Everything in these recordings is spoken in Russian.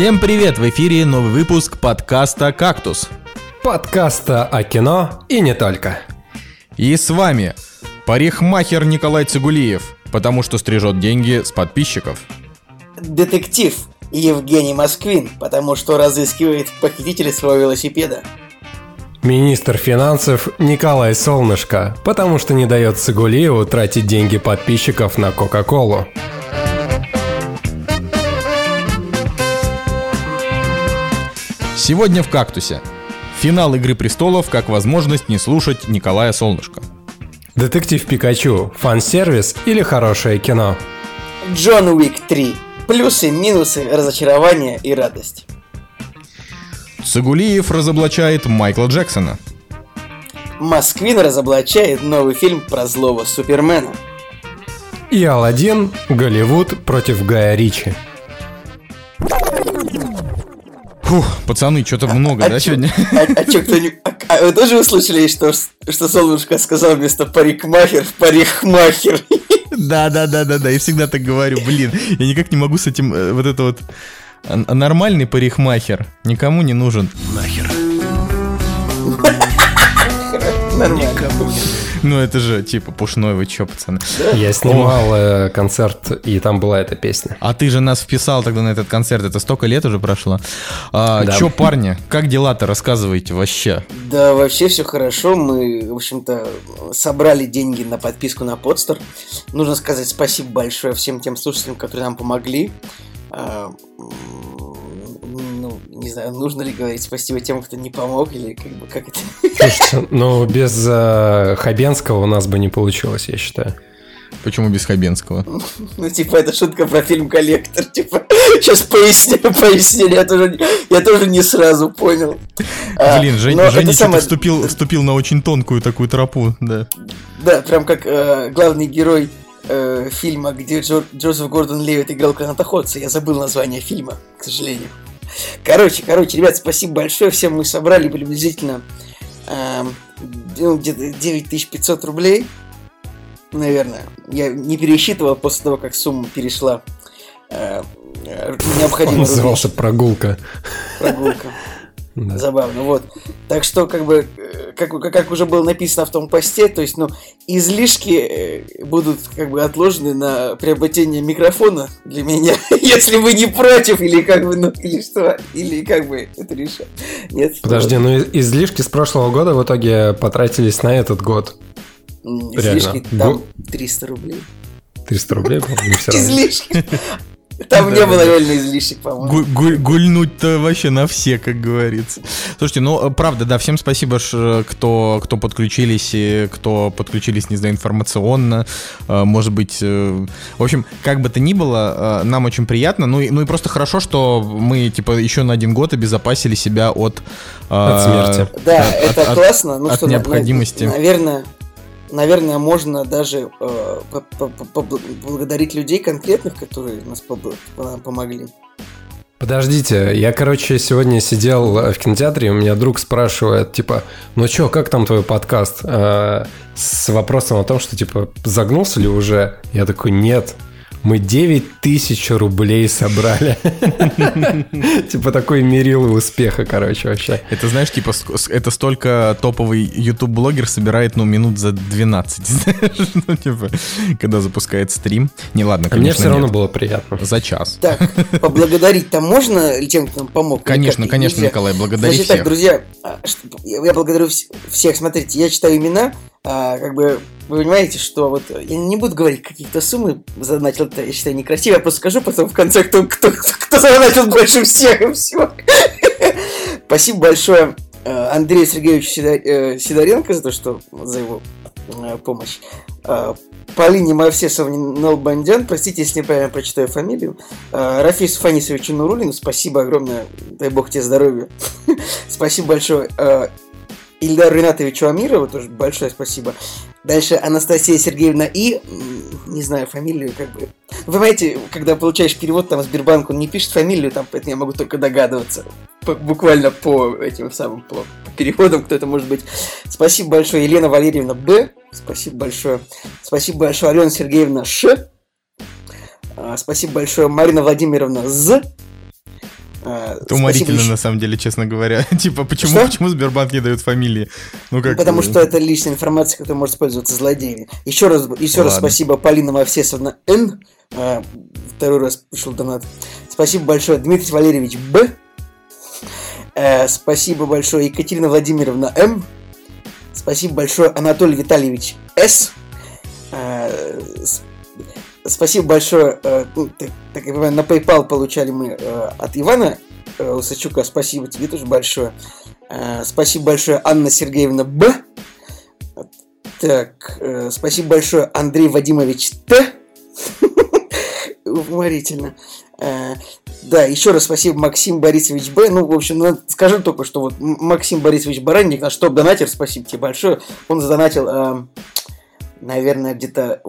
Всем привет! В эфире новый выпуск подкаста «Кактус». Подкаста о кино и не только. И с вами парикмахер Николай Цигулиев, потому что стрижет деньги с подписчиков. Детектив Евгений Москвин, потому что разыскивает похитителя своего велосипеда. Министр финансов Николай Солнышко, потому что не дает Цигулиеву тратить деньги подписчиков на Кока-Колу. Сегодня в «Кактусе». Финал «Игры престолов» как возможность не слушать Николая Солнышко. Детектив Пикачу, фан-сервис или хорошее кино? Джон Уик 3. Плюсы, минусы, разочарование и радость. Цигулиев разоблачает Майкла Джексона. Москвин разоблачает новый фильм про злого Супермена. И Алладин, Голливуд против Гая Ричи. Фух, пацаны, что-то много, да, чё- сегодня? А, а чё, кто-нибудь... А, а вы тоже услышали, что, что Солнышко сказал вместо парикмахер парикмахер? Да, да, да, да, да, я всегда так говорю, блин, я никак не могу с этим, э, вот это вот, а- нормальный парикмахер никому не нужен. Нормально. Ну это же, типа, пушной, вы чё, пацаны? Я снимал э, концерт, и там была эта песня. А ты же нас вписал тогда на этот концерт, это столько лет уже прошло. А, Да. Чё, парни, как дела-то, рассказывайте вообще. Да, вообще все хорошо. Мы, в общем-то, собрали деньги на подписку на подстер. Нужно сказать спасибо большое всем тем слушателям, которые нам помогли. Ну, не знаю, нужно ли говорить спасибо тем, кто не помог, или как бы как это. Слушайте, ну без э, Хабенского у нас бы не получилось, я считаю. Почему без Хабенского? Ну, типа, это шутка про фильм «Коллектор». Типа, сейчас поясню, поясню. Я тоже, я тоже не сразу понял. А, Блин, Жень, но это Женя что-то самое- вступил, вступил на очень тонкую такую тропу, да. Да, прям как э, главный герой э, фильма, где Джо- Джозеф Гордон Левит играл канатоходца. Я забыл название фильма, к сожалению. Короче, короче, ребят, спасибо большое. Всем мы собрали приблизительно ну, где-то 9500 рублей. Наверное. Я не пересчитывал после того, как сумма перешла. э, э, Он необходимый назывался «Прогулка». прогулка. Да. Забавно, вот. Так что, как бы, э, как, как, уже было написано в том посте, то есть, ну, излишки э, будут, как бы, отложены на приобретение микрофона для меня, если вы не против, или как бы, ну, или что, или как бы это решать. Нет? Подожди, ну излишки с прошлого года в итоге потратились на этот год. М, реально. Излишки там Гу- 300 рублей. 300 рублей, по-моему, всё равно. Излишки. Там не было реально излишек, по-моему. Гуль- гуль- гульнуть-то вообще на все, как говорится. Слушайте, ну, правда, да, всем спасибо, кто, кто подключились, и кто подключились, не знаю, информационно, э, может быть, э, в общем, как бы то ни было, э, нам очень приятно, ну и, ну и просто хорошо, что мы, типа, еще на один год обезопасили себя от... От смерти. Да, это классно. Ну от что, на- необходимости. на- наверное, наверное, можно даже э, по- по- по- поблагодарить людей конкретных, которые нас помогли. Подождите, я, короче, сегодня сидел э, в кинотеатре, и у меня друг спрашивает, типа, ну чё, как там твой подкаст? Э, С вопросом о том, что, типа, загнулся ли уже? Я такой, нет, мы 9 тысяч рублей собрали. Типа такой мерил успеха, короче, вообще. Это, знаешь, типа, это столько топовый YouTube-блогер собирает, ну, минут за 12, знаешь, ну, типа, когда запускает стрим. Не, ладно, А мне конечно, все равно было приятно. За час. Так, поблагодарить-то можно тем, кто нам помог? Конечно, конечно? Николай, благодари Значит так, всех. друзья, а, я благодарю вс- всех. Смотрите, я читаю имена, а, как бы вы понимаете, что вот я не буду говорить каких-то суммы задонатил, это я считаю некрасиво, я просто скажу потом в конце, кто, кто, кто задонатил больше всех и все. Спасибо большое э, Андрею Сергеевичу э, Сидоренко за то, что за его э, помощь. Полине Мавсесовне Налбандян, простите, если неправильно прочитаю фамилию. Рафису Фанисовичу Нурулину, спасибо огромное, дай бог тебе здоровья. Спасибо большое. Ильдару Ринатовичу Амирову тоже большое спасибо. Дальше Анастасия Сергеевна И, не знаю фамилию, как бы. Вы понимаете, когда получаешь перевод, там Сбербанк, он не пишет фамилию, там, поэтому я могу только догадываться. По- буквально по этим самым по переводам, кто это может быть. Спасибо большое, Елена Валерьевна Б. Спасибо большое. Спасибо большое, Алена Сергеевна Ш. А, Спасибо большое, Марина Владимировна З. Э, Это уморительно, на самом деле, честно говоря. Типа, почему, Что? почему Сбербанк не дает фамилии? Ну, как... Потому э, что это личная информация, которая может использоваться злодеями. Еще раз, еще раз спасибо Полина Мовсесовна Н. Э, Второй раз пришел донат. Спасибо большое Дмитрий Валерьевич Б. Э, Спасибо большое Екатерина Владимировна М. Спасибо большое Анатолий Витальевич С. Э, с- Спасибо большое. э, ну, так, так я понимаю, на PayPal получали мы э, от Ивана э, Усачука. Спасибо тебе тоже большое. Спасибо большое Анна Сергеевна Б. Так, спасибо большое Андрей Вадимович Т. Уморительно. Да, еще раз спасибо Максим Борисович Б. Ну, в общем, ну, скажу только, что вот Максим Борисович Баранник, наш топ-донатер, спасибо тебе большое. Он задонатил, наверное, где-то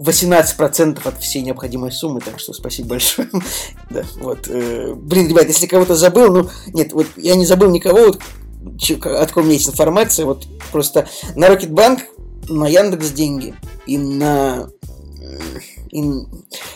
18% от всей необходимой суммы, так что спасибо большое. да, вот. э, блин, ребят, если кого-то забыл, ну, нет, вот я не забыл никого, вот, от у меня есть информация, вот просто на Рокетбанк, на Яндекс деньги и на... И,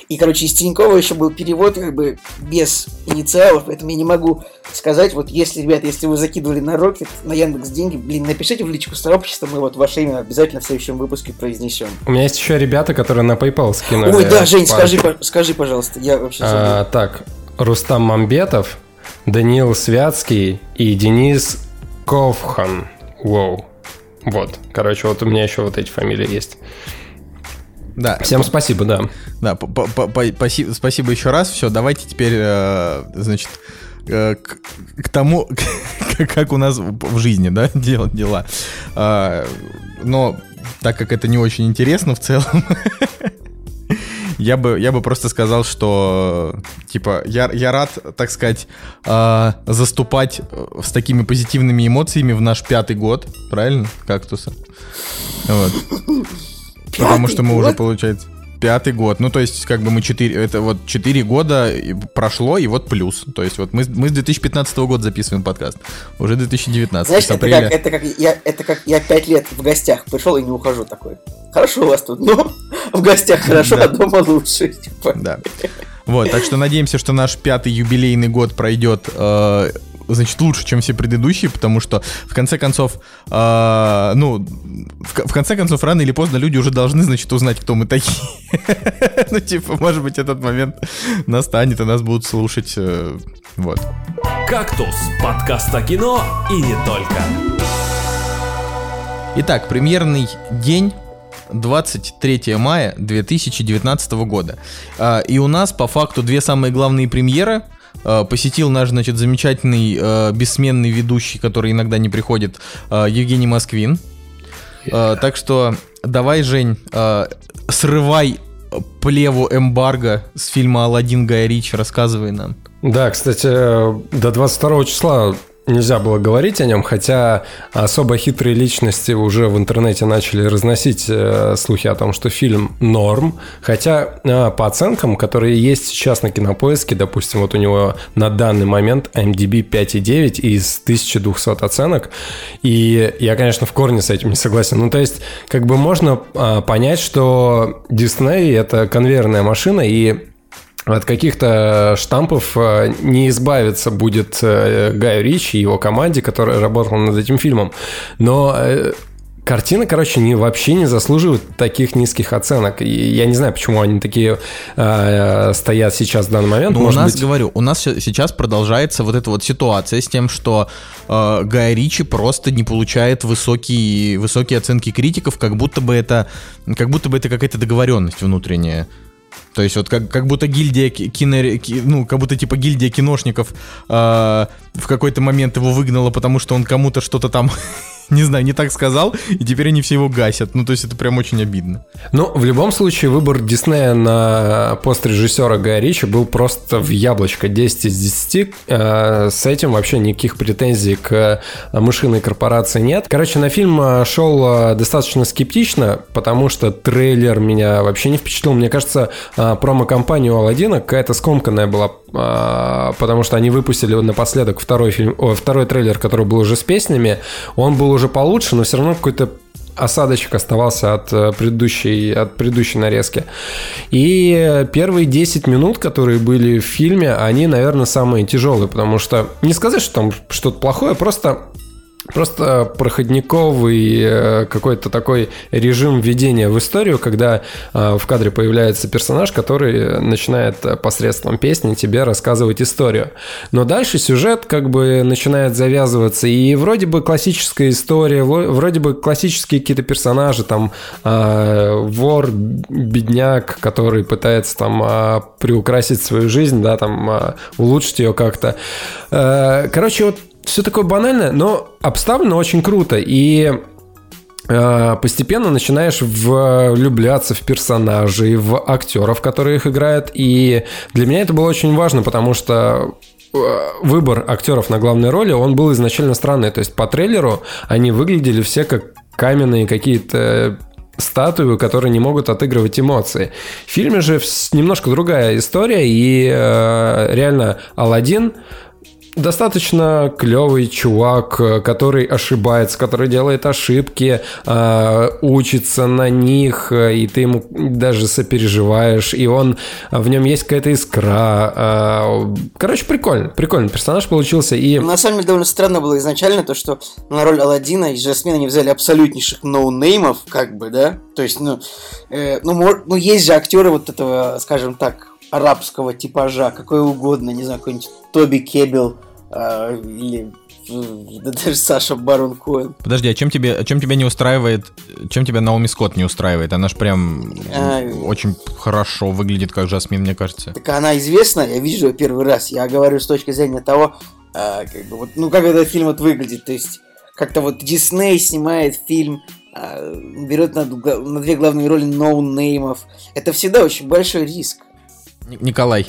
и, короче, из Тинькова еще был перевод как бы без инициалов, поэтому я не могу сказать, вот если, ребят, если вы закидывали на Рокет, на Яндекс деньги, блин, напишите в личку сообщества, мы вот ваше имя обязательно в следующем выпуске произнесем. У меня есть еще ребята, которые на PayPal скинули. Ой, да, Жень, пару. скажи, скажи, пожалуйста, я вообще забыл. А, так, Рустам Мамбетов, Даниил Святский и Денис Ковхан. Воу. Вот, короче, вот у меня еще вот эти фамилии есть. Да, Всем спасибо, да. Да, по- по- по- по- спаси- спасибо еще раз. Все, давайте теперь, э, значит, э, к, к тому, как, у нас в жизни, да, дел- дела. А, но так как это не очень интересно в целом, я бы, я бы просто сказал, что, типа, я, я рад, так сказать, а, заступать э, с такими позитивными эмоциями в наш пятый год, правильно, кактуса? Вот. Потому Пятый что мы уже, год? получается, пятый год. Ну, то есть, как бы мы четыре, это вот четыре года прошло, и вот плюс. То есть, вот мы, с- мы с 2015 года записываем подкаст. Уже 2019. Знаешь, с это апреля. как, это, как я, это как я пять лет в гостях пришел и не ухожу такой. Хорошо у вас тут, но в гостях хорошо, а дома лучше. Типа. Да. Вот, так что надеемся, что наш пятый юбилейный год пройдет, э, значит, лучше, чем все предыдущие, потому что, в конце концов, э, ну, в, в конце концов, рано или поздно люди уже должны, значит, узнать, кто мы такие. Ну, типа, может быть, этот момент настанет, и нас будут слушать. э, Вот. «Кактус» – подкаст о кино и не только. Итак, премьерный день 23 мая 2019 года. А, И у нас по факту две самые главные премьеры. А, Посетил наш, значит, замечательный э, бессменный ведущий, который иногда не приходит, э, Евгений Москвин. Э, Так что давай, Жень, э, срывай плеву эмбарго с фильма «Аладдин» Гая Ричи, рассказывай нам. Да, кстати, до 22 числа нельзя было говорить о нем, хотя особо хитрые личности уже в интернете начали разносить э, слухи о том, что фильм норм. Хотя э, по оценкам, которые есть сейчас на кинопоиске, допустим, вот у него на данный момент IMDb 5,9 из 1200 оценок. И я, конечно, в корне с этим не согласен. Ну, то есть, как бы можно э, понять, что Disney это конвейерная машина, и от каких-то штампов э, не избавиться будет э, Гаю Ричи и его команде, которая работала над этим фильмом. Но э, картина, короче, не, вообще не заслуживает таких низких оценок. И я не знаю, почему они такие э, стоят сейчас в данный момент. Ну, у Может нас, быть, говорю, у нас се- сейчас продолжается вот эта вот ситуация с тем, что э, Гай Ричи просто не получает высокие, высокие оценки критиков, как будто бы это, как будто бы это какая-то договоренность внутренняя. То есть вот как, как будто гильдия ки- кино, ки- ну, как будто типа гильдия киношников э, в какой-то момент его выгнала, потому что он кому-то что-то там, не знаю, не так сказал, и теперь они все его гасят. Ну, то есть это прям очень обидно. Ну, в любом случае, выбор Диснея на пост режиссера Гая Ричи был просто в яблочко 10 из 10. Э, С этим вообще никаких претензий к э, мышиной корпорации нет. Короче, на фильм э, шел достаточно скептично, потому что трейлер меня вообще не впечатлил. Мне кажется, промо-компания у Алладина какая-то скомканная была, потому что они выпустили напоследок второй фильм, о, второй трейлер, который был уже с песнями. Он был уже получше, но все равно какой-то осадочек оставался от э, предыдущей, от предыдущей нарезки. И первые 10 минут, которые были в фильме, они, наверное, самые тяжелые, потому что не сказать, что там что-то плохое, просто Просто проходниковый э, какой-то такой режим введения в историю, когда э, в кадре появляется персонаж, который начинает э, посредством песни тебе рассказывать историю. Но дальше сюжет как бы начинает завязываться, и вроде бы классическая история, вроде бы классические какие-то персонажи, там вор, бедняк, который пытается там приукрасить свою жизнь, да, там улучшить ее как-то. Короче, вот все такое банальное, но обставлено очень круто. И э, постепенно начинаешь влюбляться в персонажей, в актеров, которые их играют. И для меня это было очень важно, потому что э, выбор актеров на главной роли, он был изначально странный. То есть по трейлеру они выглядели все как каменные какие-то статуи, которые не могут отыгрывать эмоции. В фильме же немножко другая история, и э, реально Алладин достаточно клевый чувак, э, который ошибается, который делает ошибки, э, учится на них, э, и ты ему даже сопереживаешь, и он в нем есть какая-то искра. Короче, прикольно, прикольно. Персонаж получился. И... На самом деле довольно странно было изначально то, что на роль Алладина и Жасмина они взяли абсолютнейших ноунеймов, как бы, да? То есть, ну, э, ну, ну, есть же актеры вот этого, скажем так, арабского типажа, какой угодно, не знаю, какой-нибудь Тоби Кебел, а, или да даже Саша Барон Коэн. Подожди, а чем тебе, чем тебя не устраивает, чем тебя Наоми Скотт не устраивает? Она ж прям а, очень хорошо выглядит как Жасмин, мне кажется. Так она известна, я вижу ее первый раз. Я говорю с точки зрения того, а, как бы вот, ну как этот фильм вот выглядит, то есть как-то вот Дисней снимает фильм, а, берет на, на две главные роли ноунеймов. Это всегда очень большой риск. Николай,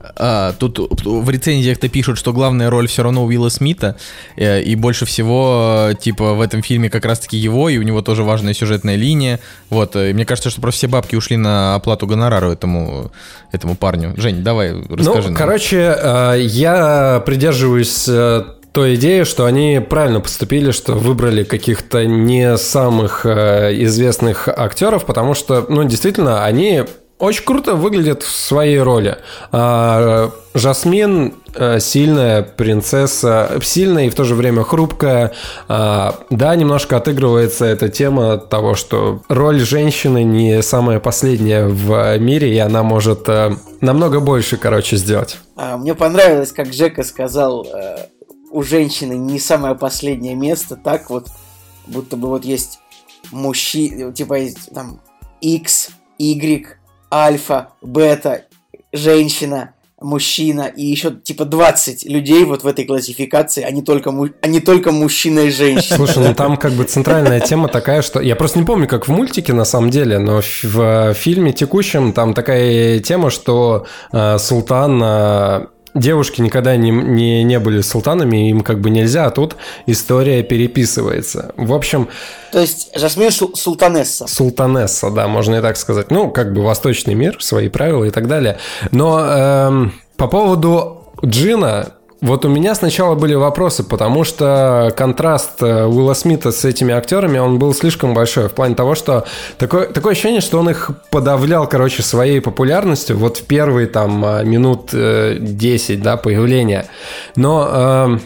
а, тут в рецензиях-то пишут, что главная роль все равно Уилла Смита, э, и больше всего, типа, в этом фильме как раз-таки его, и у него тоже важная сюжетная линия. Вот, и мне кажется, что просто все бабки ушли на оплату гонорару этому, этому парню. Жень, давай, расскажи ну, нам. короче, э, я придерживаюсь э, той идеи, что они правильно поступили, что выбрали каких-то не самых известных актеров, потому что, ну, действительно, они очень круто выглядит в своей роли. А, Жасмин э, сильная принцесса, сильная и в то же время хрупкая. А, да, немножко отыгрывается эта тема того, что роль женщины не самая последняя в мире, и она может э, намного больше, короче, сделать. А, мне понравилось, как Джека сказал, э, у женщины не самое последнее место, так вот, будто бы вот есть мужчина, типа есть там X, Y, альфа, бета, женщина, мужчина и еще типа 20 людей вот в этой классификации, а не только, му... а не только мужчина и женщина. Слушай, ну там как бы центральная тема такая, что... Я просто не помню, как в мультике на самом деле, но в фильме текущем там такая тема, что э, Султан э, девушки никогда не, не, не были султанами, им как бы нельзя, а тут история переписывается. В общем... То есть Жасмин сул- султанесса. Султанесса, да, можно и так сказать. Ну, как бы восточный мир, свои правила и так далее. Но эм, по поводу Джина, вот у меня сначала были вопросы, потому что контраст э, Уилла Смита с этими актерами, он был слишком большой. В плане того, что такое, такое ощущение, что он их подавлял, короче, своей популярностью вот в первые там э, минут 10, э, да, появления. Но... Э,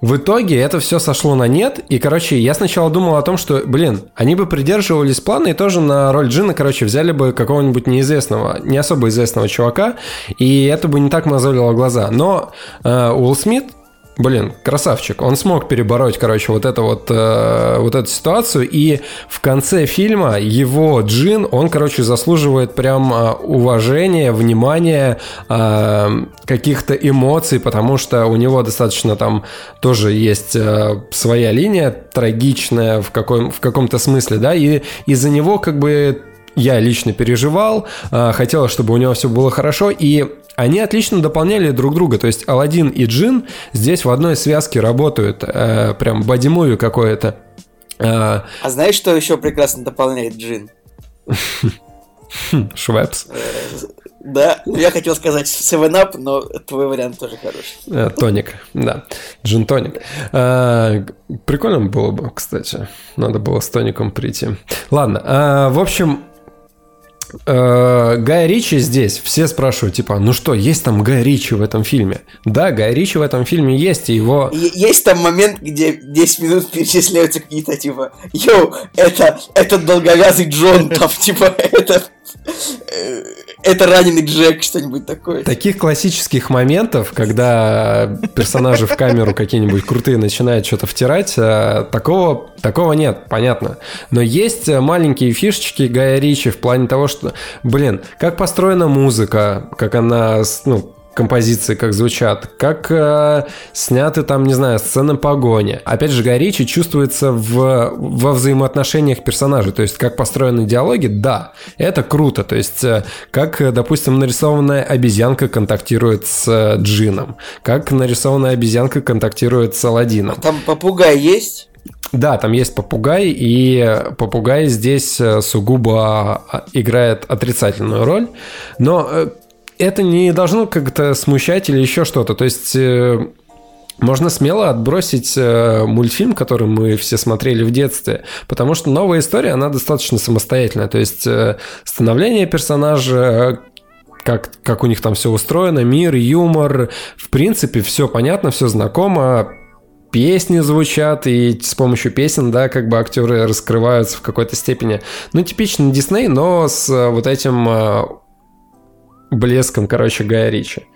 в итоге это все сошло на нет, и, короче, я сначала думал о том, что, блин, они бы придерживались плана и тоже на роль Джина, короче, взяли бы какого-нибудь неизвестного, не особо известного чувака, и это бы не так мозолило глаза. Но э, Уилл Смит Блин, красавчик. Он смог перебороть, короче, вот, это вот, э, вот эту ситуацию. И в конце фильма его Джин, он, короче, заслуживает прям э, уважения, внимания, э, каких-то эмоций, потому что у него достаточно там тоже есть э, своя линия трагичная в, каком, в каком-то смысле, да, и из-за него как бы я лично переживал, э, хотел, чтобы у него все было хорошо, и они отлично дополняли друг друга. То есть Алладин и Джин здесь в одной связке работают. Э, прям боди какое-то. Э, а знаешь, что еще прекрасно дополняет Джин? Швепс. Да, я хотел сказать 7-Up, но твой вариант тоже хороший. Тоник, да. Джин тоник. Э, Прикольно было бы, кстати. Надо было с тоником прийти. Ладно, в общем, э, Гая Ричи здесь. Все спрашивают, типа, ну что, есть там Гай Ричи в этом фильме? Да, Гай Ричи в этом фильме есть, и его... Есть там момент, где 10 минут перечисляются какие-то, типа, йоу, это, это долговязый Джон, там, типа, это, э, это раненый Джек, что-нибудь такое. Таких классических моментов, когда персонажи в камеру какие-нибудь крутые начинают что-то втирать, э, такого, такого нет, понятно. Но есть маленькие фишечки Гая Ричи в плане того, что, блин, как построена музыка, как она, ну, композиции как звучат, как э, сняты там, не знаю, сцены погони. Опять же, Гай Ричи чувствуется в, во взаимоотношениях персонажей, то есть как построены диалоги, да, это круто, то есть э, как, э, допустим, нарисованная обезьянка контактирует с э, Джином, как нарисованная обезьянка контактирует с Аладдином. Там попугай есть? Да, там есть попугай, и попугай здесь э, сугубо а, играет отрицательную роль, но э, это не должно как-то смущать или еще что-то. То есть э, можно смело отбросить э, мультфильм, который мы все смотрели в детстве, потому что новая история, она достаточно самостоятельная. То есть э, становление персонажа, как, как у них там все устроено, мир, юмор, в принципе, все понятно, все знакомо, песни звучат, и с помощью песен, да, как бы актеры раскрываются в какой-то степени. Ну, типичный Дисней, но с э, вот этим э, блеском, короче, Гая Ричи.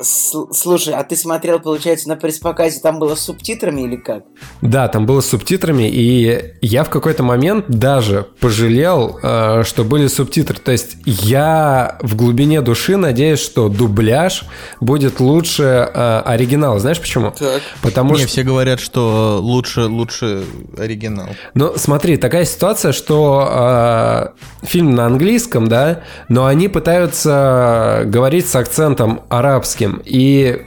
Слушай, а ты смотрел, получается, на пресс-показе там было с субтитрами или как? Да, там было с субтитрами, и я в какой-то момент даже пожалел, э, что были субтитры. То есть я в глубине души надеюсь, что дубляж будет лучше э, оригинала. Знаешь почему? Так. Потому Не, что все говорят, что лучше, лучше оригинал. Ну, смотри, такая ситуация, что э, фильм на английском, да, но они пытаются говорить с акцентом арабским. И,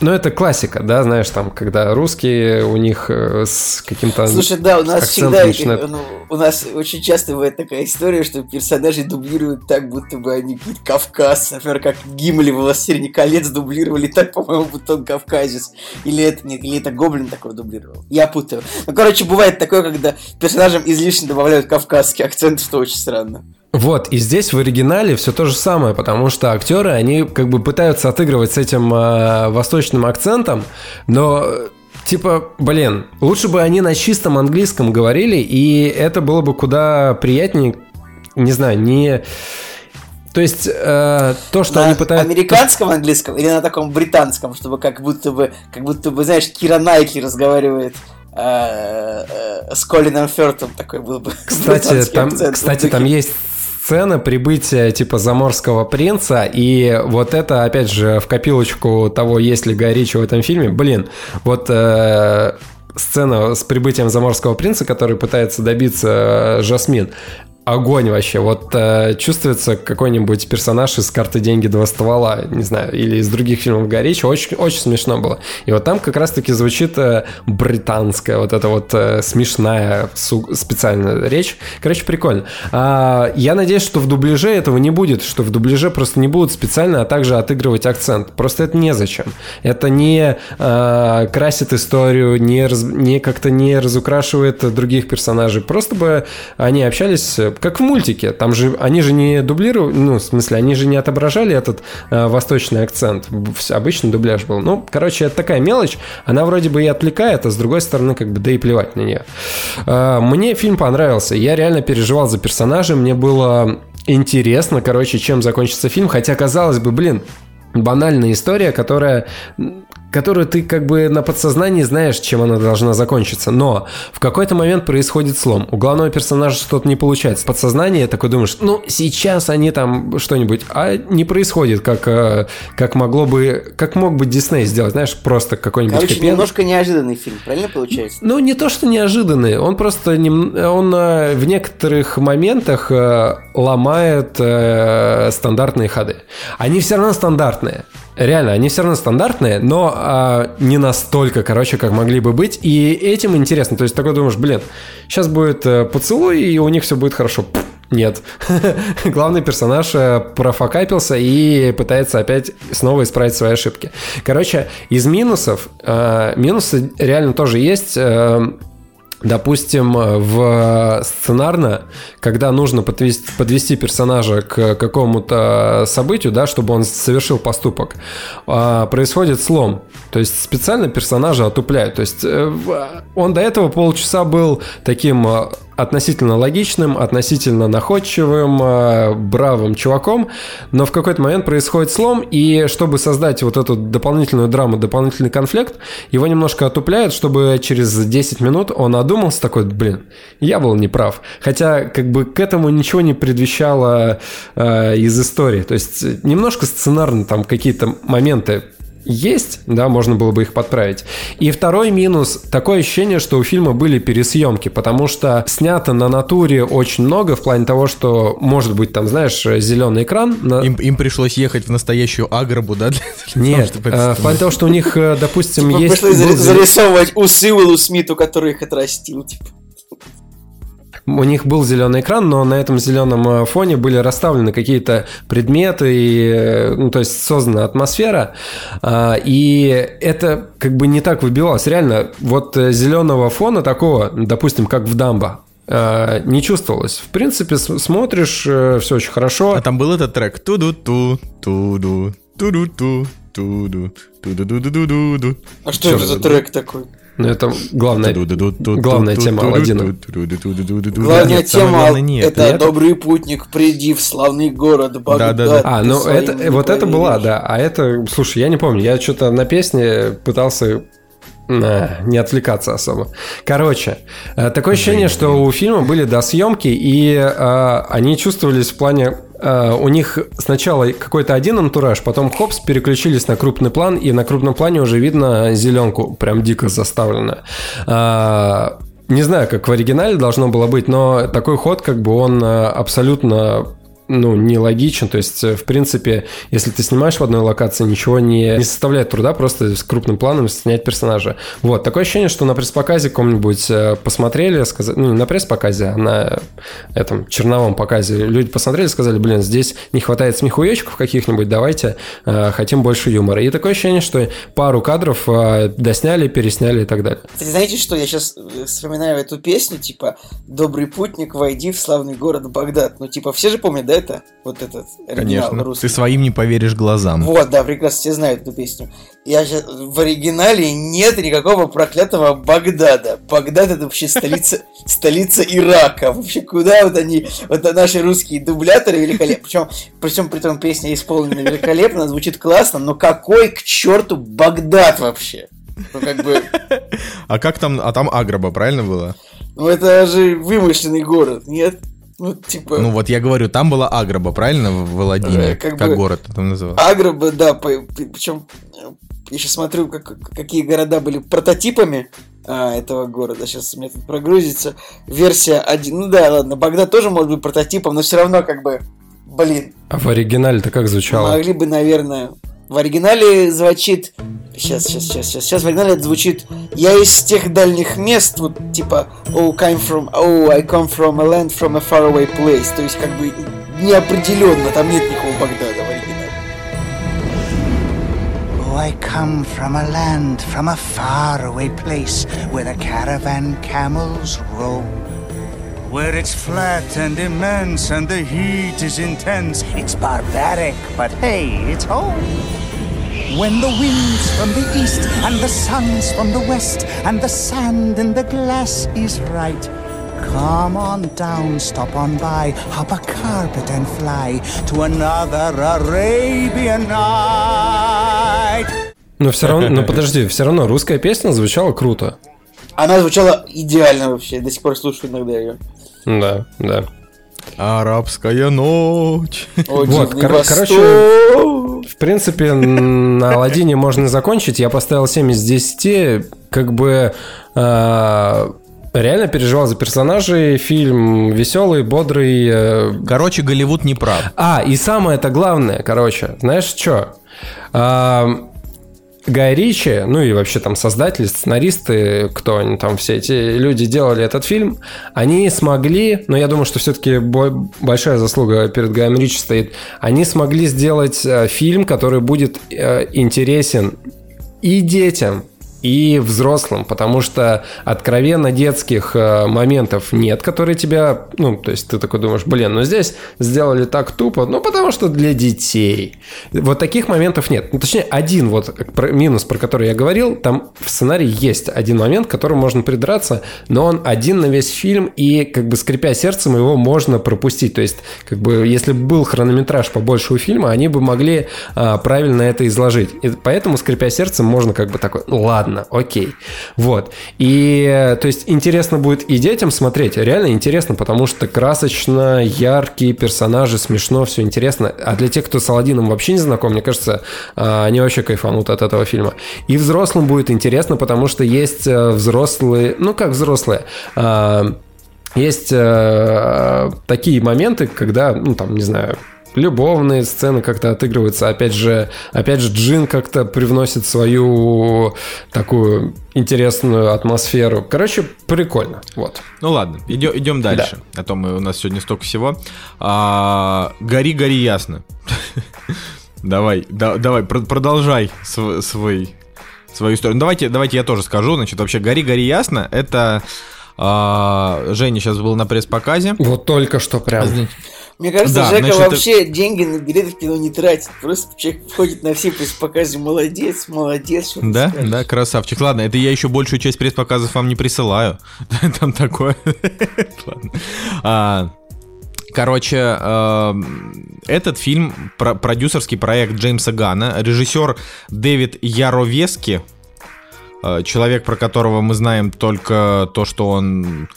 ну, это классика, да, знаешь, там, когда русские у них э, с каким-то Слушай, да, у нас всегда, э, ну, у нас очень часто бывает такая история, что персонажей дублируют так, будто бы они какие-то кавказцы. Например, как Гимли в «Властелине колец» дублировали так, по-моему, будто он кавказец. Или это, нет, или это Гоблин такой дублировал. Я путаю. Ну, короче, бывает такое, когда персонажам излишне добавляют кавказский акцент, что очень странно. Вот, и здесь в оригинале все то же самое, потому что актеры, они как бы пытаются отыгрывать с этим э, восточным акцентом, но э, типа, блин, лучше бы они на чистом английском говорили, и это было бы куда приятнее, не знаю, не... То есть э, то, что на они пытаются... американском английском или на таком британском, чтобы как будто бы, как будто бы, знаешь, Кира Найтли разговаривает э, э, с Колином Фёртом, такой был бы Кстати, там, кстати, там есть сцена прибытия типа заморского принца, и вот это, опять же, в копилочку того, есть ли Гай Ричи в этом фильме. Блин, вот э, сцена с прибытием заморского принца, который пытается добиться э, Жасмин. Огонь вообще. Вот э, чувствуется какой-нибудь персонаж из карты деньги два ствола, не знаю, или из других фильмов Ричи. Очень, очень смешно было. И вот там как раз-таки звучит э, британская, вот эта вот э, смешная су- специальная речь. Короче, прикольно. А, я надеюсь, что в дубляже этого не будет, что в дубляже просто не будут специально, а также отыгрывать акцент. Просто это незачем. Это не э, красит историю, не, раз- не как-то не разукрашивает других персонажей. Просто бы они общались как в мультике. Там же они же не дублировали, ну, в смысле, они же не отображали этот э, восточный акцент. Обычный дубляж был. Ну, короче, это такая мелочь. Она вроде бы и отвлекает, а с другой стороны, как бы, да и плевать на нее. Э, мне фильм понравился. Я реально переживал за персонажей. Мне было интересно, короче, чем закончится фильм. Хотя, казалось бы, блин, банальная история, которая которую ты как бы на подсознании знаешь, чем она должна закончиться. Но в какой-то момент происходит слом. У главного персонажа что-то не получается. Подсознание такой думаешь, ну, сейчас они там что-нибудь... А не происходит, как, э, как могло бы... Как мог бы Дисней сделать, знаешь, просто какой-нибудь Короче, хэппи-энд. немножко неожиданный фильм, правильно получается? Ну, не то, что неожиданный, он просто нем- он э, в некоторых моментах э, ломает стандартные ходы. Они все равно стандартные. Реально, они все равно стандартные, но а, не настолько, короче, как могли бы быть. И этим интересно. То есть такой думаешь, блин, сейчас будет э, поцелуй, и у них все будет хорошо. Пф, Нет. Главный персонаж э, профокапился и пытается опять снова исправить свои ошибки. Короче, из минусов, э, минусы реально тоже есть. Э, Допустим, в сценарно, когда нужно подвести, подвести персонажа к какому-то событию, да, чтобы он совершил поступок, а, происходит слом. То есть специально персонажа отупляют. То есть э, он до этого полчаса был таким э, относительно логичным, относительно находчивым, э, бравым чуваком, но в какой-то момент происходит слом, и чтобы создать вот эту дополнительную драму, дополнительный конфликт, его немножко отупляют, чтобы через 10 минут он одумался такой, блин, я был неправ. Хотя как бы к этому ничего не предвещало э, из истории. То есть немножко сценарно там какие-то моменты есть, да, можно было бы их подправить. И второй минус, такое ощущение, что у фильма были пересъемки, потому что снято на натуре очень много в плане того, что может быть там, знаешь, зеленый экран. На... Им, им пришлось ехать в настоящую агробу, да? Для, для Нет, того, э, в плане того, что у них, э, допустим, типа есть... Пришлось зарисовывать усы Уиллу Смиту, который их отрастил, типа у них был зеленый экран, но на этом зеленом э, фоне были расставлены какие-то предметы, и, э, ну, то есть создана атмосфера, а, и это как бы не так выбивалось. Реально, вот э, зеленого фона такого, допустим, как в Дамбо, не чувствовалось. В принципе, смотришь, все очень хорошо. А там был этот трек туду-ту, туду, туду-ту, туду, туду-ду-ду-ду-ду. А что это за трек такой? Ну, это главная, главная тема Алладина. Главная тема – это «Добрый путник, приди в славный город Багдад». Да, да, да. А, ну это, вот это была, да. А это, слушай, я не помню, я что-то на песне пытался не отвлекаться особо. Короче, такое ощущение, что у фильма были досъемки, и э, они чувствовались в плане у них сначала какой-то один антураж, потом хопс, переключились на крупный план, и на крупном плане уже видно зеленку, прям дико заставлено. Uh, не знаю, как в оригинале должно было быть, но такой ход, как бы он абсолютно ну, нелогичен. То есть, э, в принципе, если ты снимаешь в одной локации, ничего не, не составляет труда просто с крупным планом снять персонажа. Вот, такое ощущение, что на пресс-показе каком-нибудь э, посмотрели, сказали, ну, не на пресс-показе, а на этом черновом показе. Люди посмотрели, сказали, блин, здесь не хватает смехуечков каких-нибудь, давайте э, хотим больше юмора. И такое ощущение, что пару кадров э, досняли, пересняли и так далее. Знаете, что я сейчас э, вспоминаю эту песню, типа «Добрый путник, войди в славный город Багдад». Ну, типа, все же помнят, да, это, вот этот оригинал Конечно. русский. Ты своим не поверишь глазам. Вот, да, прекрасно все знают эту песню. Я сейчас, в оригинале нет никакого проклятого Багдада. Багдад это вообще столица, столица Ирака. Вообще, куда вот они, вот наши русские дубляторы великолепны. Причем, причем при том песня исполнена великолепно, звучит классно, но какой к черту Багдад вообще? Ну, как бы... А как там, а там Аграба, правильно было? Ну, это же вымышленный город, нет? Ну, типа... Ну, вот я говорю, там была Аграба, правильно, в Аладдине? Э, как, как бы... город там назывался? Аграба, да, по... причем я сейчас смотрю, как, какие города были прототипами а, этого города. Сейчас у меня тут прогрузится версия 1. Ну да, ладно, Багдад тоже может быть прототипом, но все равно как бы, блин. А в оригинале-то как звучало? Могли бы, наверное, в оригинале звучит... Сейчас, сейчас, сейчас, сейчас. Сейчас в оригинале это звучит... Я из тех дальних мест, вот типа... Oh, came from... Oh, I come from a land from a faraway place. То есть как бы неопределенно. Там нет никакого Багдада в оригинале. Oh, I come from a land from a faraway place where the caravan camels roam. Where it's flat and immense and the heat is intense. It's barbaric, but hey, it's home. When the wind's from the east and the sun's from the west and the sand in the glass is right. Come on down, stop on by, hop a carpet and fly to another Arabian night. Но все равно, но подожди, все равно русская песня звучала круто. Она звучала идеально вообще, до сих пор слушаю иногда ее. Да, да. Арабская ночь. Вот, кор- короче, в принципе, на Аладдине можно закончить. Я поставил 7 из 10. Как бы э, реально переживал за персонажей. Фильм веселый, бодрый. Э... Короче, Голливуд не прав. А, и самое это главное, короче, знаешь что? Э, Гай Ричи, ну и вообще там создатели, сценаристы, кто они там, все эти люди делали этот фильм, они смогли, но я думаю, что все-таки большая заслуга перед Гаем Ричи стоит, они смогли сделать э, фильм, который будет э, интересен и детям, и взрослым, потому что откровенно детских э, моментов нет, которые тебя, ну, то есть ты такой думаешь, блин, ну здесь сделали так тупо, ну, потому что для детей. Вот таких моментов нет. Ну, точнее, один вот минус, про который я говорил, там в сценарии есть один момент, к которому можно придраться, но он один на весь фильм, и как бы скрипя сердцем его можно пропустить. То есть, как бы, если бы был хронометраж побольше у фильма, они бы могли а, правильно это изложить. И поэтому, скрипя сердцем, можно как бы такой, ну, ладно, ладно, окей. Вот. И, то есть, интересно будет и детям смотреть, реально интересно, потому что красочно, яркие персонажи, смешно, все интересно. А для тех, кто с Алладином вообще не знаком, мне кажется, а, они вообще кайфанут от этого фильма. И взрослым будет интересно, потому что есть э, взрослые, ну как взрослые, а, есть э, такие моменты, когда, ну там, не знаю, любовные сцены как-то отыгрываются. Опять же, опять же, Джин как-то привносит свою такую интересную атмосферу. Короче, прикольно. Вот. Ну ладно, идем, идем дальше. Да. А то мы, у нас сегодня столько всего. А, гори, гори ясно. Давай, да, давай, продолжай свой, свой, свою историю. Ну, давайте, давайте я тоже скажу. Значит, вообще, гори, гори ясно. Это а, Женя сейчас был на пресс-показе. Вот только что прям. Мне кажется, да, Жека значит, вообще это... деньги на билеты в кино не тратит. Просто человек входит на все пресс-показы. Молодец, молодец. Да, да, красавчик. Ладно, это я еще большую часть пресс-показов вам не присылаю. Там такое. Ладно. А, Короче, э, этот фильм про продюсерский проект Джеймса Гана, режиссер Дэвид Яровески, э, человек, про которого мы знаем только то, что он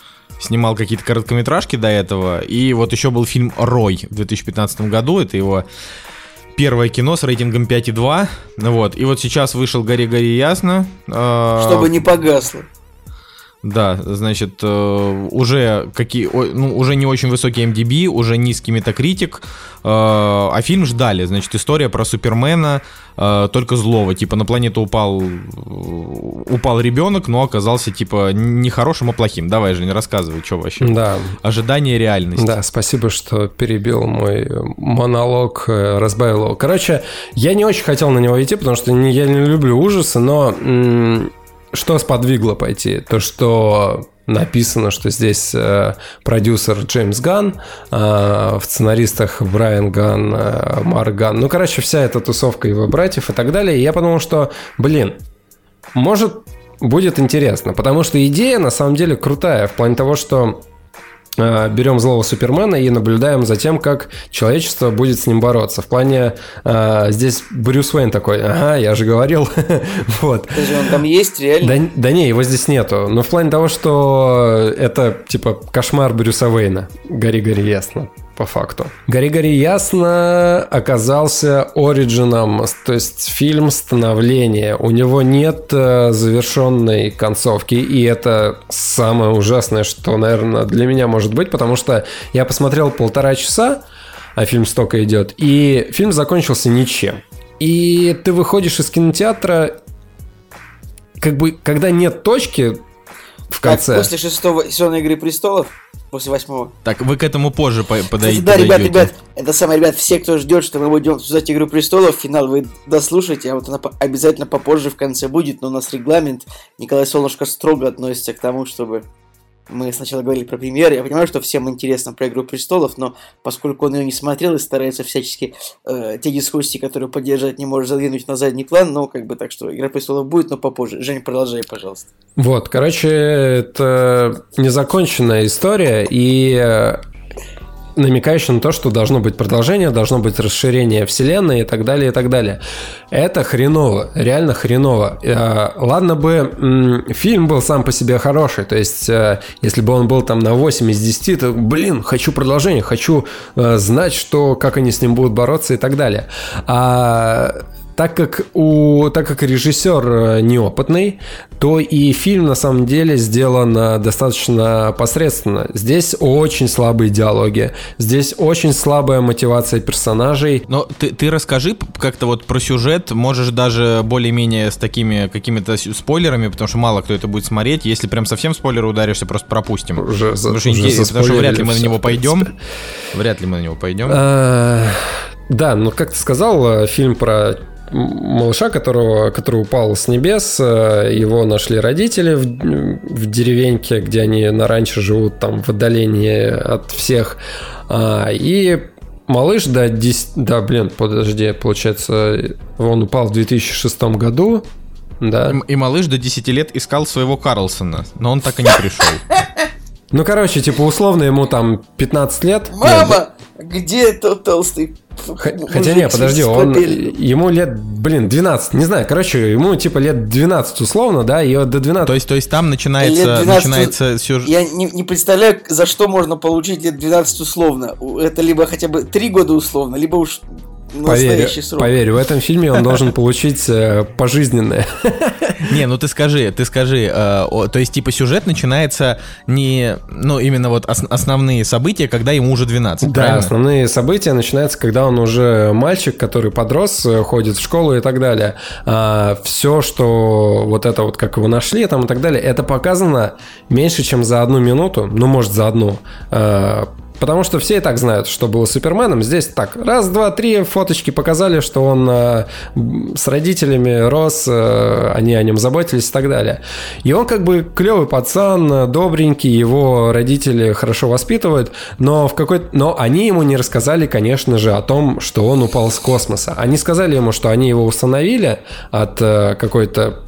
снимал какие-то короткометражки до этого. И вот еще был фильм «Рой» в 2015 году. Это его первое кино с рейтингом 5,2. Вот. И вот сейчас вышел «Гори-гори ясно». А, Чтобы не погасло. Да, значит, э, уже какие, ну, уже не очень высокий MDB, уже низкий метакритик, э, а фильм ждали, значит, история про Супермена, э, только злого, типа на планету упал, упал ребенок, но оказался типа не хорошим, а плохим. Давай же, не рассказывай, что вообще. Да. Ожидание реальности. Да, спасибо, что перебил мой монолог, разбавил его. Короче, я не очень хотел на него идти, потому что я не люблю ужасы, но что сподвигло пойти? То, что написано, что здесь э, продюсер Джеймс Ганн, э, в сценаристах Брайан Ганн, э, Марк Ганн. Ну, короче, вся эта тусовка его братьев и так далее. И я подумал, что, блин, может будет интересно, потому что идея на самом деле крутая в плане того, что берем злого Супермена и наблюдаем за тем, как человечество будет с ним бороться. В плане э, здесь Брюс Уэйн такой, ага, я же говорил, вот. Даже он там есть, реально? Да, да не, его здесь нету. Но в плане того, что это типа кошмар Брюса Уэйна. Гори-гори ясно по факту. «Гори-гори ясно» оказался оригином, то есть фильм становления. У него нет э, завершенной концовки, и это самое ужасное, что, наверное, для меня может быть, потому что я посмотрел полтора часа, а фильм столько идет, и фильм закончился ничем. И ты выходишь из кинотеатра, как бы, когда нет точки в конце... Как после шестого сезона «Игры престолов»? После восьмого. Так, вы к этому позже подойдете. Да, ребят, ребят, это самое, ребят, все, кто ждет, что мы будем обсуждать Игру Престолов, финал вы дослушайте, а вот она обязательно попозже в конце будет, но у нас регламент, Николай Солнышко строго относится к тому, чтобы мы сначала говорили про премьеры. Я понимаю, что всем интересно про Игру престолов, но поскольку он ее не смотрел и старается всячески э, те дискуссии, которые поддержать не может, задвинуть на задний план, ну, как бы так что Игра престолов будет, но попозже. Женя, продолжай, пожалуйста. Вот, короче, это незаконченная история, и э, намекающий на то, что должно быть продолжение, должно быть расширение вселенной и так далее, и так далее. Это хреново, реально хреново. Э, ладно бы фильм был сам по себе хороший, то есть э, если бы он был там на 8 из 10, то, блин, хочу продолжение, хочу э, знать, что, как они с ним будут бороться и так далее. А так как, у, так как режиссер э, неопытный, то и фильм на самом деле сделан э, достаточно посредственно. Здесь очень слабые диалоги, здесь очень слабая мотивация персонажей. Но ты, ты расскажи как-то вот про сюжет, можешь даже более-менее с такими какими-то спойлерами, потому что мало кто это будет смотреть. Если прям совсем спойлеры ударишься, просто пропустим. Уже, за- Потому что, уже интересно, потому что вряд ли мы на заспойлерили него пойдем. Вряд ли мы на него пойдем. А, Да, ну как ты сказал, э, фильм про малыша, которого, который упал с небес, э, его нашли родители в, в деревеньке, где они на раньше живут, там в отдалении от всех. А, И малыш до 10... Да, блин, подожди, получается, он упал в 2006 году, да. И, и малыш до 10 лет искал своего Карлсона, но он так и не пришел. Ну, короче, типа, условно ему там 15 лет. Нет, Мама, где тот толстый Хотя не, подожди, он, ему лет, блин, 12, не знаю, короче, ему типа лет 12 условно, да, и до 12. То есть, то есть там начинается, 12 начинается сюжет. Я не, не представляю, за что можно получить лет 12 условно. Это либо хотя бы 3 года условно, либо уж Поверь, настоящий срок. поверь, в этом фильме он должен получить э, пожизненное. Не, ну ты скажи, ты скажи, э, о, то есть типа сюжет начинается не, ну именно вот ос- основные события, когда ему уже 12, Да, правильно? основные события начинаются, когда он уже мальчик, который подрос, э, ходит в школу и так далее. все, что вот это вот, как его нашли там и так далее, это показано меньше, чем за одну минуту, ну, может, за одну. Потому что все и так знают, что было Суперменом. Здесь так, раз, два, три фоточки показали, что он э, с родителями рос, э, они о нем заботились и так далее. И он как бы клевый пацан, э, добренький, его родители хорошо воспитывают, но в какой но они ему не рассказали, конечно же, о том, что он упал с космоса. Они сказали ему, что они его установили от э, какой-то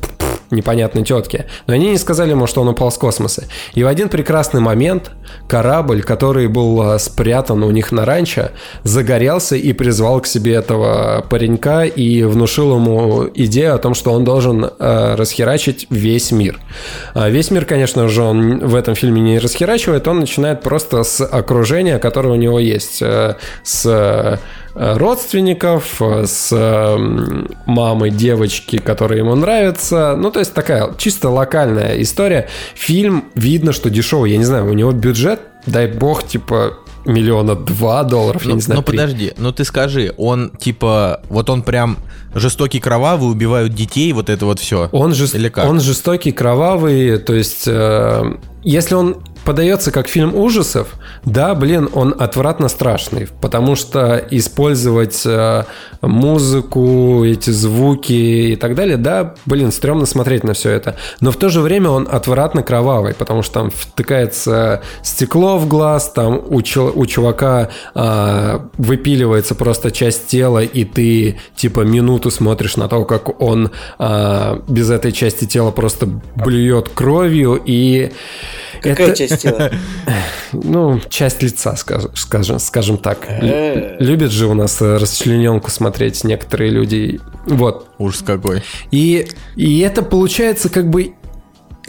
непонятной тетки. Но они не сказали ему, что он упал с космоса. И в один прекрасный момент корабль, который был э, спрятан у них на ранчо, загорелся и призвал к себе этого паренька и внушил ему идею о том, что он должен э, расхерачить весь мир. А весь мир, конечно же, он в этом фильме не расхерачивает, он начинает просто с окружения, которое у него есть, э, с родственников, э, с э, мамой девочки, которая ему нравится. Ну, то есть такая чисто локальная история. Фильм видно, что дешевый. Я не знаю, у него бюджет, дай бог, типа миллиона два долларов, я Ну, не знаю. ну, подожди, ну ты скажи, он типа, вот он прям жестокий, кровавый, убивают детей, вот это вот все. Он, жест- Или как? он жестокий, кровавый, то есть э, если он подается как фильм ужасов, да, блин, он отвратно страшный, потому что использовать э, музыку, эти звуки и так далее, да, блин, стрёмно смотреть на все это. Но в то же время он отвратно кровавый, потому что там втыкается стекло в глаз, там у, чел- у чувака э, выпиливается просто часть тела, и ты типа минуту смотришь на то, как он э, без этой части тела просто блюет кровью, и Какая это- часть тела? ну, часть лица, скажем, скажем, так. Э. Любят же у нас э, расчлененку смотреть некоторые люди. Вот. Ужас какой. И, и это получается как бы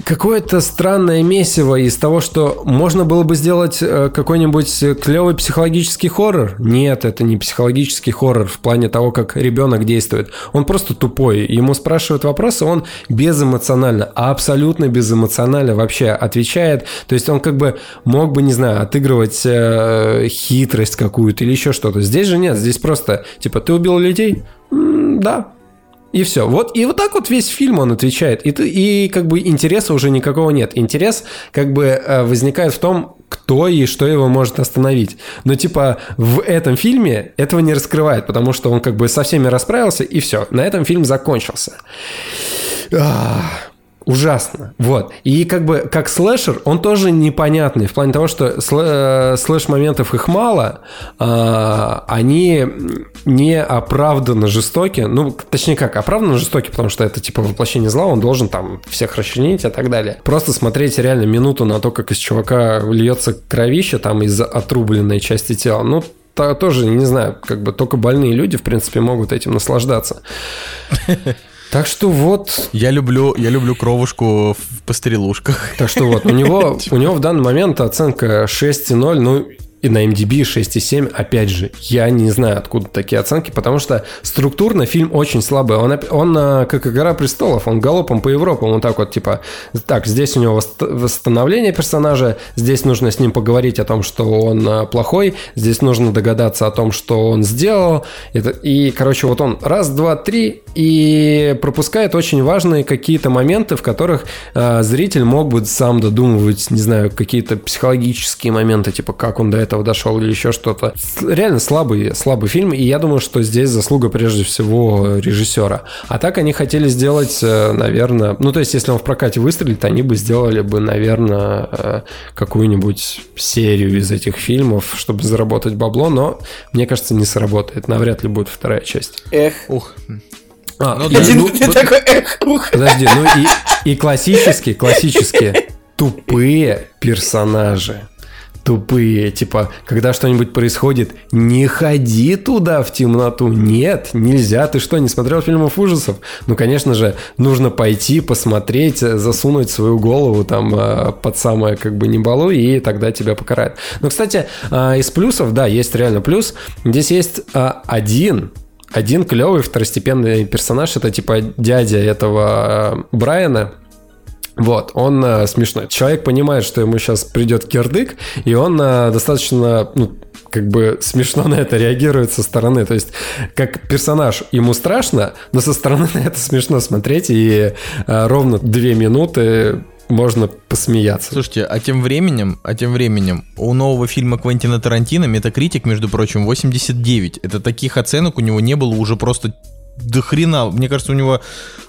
какое-то странное месиво из того, что можно было бы сделать э, какой-нибудь клевый психологический хоррор. Нет, это не психологический хоррор в плане того, как ребенок действует. Он просто тупой. Ему спрашивают вопросы, он безэмоционально, абсолютно безэмоционально вообще отвечает. То есть он как бы мог бы, не знаю, отыгрывать э, хитрость какую-то или еще что-то. Здесь же нет, здесь просто типа ты убил людей? М, да, и все. Вот, и вот так вот весь фильм он отвечает. И, и как бы интереса уже никакого нет. Интерес как бы э, возникает в том, кто и что его может остановить. Но типа в этом фильме этого не раскрывает, потому что он как бы со всеми расправился, и все. На этом фильм закончился. Ах, Ужасно. Вот. И как бы как слэшер, он тоже непонятный в плане того, что э, слэш-моментов их мало, а, они не оправданно жестоки. Ну, точнее как, оправданно жестоки, потому что это типа воплощение зла, он должен там всех расчленить и так далее. Просто смотреть реально минуту на то, как из чувака льется кровище там из отрубленной части тела, ну, то- тоже, не знаю, как бы только больные люди, в принципе, могут этим наслаждаться. Так что вот, Я люблю, я люблю кровушку в пострелушках. Так что вот, у него, у него в данный момент оценка 6,0. Ну, и на MDB 6,7, опять же, я не знаю, откуда такие оценки, потому что структурно фильм очень слабый. Он, он э, как «Игра престолов», он галопом по Европам, он так вот, типа, так, здесь у него восстановление персонажа, здесь нужно с ним поговорить о том, что он э, плохой, здесь нужно догадаться о том, что он сделал, это, и, короче, вот он раз, два, три, и пропускает очень важные какие-то моменты, в которых э, зритель мог бы сам додумывать, не знаю, какие-то психологические моменты, типа, как он до этого дошел или еще что-то. Реально слабый, слабый фильм, и я думаю, что здесь заслуга прежде всего режиссера. А так они хотели сделать, э, наверное, ну то есть если он в прокате выстрелит, они бы сделали бы, наверное, э, какую-нибудь серию из этих фильмов, чтобы заработать бабло, но мне кажется, не сработает. Навряд ли будет вторая часть. Эх. Ух. А, Ну да, да, ну, Ты такой, эх, ух. Подожди, ну и, и классические, классические тупые персонажи. Тупые, типа, когда что-нибудь происходит, не ходи туда в темноту. Нет, нельзя. Ты что, не смотрел фильмов ужасов? Ну, конечно же, нужно пойти, посмотреть, засунуть свою голову там э, под самое как бы небалу, и тогда тебя покарают. Но, кстати, э, из плюсов, да, есть реально плюс. Здесь есть э, один один клевый второстепенный персонаж, это типа дядя этого Брайана, вот, он э, смешной. Человек понимает, что ему сейчас придет кирдык, и он э, достаточно, ну, как бы смешно на это реагирует со стороны. То есть, как персонаж ему страшно, но со стороны на это смешно смотреть, и э, ровно две минуты можно посмеяться. Слушайте, а тем временем, а тем временем у нового фильма Квентина Тарантино Метакритик, между прочим, 89. Это таких оценок у него не было уже просто до хрена. Мне кажется, у него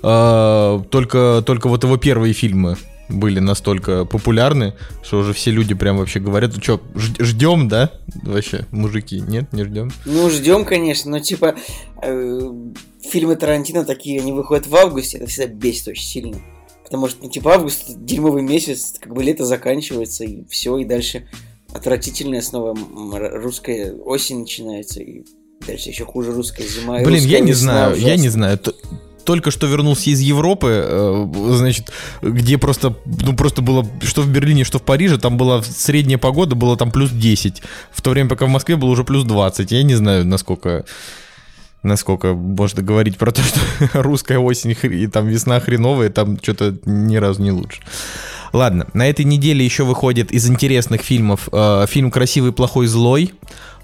э, только, только вот его первые фильмы были настолько популярны, что уже все люди прям вообще говорят, что, ждем, да? Вообще, мужики, нет, не ждем. Ну, ждем, конечно, но типа э, фильмы Тарантино такие, они выходят в августе, это всегда бесит очень сильно. Потому что, ну, типа, август дерьмовый месяц, как бы лето заканчивается, и все, и дальше отвратительная снова русская осень начинается, и дальше еще хуже русская зима. Блин, я не знаю, я не ужасно. знаю. Только что вернулся из Европы, э, значит, где просто, ну просто было, что в Берлине, что в Париже, там была средняя погода, было там плюс 10, в то время, пока в Москве было уже плюс 20. Я не знаю, насколько, насколько можно говорить про то, что русская осень и там весна хреновая, там что-то ни разу не лучше. Ладно, на этой неделе еще выходит из интересных фильмов э, фильм «Красивый, плохой, злой»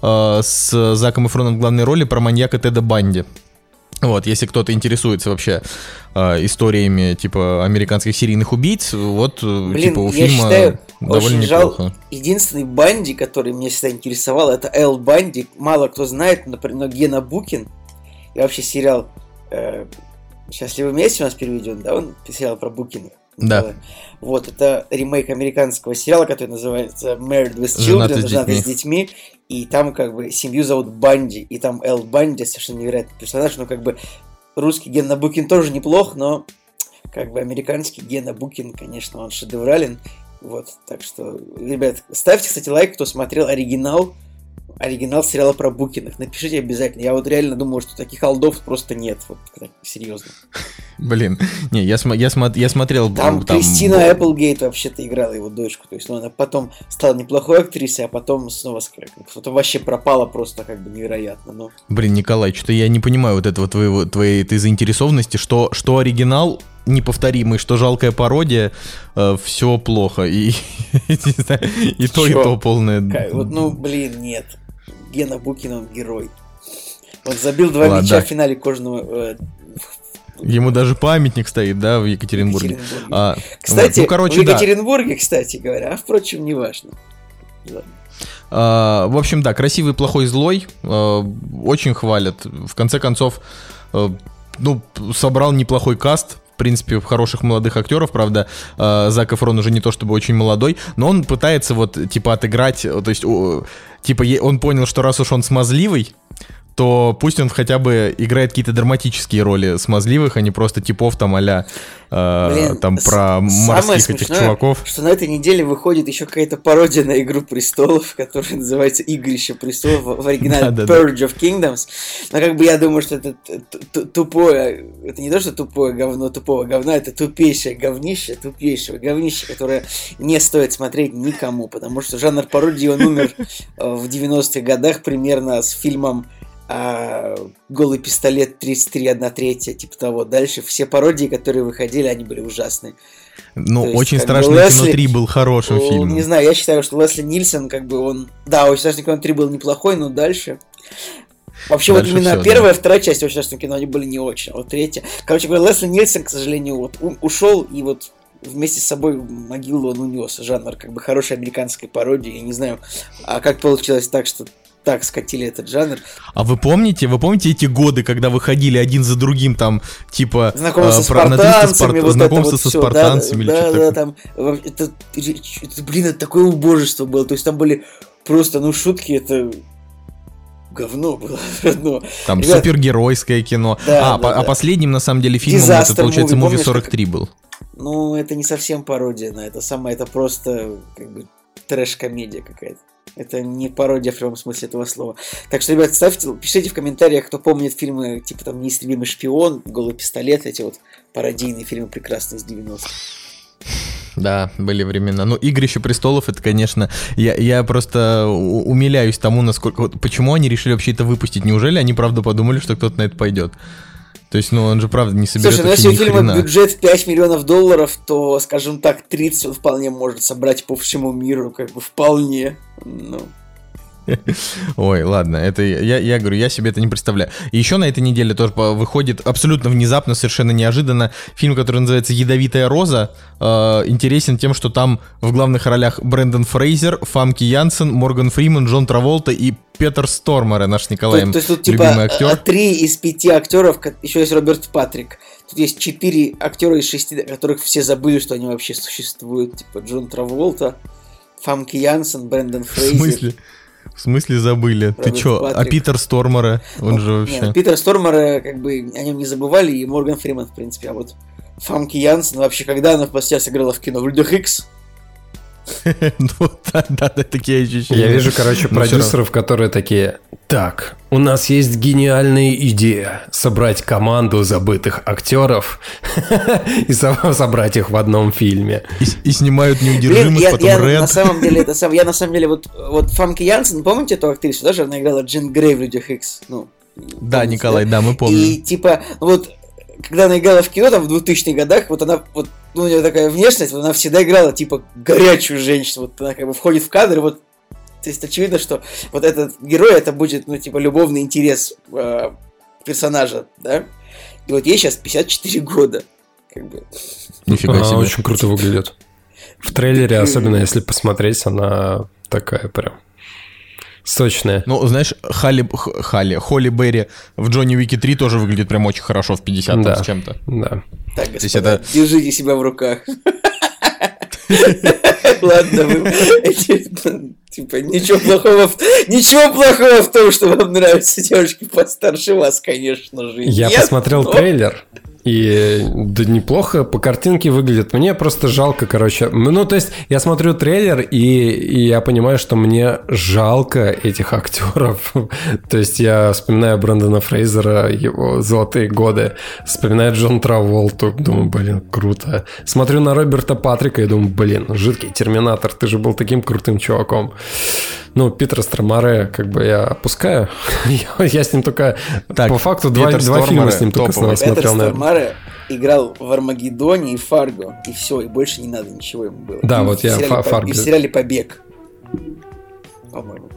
э, с Заком Эфроном в главной роли про маньяка Теда Банди. Вот, если кто-то интересуется вообще э, историями типа американских серийных убийц, вот э, Блин, типа у я фильма считаю, довольно очень жал- неплохо. Единственный Банди, который меня всегда интересовал, это Эл Банди. Мало кто знает, например, но Гена Букин. И вообще сериал э, «Счастливы вместе» у нас переведен, да? Он сериал про Букина. Да. Вот, это ремейк американского сериала, который называется Married with «Женаты Children, с «Женаты детьми». с детьми. И там как бы семью зовут Банди, и там Эл Банди, совершенно невероятный персонаж, но как бы русский Гена Букин тоже неплох, но как бы американский Гена Букин, конечно, он шедеврален. Вот, так что, ребят, ставьте, кстати, лайк, кто смотрел оригинал, оригинал сериала про Букиных. Напишите обязательно. Я вот реально думаю, что таких алдов просто нет. Вот, так, серьезно. Блин, не, я, смо- я, смо- я смотрел... Там, там Кристина Эпплгейт вообще-то играла его дочку. То есть, ну, она потом стала неплохой актрисой, а потом снова. Потом вообще пропала просто как бы невероятно. Ну, Блин, Николай, что-то я не понимаю вот этого твоего, твоей этой заинтересованности, что, что оригинал неповторимый, что жалкая пародия, все плохо. И, не знаю, и то, и то полное... Вот, ну, блин, нет. Гена Букин, он герой. Он забил два Ладно, мяча да. в финале кожного э, Ему даже памятник стоит, да, в Екатеринбурге. Екатеринбурге. А, Кстати, вот, ну, короче, в да. Екатеринбурге, кстати говоря, а впрочем, неважно. Ладно. А, в общем, да, красивый, плохой, злой. а, очень хвалят. В конце концов, а, ну, собрал неплохой каст. В принципе, хороших молодых актеров, правда, а, Зак Эфрон уже не то чтобы очень молодой, но он пытается вот, типа, отыграть, э, то есть, типа, он понял, что раз уж он смазливый, то пусть он хотя бы играет какие-то драматические роли смазливых, а не просто типов там а Блин, там про морских этих смешное, чуваков. Что на этой неделе выходит еще какая-то пародия на Игру престолов, которая называется Игрище престолов в оригинале. Purge of Kingdoms. Но как бы я думаю, что это тупое, это не то, что тупое говно тупого говна, это тупейшее говнище, тупейшее говнище, которое не стоит смотреть никому, потому что жанр пародии, он умер э, в 90-х годах примерно с фильмом а, голый пистолет 33 1 третья, типа того. Дальше все пародии, которые выходили, они были ужасные. Ну, есть, очень как бы, Лесли- кино 3 был хорошим О, фильмом. Не знаю, я считаю, что Лесли Нильсон, как бы он... Да, очень страшный кино 3 был неплохой, но дальше... Вообще, Дальше вот именно да. первая, вторая часть очень страшного кино, они были не очень. А вот третья... Короче говоря, Лесли Нильсон, к сожалению, вот ушел, и вот вместе с собой могилу он унес жанр как бы хорошей американской пародии. Я не знаю, а как получилось так, что так скатили этот жанр. А вы помните, вы помните эти годы, когда выходили один за другим там, типа... Знакомство э, про- на 300 спартанцами, спарт- вот знакомство вот со спартанцами да, или да, что-то да, там, э, это, это, блин, это такое убожество было, то есть там были просто, ну, шутки, это говно было одно. Там Ребят, супергеройское кино. Да, а, да, по- а да. последним, на самом деле, фильмом Disaster это, получается, movie, муви помнишь, 43 был. Ну, это не совсем пародия на это самое, это просто, как бы, трэш-комедия какая-то. Это не пародия в прямом смысле этого слова. Так что, ребят, ставьте, пишите в комментариях, кто помнит фильмы, типа там «Неистребимый шпион», «Голый пистолет», эти вот пародийные фильмы прекрасные из 90-х. Да, были времена. Ну, Игрище престолов, это, конечно, я, я просто умиляюсь тому, насколько... вот почему они решили вообще это выпустить? Неужели они правда подумали, что кто-то на это пойдет? То есть, ну, он же правда не соберет Слушай, ну если у фильма хрена. бюджет 5 миллионов долларов, то, скажем так, 30 он вполне может собрать по всему миру, как бы вполне. Ну, Ой, ладно, это я, я говорю, я себе это не представляю. И еще на этой неделе тоже выходит абсолютно внезапно, совершенно неожиданно фильм, который называется «Ядовитая роза». Э, интересен тем, что там в главных ролях Брэндон Фрейзер, Фамки Янсен, Морган Фриман, Джон Траволта и Петер Стормер, наш то, Николаем то есть тут любимый типа актер. три из пяти актеров, еще есть Роберт Патрик. Тут есть четыре актера из шести, которых все забыли, что они вообще существуют. Типа Джон Траволта, Фамки Янсен, Брэндон Фрейзер. В смысле забыли? Ты Роберт чё? А Патрик. Питер Стормера? Он же Не, вообще... ну, Питер Стормера, как бы, о нем не забывали, и Морган Фриман, в принципе, а вот Фамки Янсен, вообще, когда она в последний раз играла в кино? В Людях Икс? Ну, да, да, да, такие ощущения. Я вижу, короче, равно. продюсеров, которые такие, так, у нас есть гениальная идея собрать команду забытых актеров и со- собрать их в одном фильме. И, и снимают неудержимых, потом я Red. на самом деле, это сам, я на самом деле, вот, вот Фамки Янсен, помните эту актрису, даже она играла Джин Грей в Людях Икс? Ну, Да, помните, Николай, да, мы помним. И типа, ну вот, когда она играла в кино, там, в 2000-х годах, вот она, вот, ну, у нее такая внешность, вот она всегда играла, типа, горячую женщину, вот она как бы входит в кадр, и вот, то есть очевидно, что вот этот герой, это будет, ну, типа, любовный интерес э, персонажа, да? И вот ей сейчас 54 года, как бы. Нифига Она себе. очень круто выглядит. В трейлере, особенно если посмотреть, она такая прям сочная. Ну, знаешь, Халли, Халли, Холли Берри в Джонни Уике 3 тоже выглядит прям очень хорошо в 50 там Да. с чем-то. Да. Так, есть господа, это- держите себя в руках. Ладно, вы типа, ничего плохого, в- ничего плохого в том, что вам нравятся девушки постарше вас, конечно же. Я нет, посмотрел но- трейлер, и да неплохо по картинке выглядит. Мне просто жалко, короче. Ну, то есть, я смотрю трейлер, и, и я понимаю, что мне жалко этих актеров. то есть, я вспоминаю Брэндона Фрейзера, его золотые годы, вспоминаю Джон Траволту, думаю, блин, круто. Смотрю на Роберта Патрика и думаю, блин, жидкий терминатор, ты же был таким крутым чуваком. Ну, Питера Стромаре, как бы я опускаю. я, я с ним только... Так, по факту, два, Питер два фильма с ним только топовый. Смотрел, наверное. Стормаре играл в Армагеддоне и Фарго, и все, и больше не надо ничего ему было. Да, И вот я сериале Фа- «По- Фарго. И в сериале «Побег», по-моему,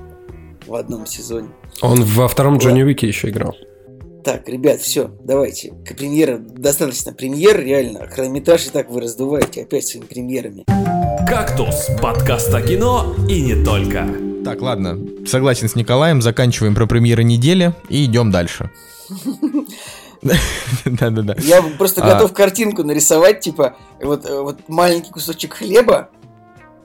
в одном сезоне. Он во втором Джонни Уике еще играл. Так, ребят, все, давайте. К премьера, достаточно премьер, реально. Хронометраж и так вы раздуваете опять своими премьерами. «Кактус» – подкаст о кино и не только. Так, ладно, согласен с Николаем, заканчиваем про премьеры недели и идем дальше. Да-да-да. Я просто А. готов картинку нарисовать, типа, вот, э, вот маленький кусочек хлеба,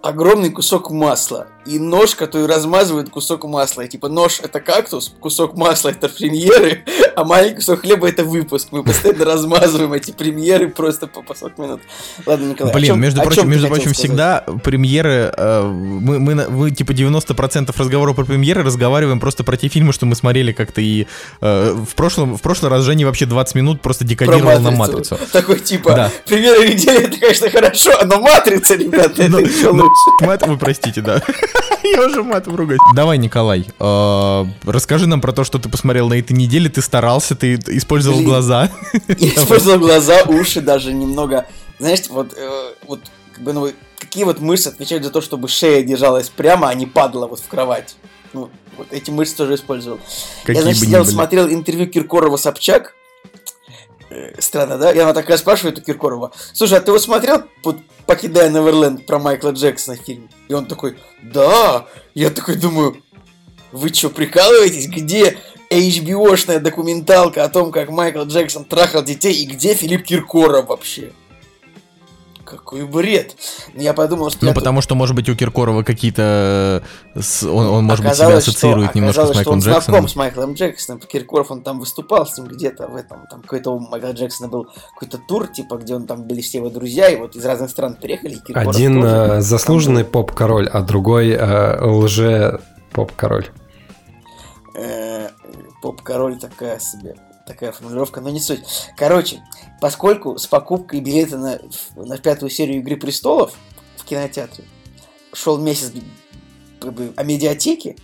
огромный кусок масла и нож, который размазывает кусок масла. И типа нож это кактус, кусок масла это премьеры, а маленький кусок хлеба это выпуск. Мы постоянно размазываем эти премьеры просто по, по 40 минут. Ладно, Николай. Блин, чем, между прочим, между прочим, всегда премьеры, э, мы, мы, мы типа 90% разговоров про премьеры разговариваем просто про те фильмы, что мы смотрели как-то и э, в прошлом, в прошлый раз Женя вообще 20 минут просто Про декодировал на матрицу. Такой типа, Да. премьера недели это, конечно, хорошо, но матрица, ребята, это Мат, вы простите, да. Я уже матом ругаюсь. Давай, Николай, э, расскажи нам про то, что ты посмотрел на этой неделе. Ты старался, ты использовал Блин. глаза. Я использовал глаза, уши даже немного. Знаешь, вот, э, вот как бы, ну, какие вот мышцы отвечают за то, чтобы шея держалась прямо, а не падала вот в кровать. Ну, вот эти мышцы тоже использовал. Какие я, значит, сидел, смотрел интервью Киркорова Собчак. Странно, да? И она такая спрашивает у Киркорова, слушай, а ты вот смотрел вот, «Покидая Неверленд» про Майкла Джексона фильм? И он такой, да. Я такой думаю, вы что, прикалываетесь? Где HBO-шная документалка о том, как Майкл Джексон трахал детей, и где Филипп Киркоров вообще? Какой бред. Я подумал, что Ну, я потому что, может быть, у Киркорова какие-то... э, с- Он, он, может быть, себя Оказалось, ассоциирует что, немножко с оказалось, что Майклом он знаком Джексоном. с Майклом Джексоном. Киркоров, он там выступал с ним где-то в этом. Там какой-то у Майкла Джексона был какой-то тур, типа, где он там были все его друзья, и вот из разных стран приехали. Один тоже. э, заслуженный поп-король, а другой э, лже-поп-король. Э, Поп-король такая себе. Такая формулировка, но не суть. Короче, поскольку с покупкой билета на, на пятую серию Игры престолов в кинотеатре шел месяц как бы, о медиатеке,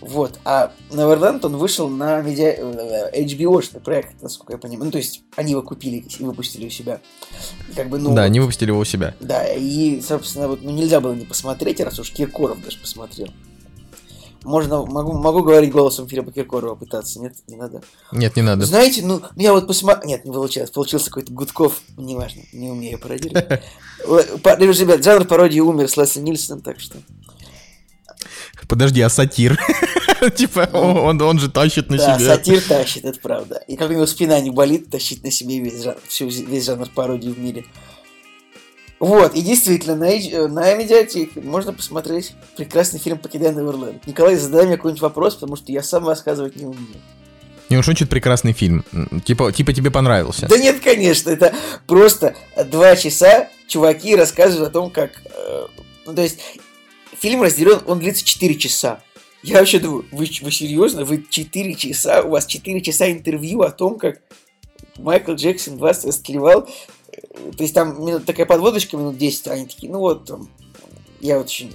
вот, а Neverland он вышел на медиа... э, HBO-шный проект, насколько я понимаю. Ну, то есть, они его купили и выпустили у себя. И как бы, ну, Да, они выпустили его у себя. да, и, собственно, вот, ну, нельзя было не посмотреть, раз уж Киркоров даже посмотрел. Можно, могу, могу говорить голосом Филиппа Киркорова пытаться, нет, не надо. Нет, не надо. Знаете, ну, я вот посмотрел... Нет, не получилось. Получился какой-то Гудков. Неважно, не умею пародировать. Па- Ребят, жанр пародии умер с Лесли Нильсоном, так что... Подожди, а сатир? Типа, он он же тащит на Да, себе. сатир тащит, это правда. И как у него спина не болит, тащить на себе весь жанр, всю, весь жанр пародии в мире. Вот, и действительно, на, э, на медиатеке можно посмотреть прекрасный фильм «Покидая Неверленд». Николай, задай мне какой-нибудь вопрос, потому что я сам рассказывать не умею. Не уж очень прекрасный фильм. Типа, типа тебе понравился. Да нет, конечно, это просто два часа чуваки рассказывают о том, как... э, ну, то есть, фильм разделен, он длится 4 часа. Я вообще думаю, вы, вы серьезно? Вы 4 часа, у вас 4 часа интервью о том, как Майкл Джексон вас растлевал. То есть там минут, такая подводочка, минут 10, они такие, ну вот, там, я очень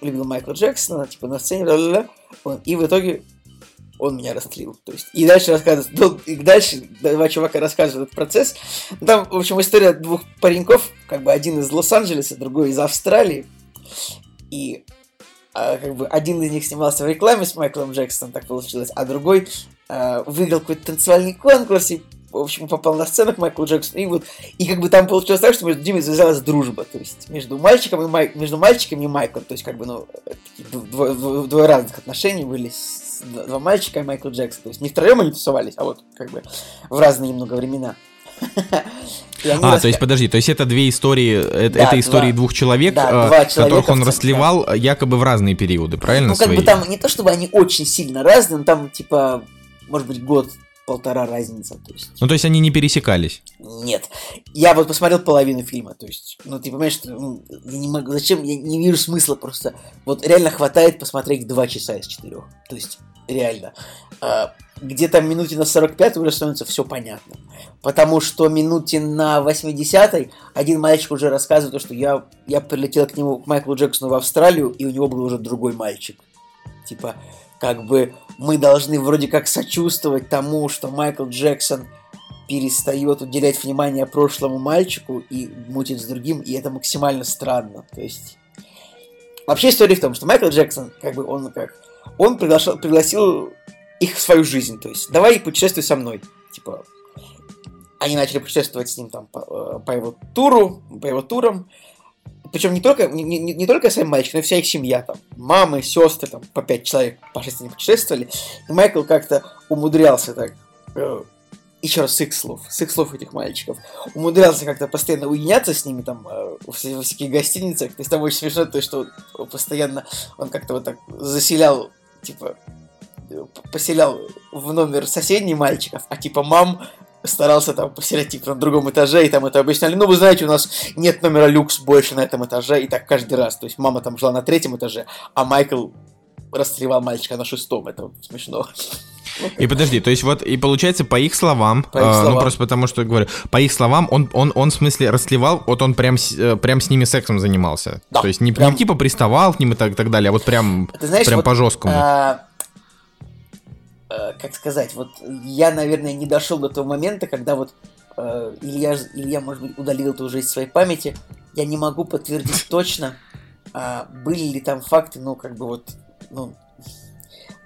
любил Майкла Джексона, типа на сцене, ла-ла-ла. Вот, и в итоге он меня растлил. То есть, и дальше рассказывают, ну, и дальше два чувака рассказывают этот процесс. Там, в общем, история двух пареньков, как бы один из Лос-Анджелеса, другой из Австралии. И а, как бы один из них снимался в рекламе с Майклом Джексоном, так получилось, а другой а, выиграл какой-то танцевальный конкурс и в общем, попал на сцену к Майклу Джексону, и вот, и как бы там получилось так, что между ними завязалась дружба, то есть между мальчиком и Май... между мальчиком и Майклом, то есть как бы, ну, двое разных отношений были, с- два мальчика и Майкл Джексон, то есть не втроем они тусовались, а вот как бы в разные немного времена. А, то есть подожди, то есть это две истории, э, Да, это истории два. двух человек, Да, э, два которых он растлевал э, якобы в разные периоды, правильно? Ну, как свои? бы там не то, чтобы они очень сильно разные, но там, типа, может быть, год-полтора разница, то есть... Ну, то есть они не пересекались. Нет. Я вот посмотрел половину фильма, то есть, ну, ты понимаешь, что ну, я не могу, зачем, я не вижу смысла просто, вот реально хватает посмотреть два часа из четырех, то есть, реально. А, где-то минуте на 45 уже становится все понятно, потому что минуте на 80 один мальчик уже рассказывает, то, что я, я прилетел к нему, к Майклу Джексону в Австралию, и у него был уже другой мальчик. Типа, как бы мы должны вроде как сочувствовать тому, что Майкл Джексон перестает уделять внимание прошлому мальчику и мутит с другим, и это максимально странно. То есть... Вообще история в том, что Майкл Джексон, как бы он как... Он приглашал, пригласил их в свою жизнь, то есть давай путешествуй со мной. Типа, они начали путешествовать с ним там по, э, по его туру, по его турам. Причем не только, не, не- не только сами мальчики, но и вся их семья там. Мамы, сестры, там по пять человек по шесть они путешествовали. И Майкл как-то умудрялся так э, еще раз, с их слов, с их слов этих мальчиков, умудрялся как-то постоянно уединяться с ними там э, во вся- во всяких гостиницах. То есть там очень смешно то, что он постоянно, он как-то вот так заселял, типа, э, поселял в номер соседний мальчиков, а типа мам старался там типа на другом этаже, и там это объясняли. Ну, вы знаете, у нас нет номера люкс больше на этом этаже, и так каждый раз. То есть мама там жила на третьем этаже, а Майкл расстрелял мальчика на шестом. Это смешно. И подожди, то есть вот, и получается, по их словам, По их э, ну словам. просто потому что, говорю, по их словам, он, он, он в смысле расливал, вот он прям, э, прям с ними сексом занимался. Да, то есть не, прям. не типа приставал к ним и так, так далее, а вот прям, Ты знаешь, прям вот, по-жесткому. а, э, как сказать, вот я, наверное, не дошел до того момента, когда вот э, Илья, Илья, может быть, удалил это уже из своей памяти. Я не могу подтвердить точно, а, были ли там факты, ну, как бы вот, ну,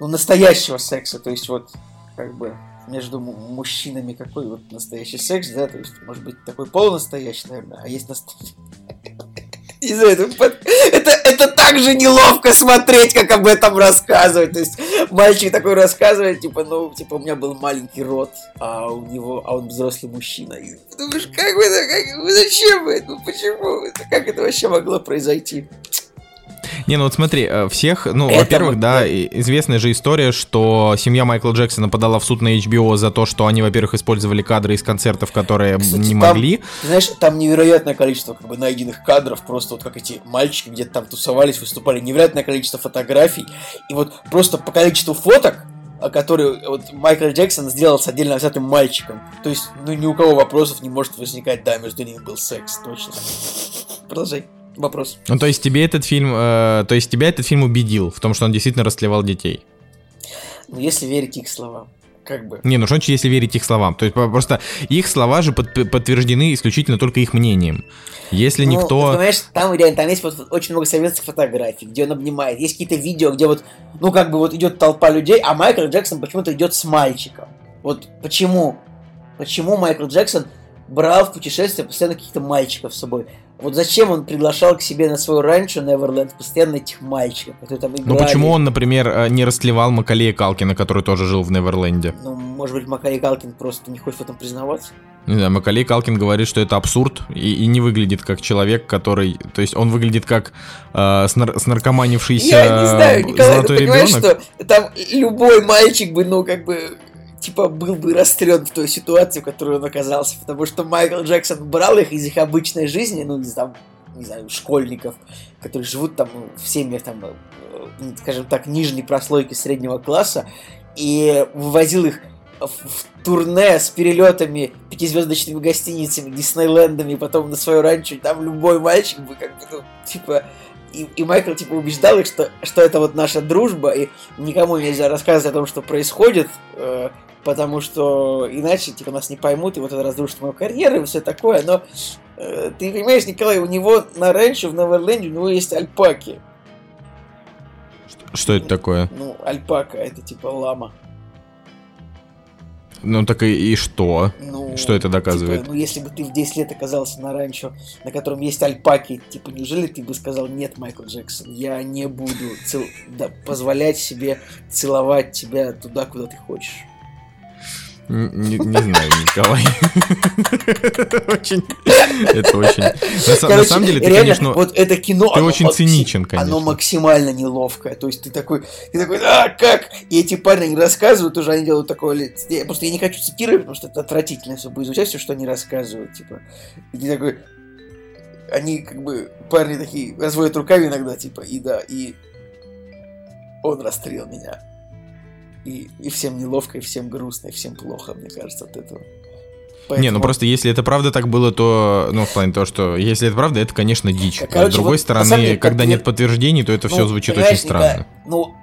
ну, настоящего секса, то есть вот, как бы, между му- мужчинами какой вот настоящий секс, да, то есть, может быть, такой полунастоящий, наверное, а есть настоящий... Не знаю, это, это, так же неловко смотреть, как об этом рассказывать. То есть мальчик такой рассказывает, типа, ну, типа, у меня был маленький рот, а у него, а он взрослый мужчина. И думаешь, как вы как, зачем это, ну, почему это, как это вообще могло произойти? Не, ну вот смотри, э, всех, ну, Это во-первых, вот, да, известная же история, что семья Майкла Джексона подала в суд на HBO за то, что они, во-первых, использовали кадры из концертов, которые Кстати, не там- могли. Ты знаешь, там невероятное количество как бы найденных кадров, просто вот как эти мальчики где-то там тусовались, выступали, невероятное количество фотографий, и вот просто по количеству фоток, а, которые вот Майкл Джексон сделал с отдельно взятым мальчиком. То есть, ну ни у кого вопросов не может возникать, да, между ними был секс, точно. Продолжай. Вопрос. Ну, то есть тебе этот фильм, э, то есть тебя этот фильм убедил в том, что он действительно растлевал детей. Ну, если верить их словам, как бы. Не, ну что если верить их словам? То есть просто их слова же под- подтверждены исключительно только их мнением. Если Ну, никто... ты понимаешь, там реально, там есть вот очень много советских фотографий, где он обнимает. Есть какие-то видео, где вот, ну, как бы вот идет толпа людей, а Майкл Джексон почему-то идет с мальчиком. Вот почему? Почему Майкл Джексон брал в путешествие постоянно каких-то мальчиков с собой? Вот зачем он приглашал к себе на свое ранчо Неверленд постоянно этих мальчиков, которые там играли? Ну почему он, например, э, не растлевал Макалея Калкина, который тоже жил в Неверленде? Ну, может быть, Макарий Калкин просто не хочет в этом признаваться? Не знаю, Макалей Калкин говорит, что это абсурд и, и не выглядит как человек, который... То есть он выглядит как э, снар- снаркоманившийся Я не знаю, Николай, золотой ты понимаешь, ребенок. что там любой мальчик бы, ну, как бы, типа, был бы растрен в той ситуации, в которой он оказался, потому что Майкл Джексон брал их из их обычной жизни, ну, из там, не знаю, школьников, которые живут там ну, в семьях, там, э, скажем так, нижней прослойки среднего класса, и вывозил их в, турне с перелетами, пятизвездочными гостиницами, Диснейлендами, потом на свое ранчо, там любой мальчик бы как бы, ну, типа, и, и Майкл, типа, убеждал их, что, что это вот наша дружба, и никому нельзя рассказывать о том, что происходит, э, потому что иначе, типа, нас не поймут, и вот это разрушит мою карьеру и все такое, но э, ты понимаешь, Николай, у него на ранчо в Неверленде у него есть альпаки. Что это такое? Ну, альпака, это типа лама. Ну так и, и что? Ну, Что это доказывает? Типа, ну, если бы ты в 10 лет оказался на ранчо, на котором есть альпаки, типа, неужели ты бы сказал, нет, Майкл Джексон, я не буду цел- да, позволять себе целовать тебя туда, куда ты хочешь. Не, не знаю, Николай. Очень... Это очень... На самом деле, ты, реально, конечно... вот это кино... ты очень циничен, конечно. Оно максимально неловкое. То есть ты такой, ты такой, а, как? И эти парни они рассказывают, уже они делают такое я- Просто я не хочу цитировать, потому что это отвратительно все будет звучать, все, что они рассказывают, типа. И ты такой... Они, как бы, парни такие, разводят руками иногда, типа, и да, и... Он расстрел меня. И, и всем неловко, и всем грустно, и всем плохо, мне кажется, от этого. Не, ну Поэтому- просто если это правда так было, то, ну, в плане того, что если это правда, это, конечно, дичь. А Короче, с другой вот, стороны, деле, когда подтвер- нет подтверждений, то это все Ну, звучит понимаешь, очень странно. Николай, ну,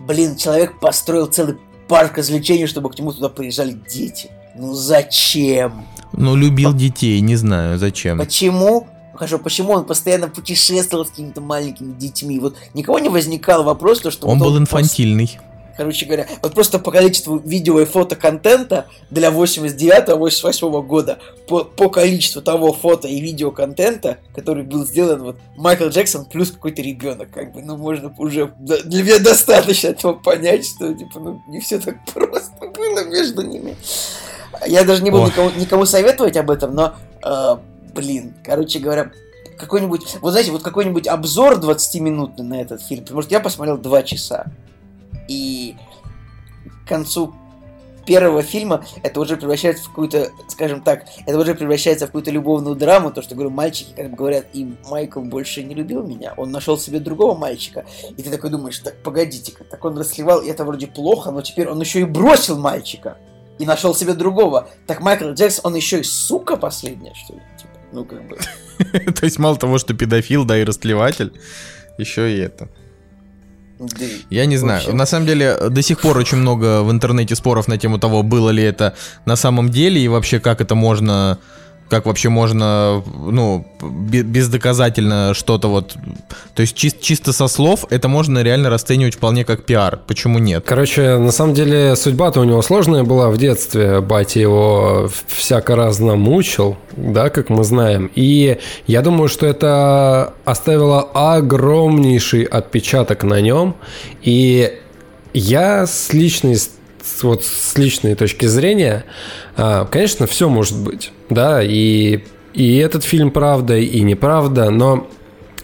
блин, человек построил целый парк развлечений, чтобы к нему туда приезжали дети. Ну зачем? Ну, любил детей, не знаю, зачем. Почему? Хорошо, почему он постоянно путешествовал с какими-то маленькими детьми? Вот никого не возникал вопрос, то, что Он вот был инфантильный. Короче говоря, вот просто по количеству видео и фото контента для 89-88 года, по, по количеству того фото и видео контента, который был сделан вот Майкл Джексон плюс какой-то ребенок, как бы, ну можно уже для меня достаточно этого понять, что типа ну не все так просто было между ними. Я даже не буду Ой. никому, никому советовать об этом, но, э, блин, короче говоря, какой-нибудь, вот знаете, вот какой-нибудь обзор 20-минутный на этот фильм, потому что я посмотрел 2 часа, и к концу первого фильма это уже превращается в какую-то, скажем так, это уже превращается в какую-то любовную драму, то, что, говорю, мальчики, как бы говорят, и Майкл больше не любил меня, он нашел себе другого мальчика, и ты такой думаешь, так, погодите-ка, так он расливал, и это вроде плохо, но теперь он еще и бросил мальчика, и нашел себе другого. Так Майкл Джексон, он еще и сука последняя, что ли? Типа, ну, как бы... То есть мало того, что педофил, да и растлеватель, еще и это. Я не знаю. общем. На самом деле, до сих пор очень много в интернете споров на тему того, было ли это на самом деле и вообще как это можно, как вообще можно, ну, бе- бездоказательно что-то вот, то есть чис- чисто со слов это можно реально расценивать вполне как пиар. Почему нет? Короче, на самом деле судьба-то у него сложная была в детстве. Батя его всяко разно мучил, да, как мы знаем. И я думаю, что это оставило огромнейший отпечаток на нем. И я с личной, с- вот с личной точки зрения, а, конечно, все может быть, да, и, и этот фильм правда, и неправда, но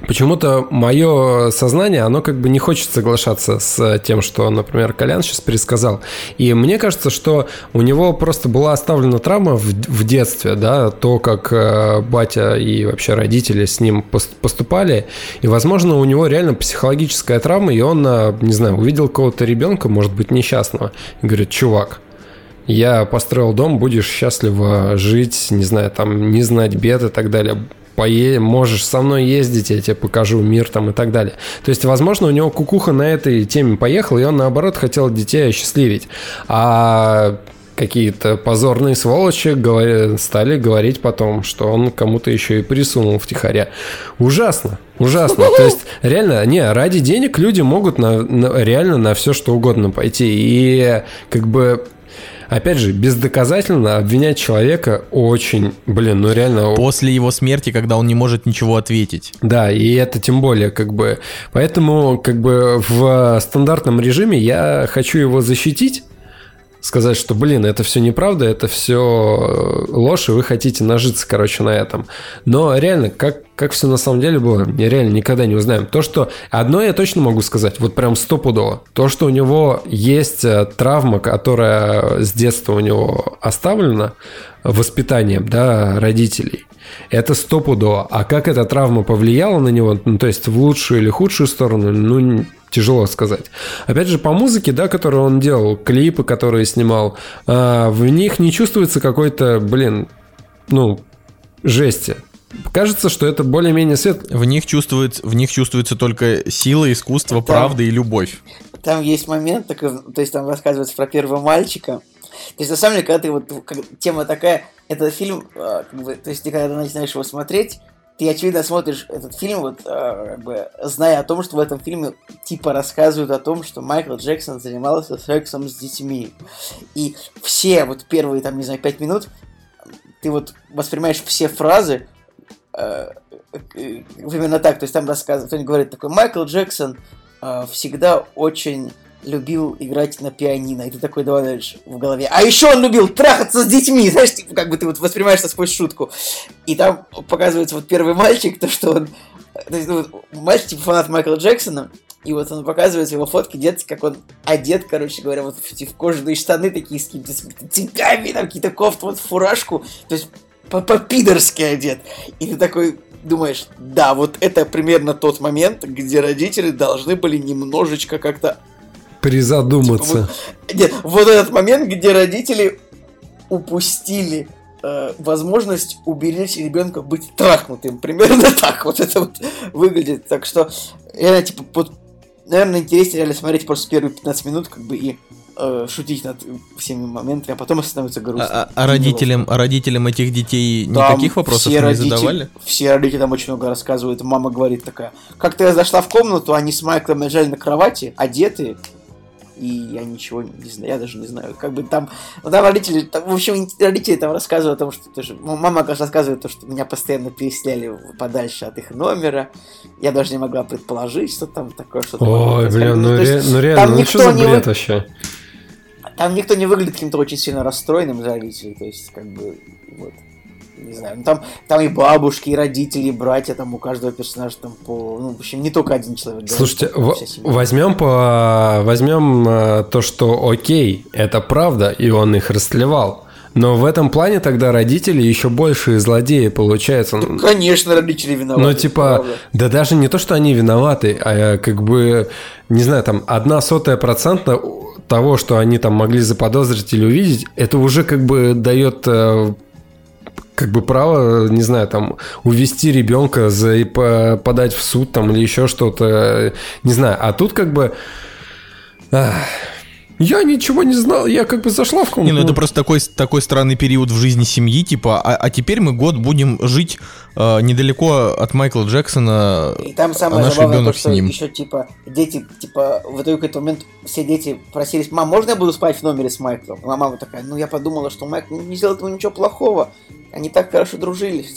Почему-то мое сознание, оно как бы не хочет соглашаться с тем, что, например, Колян сейчас пересказал. И мне кажется, что у него просто была оставлена травма в, в детстве, да, то, как э, батя и вообще родители с ним пос- поступали. И, возможно, у него реально психологическая травма, и он, э, не знаю, увидел какого-то ребенка, может быть, несчастного, и говорит, чувак, я построил дом, будешь счастливо жить, не знаю, там, не знать бед и так далее. Пое... Можешь со мной ездить, я тебе покажу мир там и так далее. То есть, возможно, у него кукуха на этой теме поехала, и он, наоборот, хотел детей осчастливить. А какие-то позорные сволочи говори- стали говорить потом, что он кому-то еще и присунул втихаря. Ужасно, ужасно. То есть, реально, не, ради денег люди могут на, на- реально на все, что угодно пойти. И как бы Опять же, бездоказательно обвинять человека очень, блин, ну реально... После его смерти, когда он не может ничего ответить. Да, и это тем более как бы... Поэтому как бы в стандартном режиме я хочу его защитить, сказать, что, блин, это все неправда, это все ложь, и вы хотите нажиться, короче, на этом. Но реально, как, как все на самом деле было, реально никогда не узнаем. То, что... Одно я точно могу сказать, вот прям стопудово. То, что у него есть э, травма, которая с детства у него оставлена воспитанием, да, родителей, это стопудово. А как эта травма повлияла на него, ну, то есть в лучшую или худшую сторону, ну, тяжело сказать. Опять же, по музыке, да, которую он делал, клипы, которые снимал, а, в них не чувствуется какой-то, блин, ну, жести. Кажется, что это более-менее свет. В них, чувствует, в них чувствуется только сила, искусство, Да. правда и любовь. Там есть момент, такой, то есть там рассказывается про первого мальчика. То есть на самом деле, когда ты вот как- тема такая, этот фильм, э, как бы, то есть ты когда начинаешь его смотреть, ты очевидно смотришь этот фильм, вот, э, как бы, зная о том, что в этом фильме типа рассказывают о том, что Майкл Джексон занимался сексом с детьми. И все вот первые, там, не знаю, пять минут, ты вот воспринимаешь все фразы э, именно так. То есть там рассказывают, кто-нибудь говорит такой, Майкл Джексон всегда очень любил играть на пианино. И ты такой добавляешь в голове. А еще он любил трахаться с детьми. Знаешь, типа, как бы ты вот воспринимаешь это сквозь шутку. И там показывается вот первый мальчик, то, что он... То есть, ну, вот мальчик, типа, фанат Майкла Джексона, и вот он показывает его фотки детские, как он одет, короче говоря, вот в, кожаные штаны такие с какими-то цепями, там какие-то кофты, вот фуражку, то есть по- по-пидорски одет. И ты такой думаешь, да, вот это примерно тот момент, где родители должны были немножечко как-то Призадуматься. нет, вот этот момент, где родители упустили э, возможность уберечь ребенка быть трахнутым. Примерно так вот это вот выглядит. Так что, реально, типа, вот, наверное, интереснее реально смотреть просто первые 15 минут, как бы, и э, шутить над всеми моментами, а потом становится грустно. А, а родителям, а родителям этих детей Там никаких вопросов не родители- задавали? Все родители там очень много рассказывают. Мама говорит такая, как-то я зашла в комнату, они с Майклом лежали на кровати, одетые, и я ничего не знаю, я даже не знаю, как бы там, ну, там родители, там, в общем, родители там рассказывают о том, что тоже, ну, мама, конечно, рассказывает то, что меня постоянно переселяли подальше от их номера, я даже не могла предположить, что там такое, что Ой, блин, ну, есть ре- ну там реально, ну никто что за не бред вы- вообще? Там никто не выглядит каким-то очень сильно расстроенным из родителей, то есть, как бы, вот, не знаю, ну, там, там и бабушки, и родители, и братья, там у каждого персонажа там по, ну, в общем, не только один человек. да, Слушайте, семья. возьмем по возьмем э, то, что окей, это правда, и он их растлевал. Но в этом плане тогда родители еще большие злодеи получаются. Ну, конечно, родители виноваты. Ну, типа, правда. да даже не то, что они виноваты, а э, как бы, не знаю, там, одна сотая процента того, что они там могли заподозрить или увидеть, это уже как бы дает э, как бы право, не знаю, там, увести ребенка за и по- подать в суд там или еще что-то, не знаю. А тут как бы... ах, я ничего не знал, я как бы зашла в Не, комнату. ну это просто такой, такой странный период в жизни семьи, типа, а, а теперь мы год будем жить э, недалеко от Майкла Джексона, И там самое наш забавное то, ребенок с что ним. еще, типа, дети, типа, в итоге в какой-то момент все дети просились, мам, можно я буду спать в номере с Майклом? А мама такая, ну, я подумала, что Майкл не сделал этого ничего плохого. Они так хорошо дружили.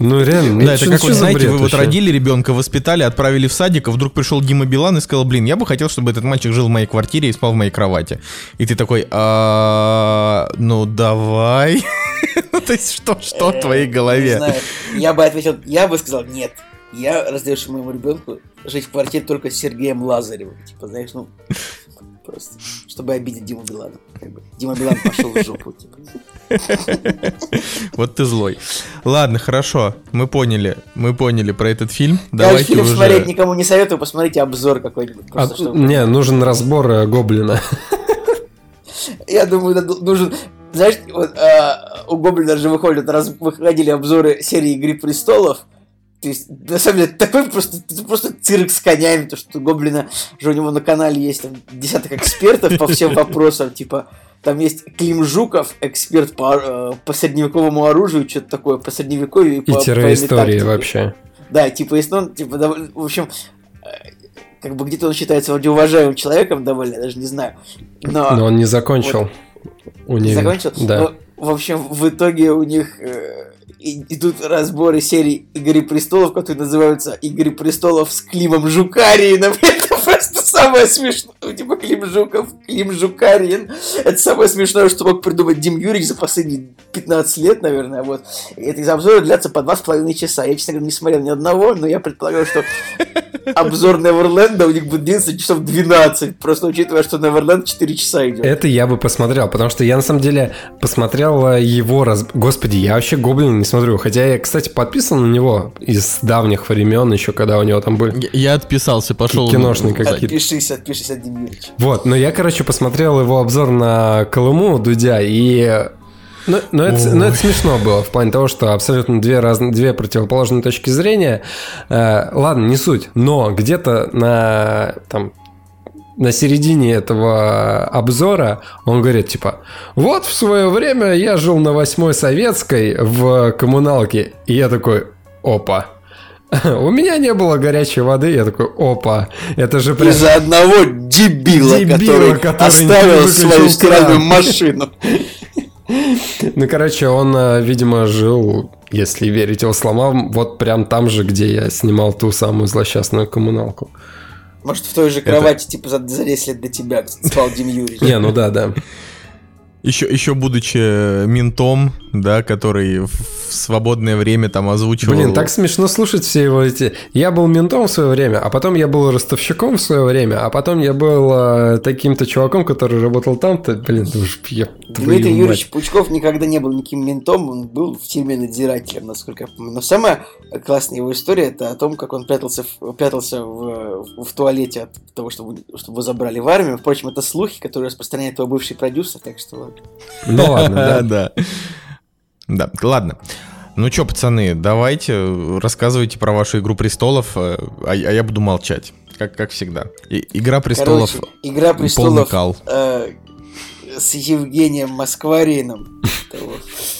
Ну реально, Да, что- это как за знаете, вы вот родили ребенка, воспитали, отправили в садик, а вдруг пришел Дима Билан и сказал, блин, я бы хотел, чтобы этот мальчик жил в моей квартире и спал в моей кровати. И ты такой, «А, ну давай. То есть что, что в твоей не голове? знаю. Я бы ответил, я бы сказал, нет. Я разрешу моему ребенку жить в квартире только с Сергеем Лазаревым. Типа, знаешь, ну, просто, чтобы обидеть Диму Билана. Дима Билан пошел в жопу. Типа. Вот ты злой. Ладно, хорошо, мы поняли, мы поняли про этот фильм. Я Давайте фильм уже... смотреть никому не советую, посмотрите обзор какой-нибудь. А, чтобы- Не, нужен разбор э, Гоблина. Я думаю, нужен... Знаешь, вот, а, у Гоблина же выходят, раз, выходили обзоры серии «Игры престолов», то есть, на самом деле, такой просто, просто цирк с конями, то, что у Гоблина же у него на канале есть там десяток экспертов по всем вопросам, типа, там есть Клим Жуков, эксперт по, э, по средневековому оружию, что-то такое, по средневековью и, И по, по истории вообще. Да, типа, если он, типа, довольно- в общем, э, как бы где-то он считается вроде уважаемым человеком довольно, я даже не знаю. Но, Но он не закончил универ. закончил. Да. Но, в общем, в итоге у них э, и- идут разборы серий Игры престолов, которые называются Игры престолов с Климом Жукариином. Это просто самое смешное. Типа Клим Жуков, Клим Жукарин. Это самое смешное, что мог придумать Дим Юрьевич за последние 15 лет, наверное. Вот. Эти обзоры длятся по два с половиной часа. Я, честно говоря, не смотрел ни одного, но я предполагаю, что обзор Неверленда у них будет длиться часов 12. Просто учитывая, что Неверленд 4 часа идет. Это я бы посмотрел, потому что я на самом деле посмотрел его раз... Господи, я вообще Гоблина не смотрю. Хотя я, кстати, подписан на него из давних времен, еще когда у него там были Я я отписался, пошел... киношные какие-то. Отпишись, отпишись от. Вот, но я, короче, посмотрел его обзор на Колыму Дудя, и... Ну, ну, это, ну, это смешно было, в плане того, что абсолютно две, разные, две противоположные точки зрения. Э, ладно, не суть, но где-то на, там, на середине этого обзора он говорит, типа, вот в свое время я жил на восьмой советской в коммуналке, и я такой, опа. У меня не было горячей воды, я такой, опа, это же прям... Из-за одного дебила, Дебила, который, который оставил свою стиральную машину. Ну, короче, он, э, видимо, жил, если верить его словам, вот прям там же, где я снимал ту самую злосчастную коммуналку. Может, в той же кровати, типа, за, за 10 лет до тебя спал Дим Юрьевич. Не, ну да, да. Еще, еще будучи ментом, да, который в в свободное время там озвучивал... Блин, так смешно слушать все его эти... Я был ментом в свое время, а потом я был ростовщиком в свое время, а потом я был э, таким-то чуваком, который работал там-то. Блин, да уж, я Дмитрий мать. Юрьевич Пучков никогда не был никаким ментом, он был в тюрьме надзирателем, насколько я помню. Но самая классная его история это о том, как он прятался в, прятался в, в туалете от того, чтобы, чтобы его забрали в армию. Впрочем, это слухи, которые распространяет его бывший продюсер, так что. Ну ладно, да. да. Ладно. Ну что, пацаны, давайте, э, рассказывайте про вашу «Игру престолов», э, а, а я буду молчать, как, как всегда. И- «Игра престолов» Короче, Игра престолов э, с Евгением Москварином.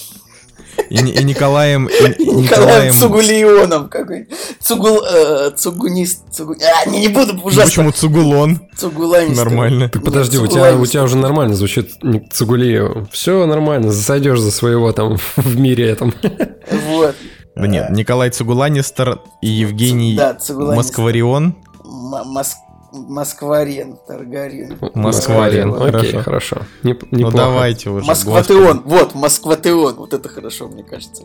И, и Николаем... и- и Николаем Николаем... Цугулионом какой Цугул... э, цугунист... Цугу... А, не, не буду, Ну, ужасно. Почему Цугулон? Цугуланист. Нормально. Так подожди, у тебя, у тебя уже нормально звучит Цугулиев. Все нормально, засойдешь за своего там в мире этом. Вот. Да нет, Николай Цугуланистер и Евгений Да. Москварион. М- Мос- Москварен, Таргарин. Москварен, Окей, хорошо. хорошо. Неп- Ну давайте уже. Москватеон, вот, Москватеон, вот это хорошо, мне кажется.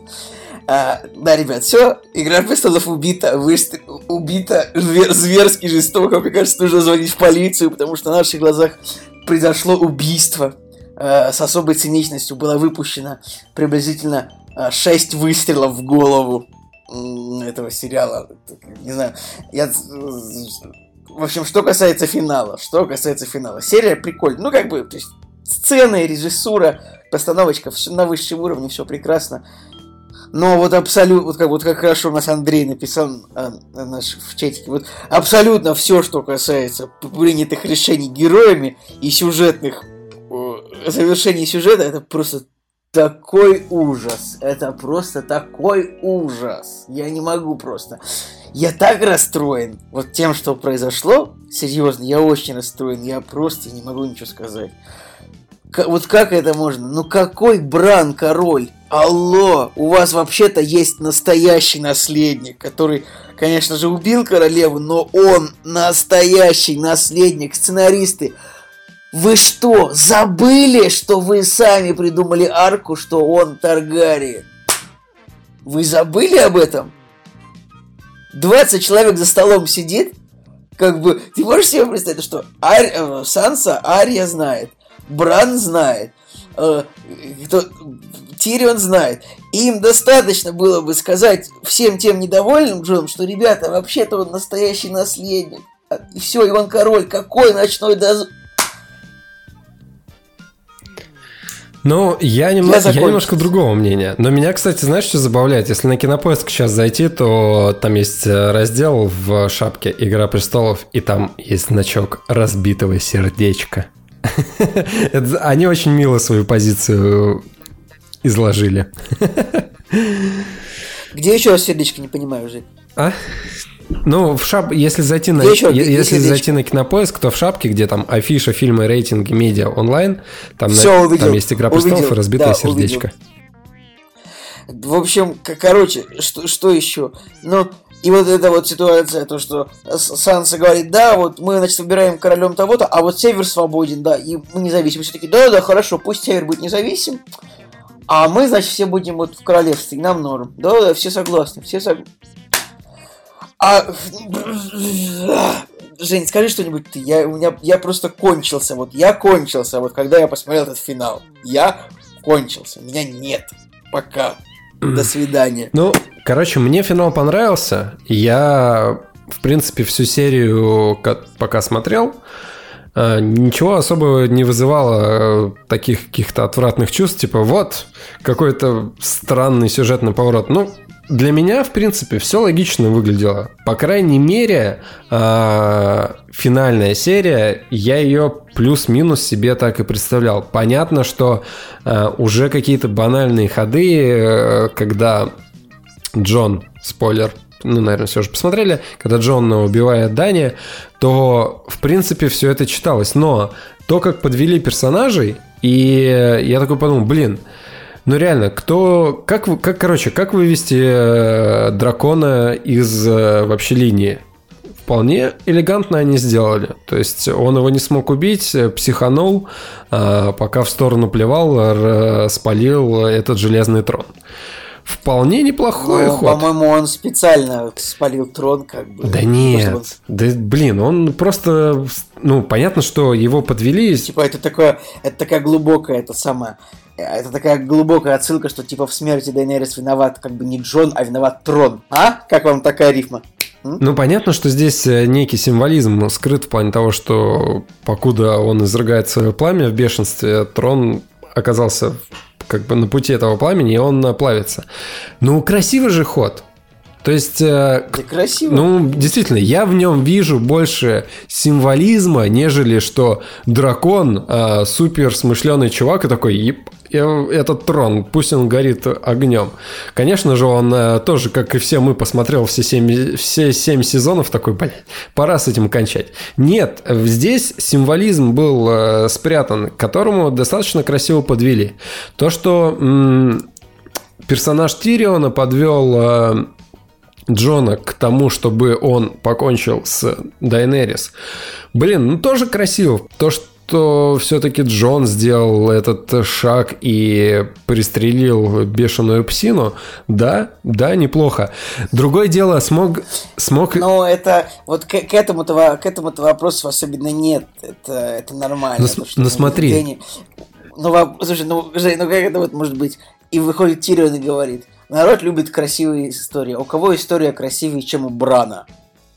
А, да, ребят, все, Игра престолов убита, выстр- убита звер- зверски жестоко, мне кажется, нужно звонить в полицию, потому что на наших глазах произошло убийство. А, с особой циничностью было выпущено приблизительно 6 выстрелов в голову этого сериала. Не знаю, я... В общем, что касается финала, что касается финала. Серия прикольная, ну как бы, то есть сцены, режиссура, постановочка, все на высшем уровне, все прекрасно. Но вот абсолютно, вот как, вот как хорошо у нас Андрей написал а, а, наш в чатике, вот абсолютно все, что касается принятых решений героями и сюжетных э, завершений сюжета, это просто такой ужас. Это просто такой ужас. Я не могу просто. Я так расстроен вот тем, что произошло. Серьезно, я очень расстроен. Я просто не могу ничего сказать. К- вот как это можно? Ну какой Бран король? Алло, у вас вообще-то есть настоящий наследник, который, конечно же, убил королеву, но он настоящий наследник. Сценаристы, вы что, забыли, что вы сами придумали арку, что он Таргариен? Вы забыли об этом? 20 человек за столом сидит, как бы, ты можешь себе представить, что Арь- э, Санса Ария знает, Бран знает, э, кто- Тирион знает. И им достаточно было бы сказать всем тем недовольным Джоном, что, ребята, вообще-то он настоящий наследник. И все, и он король. Какой ночной дозор? Ну, я, немного, я, закончил. немножко другого мнения. Но меня, кстати, знаешь, что забавляет? Если на Кинопоиск сейчас зайти, то там есть э, раздел в шапке «Игра престолов», и там есть значок разбитого сердечка. Они очень мило свою позицию изложили. Где еще раз сердечко, не понимаю уже. А? Ну, в шап... если зайти на, Где ещё? е- Где если сердечко? зайти на кинопоиск, то в шапке, где там афиша, фильмы, рейтинги, медиа, онлайн, там, на- Всё, увидел. там есть игра престолов Увидел. и разбитое Да, сердечко. В общем, короче, что, что еще? Ну, и вот эта вот ситуация, то, что Санса говорит, да, вот мы, значит, выбираем королем того-то, а вот Север свободен, да, и мы независимы. Все таки да, да, хорошо, пусть Север будет независим, а мы, значит, все будем вот в королевстве, нам норм. Да, да, все согласны, все согласны. А... Жень, скажи что-нибудь ты. Я, у меня, я просто кончился. Вот я кончился, вот когда я посмотрел этот финал. Я кончился. Меня нет. Пока. До свидания. Ну, короче, мне финал понравился. Я, в принципе, всю серию ка- пока смотрел. э, Ничего особого не вызывало э, таких каких-то отвратных чувств, типа вот какой-то странный сюжетный поворот. Ну, для меня, в принципе, все логично выглядело. По крайней мере, э, финальная серия, я ее плюс-минус себе так и представлял. Понятно, что э, уже какие-то банальные ходы, э, когда Джон, спойлер, ну, наверное, все же посмотрели, когда Джон убивает Дани, то, в принципе, все это читалось. Но то, как подвели персонажей, и я такой подумал, блин, ну реально, кто, как, вы- как, короче, как вывести э, дракона из э, вообще линии? Вполне элегантно они сделали. То есть он его не смог убить, э, психанул, пока в сторону плевал, спалил этот железный трон. Вполне неплохой Ну, ход. по-моему, он специально спалил трон, как бы. Да чтобы нет, он- да блин, он просто, ну, понятно, что его подвели, Типа, это такое, это такая глубокая, это самое, это такая глубокая отсылка, что типа в смерти Дейнерис виноват как бы не Джон, а виноват трон. А? Как вам такая рифма? Ну, понятно, что здесь э, некий символизм скрыт в плане того, что покуда он изрыгает свое пламя в бешенстве, трон оказался как бы на пути этого пламени, и он э, плавится. Ну, красивый же ход. То есть, э, красиво. ну, действительно, я в нем вижу больше символизма, нежели что дракон э, супер смышленый чувак и такой, «Еп, я- этот трон, пусть он горит огнем. Конечно же, он э, тоже, как и все мы, посмотрел все семь, все семь сезонов, такой, блядь, пора с этим кончать. Нет, здесь символизм был э, спрятан, к которому достаточно красиво подвели. То, что м, персонаж Тириона подвел... э, Джона к тому, чтобы он покончил с Дайнерис. Блин, ну тоже красиво. То, что все-таки Джон сделал этот шаг и пристрелил бешеную псину, да, да, неплохо. Другое дело, смог... смог... Но это вот к, к этому-то к этому-то вопросу особенно нет. Это, это нормально. Ну, то, с- ну, смотри. Дэнни- Ну, слушай, ну, Жень, ну как это вот может быть? И выходит Тирион и говорит, народ любит красивые истории. У кого история красивее, чем у Брана?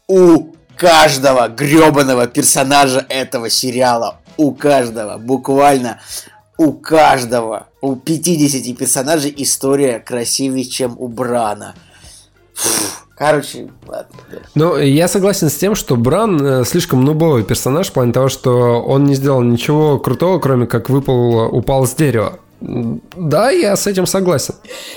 У каждого гребаного персонажа этого сериала. У каждого. Буквально у каждого. У 50 персонажей история красивее, чем у Брана. Короче, ладно. Ну, я согласен с тем, что Бран э, слишком нубовый персонаж в плане того, что он не сделал ничего крутого, кроме как выпал, упал с дерева. Да, я с этим согласен.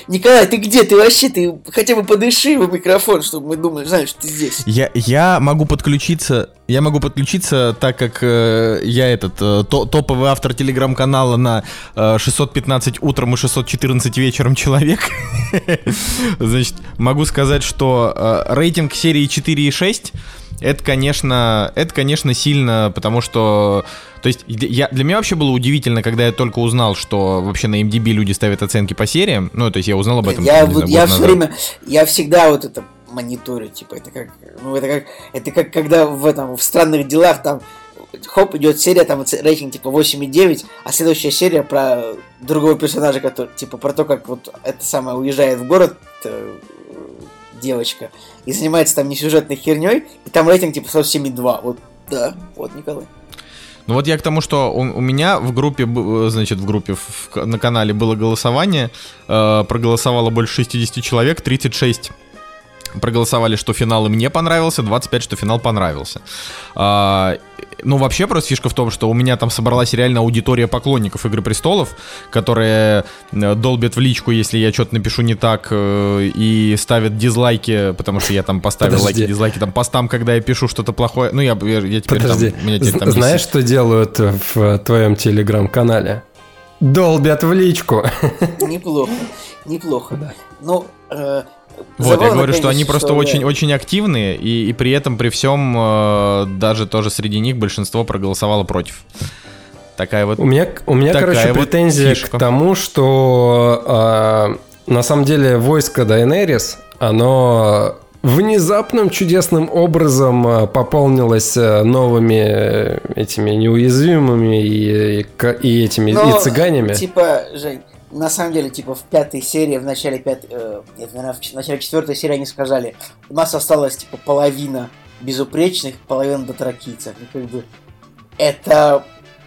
Николай, ты где? Ты вообще, ты хотя бы подыши в микрофон, чтобы мы думали, знаешь, что ты здесь. Я, я могу подключиться, я могу подключиться, так как э, я этот э, то- топовый автор телеграм-канала на э, 615 утром и 614 вечером человек. Значит, могу сказать, что э, рейтинг серии 4,6 это, конечно, это, конечно, сильно, потому что, то есть, я, для меня вообще было удивительно, когда я только узнал, что вообще на MDB люди ставят оценки по сериям. Ну, то есть, я узнал об этом. Я, вот- знаю, я все время, я всегда вот это мониторю, типа, это как, ну, это как, это как когда в этом, в странных делах там, хоп, идет серия, там рейтинг типа 8,9, а следующая серия про другого персонажа, который, типа, про то, как вот это самое уезжает в город э, девочка и занимается там несюжетной херней, и там рейтинг типа 47,2. Вот, да, вот, Николай. Ну вот я к тому, что у, у меня в группе, э, значит, в группе в- на канале было голосование, э, проголосовало больше 60 человек, 36 проголосовали, что финал им не понравился, 25, что финал понравился. А, ну, вообще, просто фишка в том, что у меня там собралась реально аудитория поклонников Игры Престолов, которые э, долбят в личку, если я что-то напишу не так, э, и ставят дизлайки, потому что я там поставил Подожди. лайки, дизлайки там постам, когда я пишу что-то плохое. Ну, я, я, я теперь Подожди, там... меня теперь там знаешь, висит. что делают в твоем телеграм-канале? Долбят в личку. Неплохо, неплохо. Ну, э, Вот, я говорю, что они просто что, очень, да. очень активные, и, и при этом, при всем, э, даже тоже среди них большинство проголосовало против. Такая вот... У меня, у меня Такая короче, вот претензия фишка. к тому, что а, на самом деле войско Дайнерис, оно внезапным чудесным образом а, пополнилось а, новыми э, этими неуязвимыми и, и и этими Но, и цыганями. Типа, Жень, на самом деле, типа, в пятой серии, в начале пятой, э, нет, наверное, в начале четвертой серии они сказали, у нас осталось, типа, половина безупречных, половина дотракийцев. И как бы это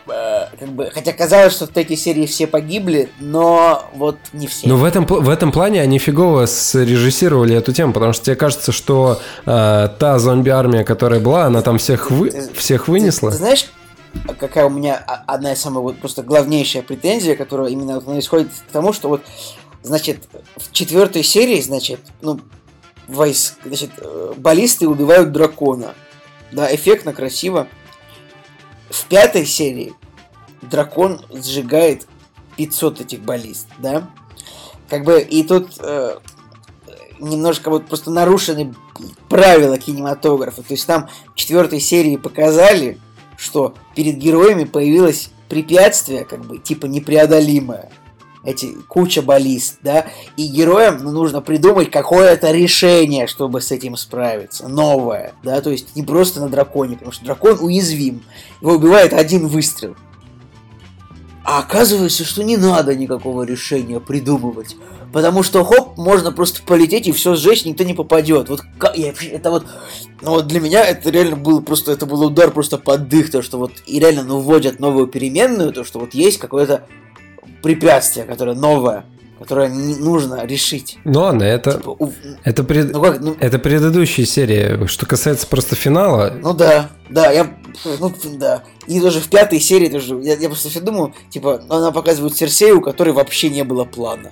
э, как бы, хотя казалось, что в третьей серии все погибли, но вот не все. Но в этом, в этом плане они фигово срежиссировали эту тему, потому что тебе кажется, что а, та зомби-армия, которая была, она там всех, вы, Ты- всех Ты- вынесла. Ты, знаешь, какая у меня одна из самых вот просто главнейшая претензия, которая именно вот исходит к тому, что вот, значит, в четвертой серии, значит, ну, войск, значит, э, баллисты убивают дракона. Да, эффектно, красиво. В пятой серии дракон сжигает 500 этих баллист, да? Как бы, и тут э, немножко вот просто нарушены правила кинематографа. То есть там в четвертой серии показали, что перед героями появилось препятствие, как бы, типа непреодолимое. Эти куча баллист, да, и героям ну, нужно придумать какое-то решение, чтобы с этим справиться, новое, да, то есть не просто на драконе, потому что дракон уязвим, его убивает один выстрел. А оказывается, что не надо никакого решения придумывать. Потому что, хоп, можно просто полететь и все сжечь, никто не попадет. Вот как, я, вообще- это вот, ну вот для меня это реально был просто, это был удар просто под дых, то что вот и реально ну, вводят новую переменную, то что вот есть какое-то препятствие, которое новое, которое нужно решить. Ну ладно, это, Типа, у- это, пред- ну как, ну, это предыдущая серия. Что касается просто финала, Ну да, да, я, ну да. И даже в пятой серии тоже, я, я просто все думаю, типа, она показывает Серсею, у которой вообще не было плана.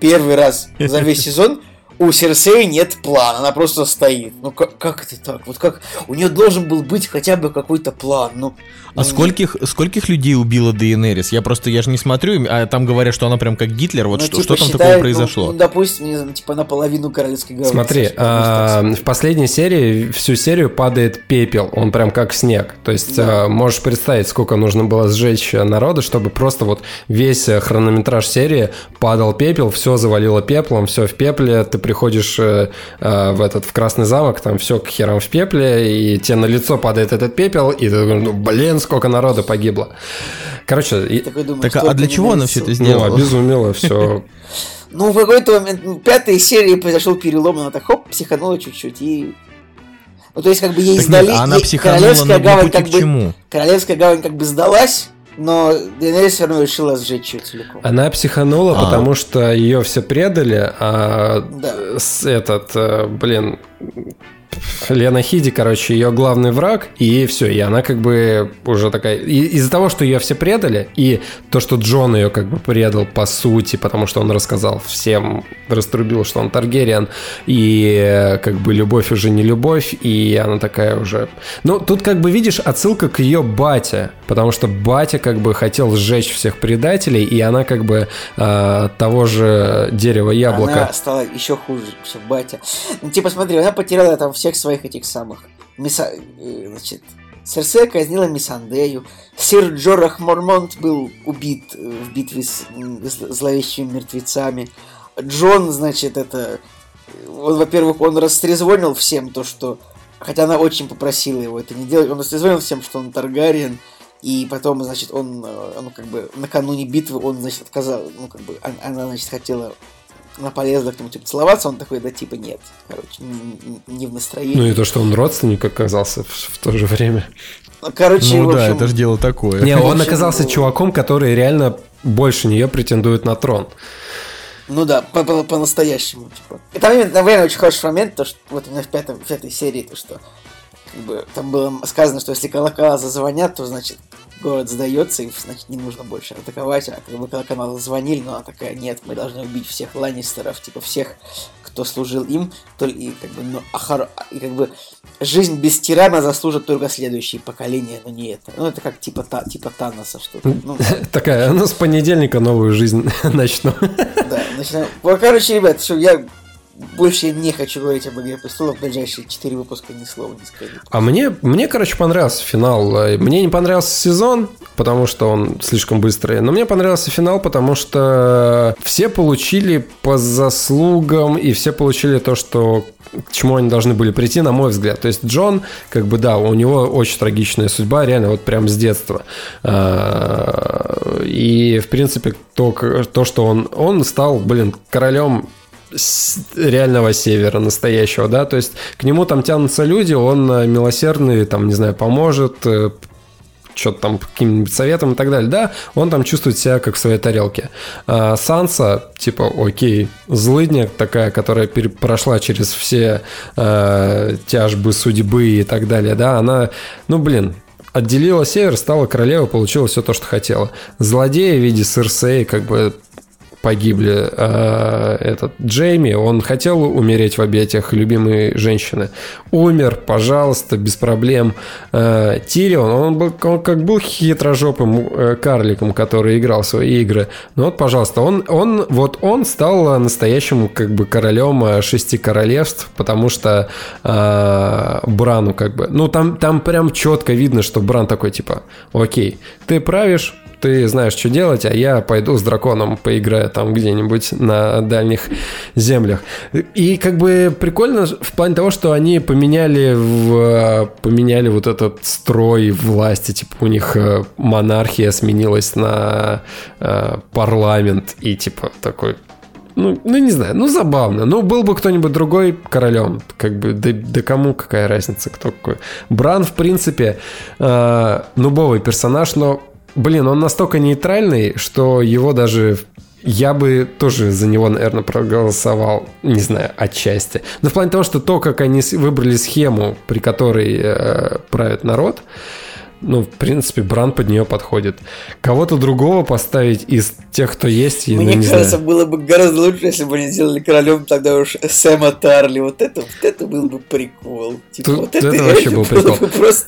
Первый раз за весь сезон у Серсеи нет плана, она просто стоит. Ну как, как это так? Вот как у нее должен был быть хотя бы какой-то план. Ну, А ну, скольких, скольких людей убила Дейенерис? Я просто, я же не смотрю, а там говорят, что она прям как Гитлер. Вот ну, что, типа, что там считает, такого ну, произошло? Ну, допустим, не знаю, типа наполовину королевской головы. Смотри, а, в последней серии всю серию падает пепел, он прям как снег. То есть Да. а, можешь представить, сколько нужно было сжечь народа, чтобы просто вот весь э, хронометраж серии падал пепел, все завалило пеплом, все в пепле, ты приходишь э, э, в этот в Красный замок, там все к херам в пепле, и тебе на лицо падает этот пепел, и ты думаешь, ну блин, сколько народа погибло. Короче, и- такой думаю, Так, а- для чего она все это ну, сделала? обезумело все. Ну, в какой-то момент, ну, в пятой серии произошел перелом, она так хоп, психанула чуть-чуть и... Ну, то есть, как бы ей Так сдали, нет, а она ей психанула Королевская на гавань как бы... Королевская гавань как бы сдалась, но Дейенерис все равно решила сжечь ее целиком. Она психанула, А. потому что ее все предали, а Да. с этот, э, блин, Лена Хиди, короче, ее главный враг, и все, и она как бы уже такая... и из-за того, что ее все предали, и то, что Джон ее как бы предал по сути, потому что он рассказал всем, раструбил, что он Таргериан, и э, как бы любовь уже не любовь, и она такая уже... Ну, тут как бы видишь отсылка к ее бате, потому что батя как бы хотел сжечь всех предателей, и она как бы э, того же дерева яблока... Она стала еще хуже, чем батя. Ну, типа, смотри, она потеряла там всех своих этих самых... Миса... э, Значит, Серсея казнила Мисандею. Сир Джорах Мормонт был убит э, в битве с, зловещими мертвецами. Джон, значит, это... Он, во-первых, он растрезвонил всем то, что... Хотя она очень попросила его это не делать. Он растрезвонил всем, что он Таргариен. И потом, значит, он, э, ну, как бы, накануне битвы он, значит, отказал, ну, как бы, он- она, значит, хотела она полезла к нему, типа, целоваться, он такой, да, типа, нет, короче, не, в настроении. Ну и то, что он родственник оказался в, в то же время. Ну, короче, Ну в да, общем, это же дело такое. Не, он общем, оказался ну- чуваком, который реально больше нее претендует на трон. Ну да, по- по- по-настоящему, типа. И там именно, наверное, очень хороший момент, то, что вот именно в, пятом, в пятой серии, то, что как бы, там было сказано, что если колокола зазвонят, то, значит, город сдается, и, значит, не нужно больше атаковать, а как бы колокола зазвонили, но она такая, нет, мы должны убить всех Ланнистеров, типа, всех, кто служил им, то, и, как бы, ну, а хоро- и, как бы, жизнь без тирана заслужат только следующие поколения, но не это. Ну, это как, типа, та, типа Таноса что-то. Ну, Такая, ну с понедельника новую жизнь начну. Да, начинаем. Ну, короче, ребят, что я больше не хочу говорить об Игре Престолов. В ближайшие 4 выпуска ни слова не скажу. А мне, мне, короче, понравился финал. Мне не понравился сезон, потому что он слишком быстрый. Но мне понравился финал, потому что все получили по заслугам, и все получили то, что к чему они должны были прийти, на мой взгляд. То есть Джон, как бы, да, у него очень трагичная судьба, реально, вот прям с детства. А, И, в принципе, то, то что он, он стал, блин, королем реального севера, настоящего, да, то есть к нему там тянутся люди, он э, милосердный, там, не знаю, поможет, что-то там каким-нибудь советом и так далее, да, он там чувствует себя как в своей тарелке. А Санса, типа, окей, злыдня такая, которая прошла через все э, тяжбы судьбы и так далее, да, она, ну, блин, отделила север, стала королевой, получила все то, что хотела. Злодеи в виде Серсеи, как бы погибли. А, этот Джейми, он хотел умереть в объятиях любимой женщины. Умер, пожалуйста, без проблем. А, Тирион, он, был, он как был хитрожопым э, карликом, который играл в свои игры. Ну вот, пожалуйста, он, он, вот он стал настоящим как бы королем э, шести королевств, потому что а, Брану как бы... Ну, там, там прям четко видно, что Бран такой, типа, окей, ты правишь, ты знаешь, что делать, а я пойду с драконом поиграю там где-нибудь на дальних землях. И как бы прикольно в плане того, что они поменяли, в, поменяли вот этот строй власти, типа у них э, монархия сменилась на э, парламент и типа такой ну, ну, не знаю, ну, забавно. Ну, был бы кто-нибудь другой королем, как бы, да, да кому какая разница, кто какой. Бран, в принципе, э, нубовый персонаж, но, блин, он настолько нейтральный, что его даже я бы тоже за него, наверное, проголосовал, не знаю, отчасти. Но в плане того, что то, как они выбрали схему, при которой э, правит народ, ну, в принципе, Бран под нее подходит. Кого-то другого поставить из тех, кто есть, я Мне ну, не кажется, знаю. было бы гораздо лучше, если бы они сделали королем тогда уж Сэма Тарли. Вот это, вот это был бы прикол. Типа, Тут- вот это вообще был было прикол. бы просто,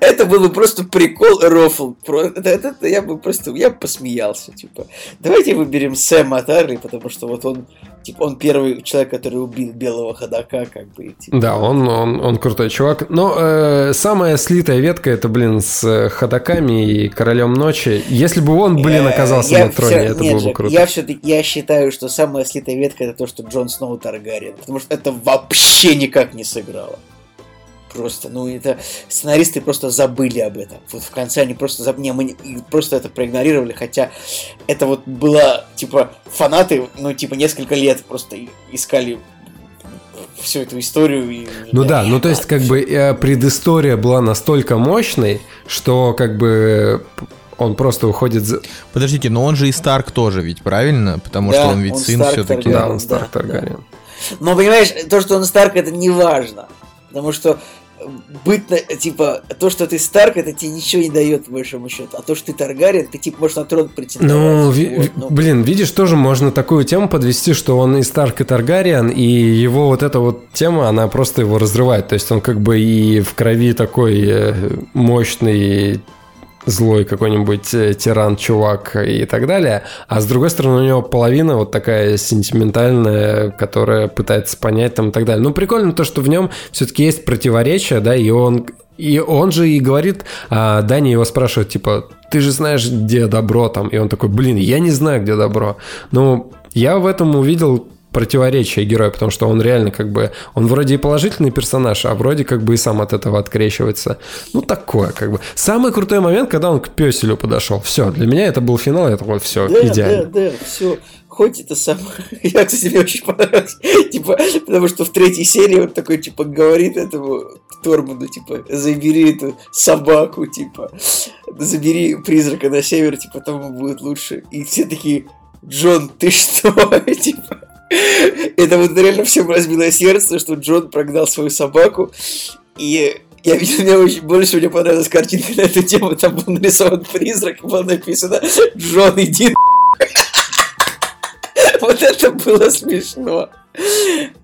это был бы просто прикол рофл. Это, это- это я бы просто, я бы посмеялся. Типа, давайте выберем Сэма Тарли, потому что вот он, типа, он первый человек, который убил белого ходока, как бы. типа, Да, он, он, он крутой чувак. Но э, самая слитая ветка это, блин, с э, ходаками и королем ночи. Если бы он, блин, Э, оказался я на троне, всё- это нет, было бы круто. Я все-таки я считаю, что самая слитая ветка это то, что Джон Сноу Таргариен. Потому что это вообще никак не сыграло. Просто, ну это сценаристы просто забыли об этом. Вот в конце они просто заб... не, мы не- просто это проигнорировали, хотя это вот было типа фанаты, ну типа несколько лет просто искали всю эту историю. И... Ну да, ну то есть как бы э, предыстория была настолько мощной, что как бы он просто уходит за... Подождите, но он же и Старк тоже ведь, правильно? Потому Да, что он ведь он сын все-таки. Да, Да, он Старк да, Таргариен. Но понимаешь, то, что он Старк, это не важно. Потому что быть, на- типа, то, что ты Старк, это тебе ничего не дает, по большому счету. А то, что ты Таргариен, ты, типа, можешь на трон претендовать. Ну, Вот, ви- ну. блин, видишь, тоже можно такую тему подвести, что он и Старк, и Таргариен, и его вот эта вот тема, она просто его разрывает. То есть он как бы и в крови такой э, мощный злой какой-нибудь э, тиран, чувак и так далее. А с другой стороны, у него половина вот такая сентиментальная, которая пытается понять там и так далее. Ну, прикольно то, что в нем все-таки есть противоречия, да, и он и он же и говорит, а Дани его спрашивает, типа, ты же знаешь, где добро там? И он такой, блин, я не знаю, где добро. Ну, я в этом увидел противоречие героя, потому что он реально как бы, он вроде и положительный персонаж, а вроде как бы и сам от этого открещивается. Ну, такое как бы. Самый крутой момент, когда он к песелю подошел. Все, для меня это был финал, я такой, все, Да, идеально. да, да, все. Хоть это сам. Я, кстати, мне очень понравилось. Типа, потому что в третьей серии он такой, типа, говорит этому Торману, типа, забери эту собаку, типа, забери призрака на север, типа, там будет лучше. И все такие, Джон, ты что? Типа, это вот реально всем разбило сердце, что Джон прогнал свою собаку. И я видел, мне очень больше мне понравилась картинка на эту тему. Там был нарисован призрак, и было написано Джон, иди Вот это было смешно.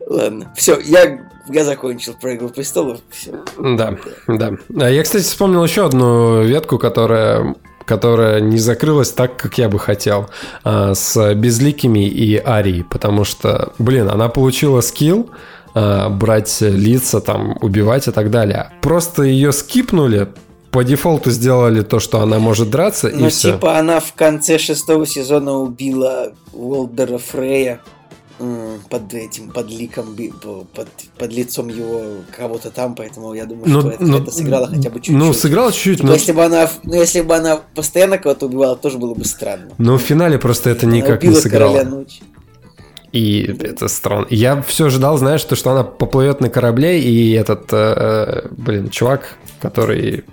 Ладно, все, я, я закончил про Игру престолов. Все. Да, да. А Я, кстати, вспомнил еще одну ветку, которая которая не закрылась так, как я бы хотел, а, с безликими и Арией, потому что, блин, она получила скилл а, брать лица, там, убивать и так далее. Просто ее скипнули, по дефолту сделали то, что она может драться, и Ну, все. типа, она в конце шестого сезона убила Уолдера Фрея под этим, под ликом, под, под лицом его кого-то там, поэтому я думаю, что это, это сыграло хотя бы чуть-чуть. Ну, сыграла чуть-чуть, Типа, но, если бы она, ну, если бы она постоянно кого-то убивала, тоже было бы странно. но в финале просто это Она никак не сыграло. короля ночи. И это странно. Я все ждал, знаешь, то, что она поплывет на корабле, и этот, э, блин, чувак, который,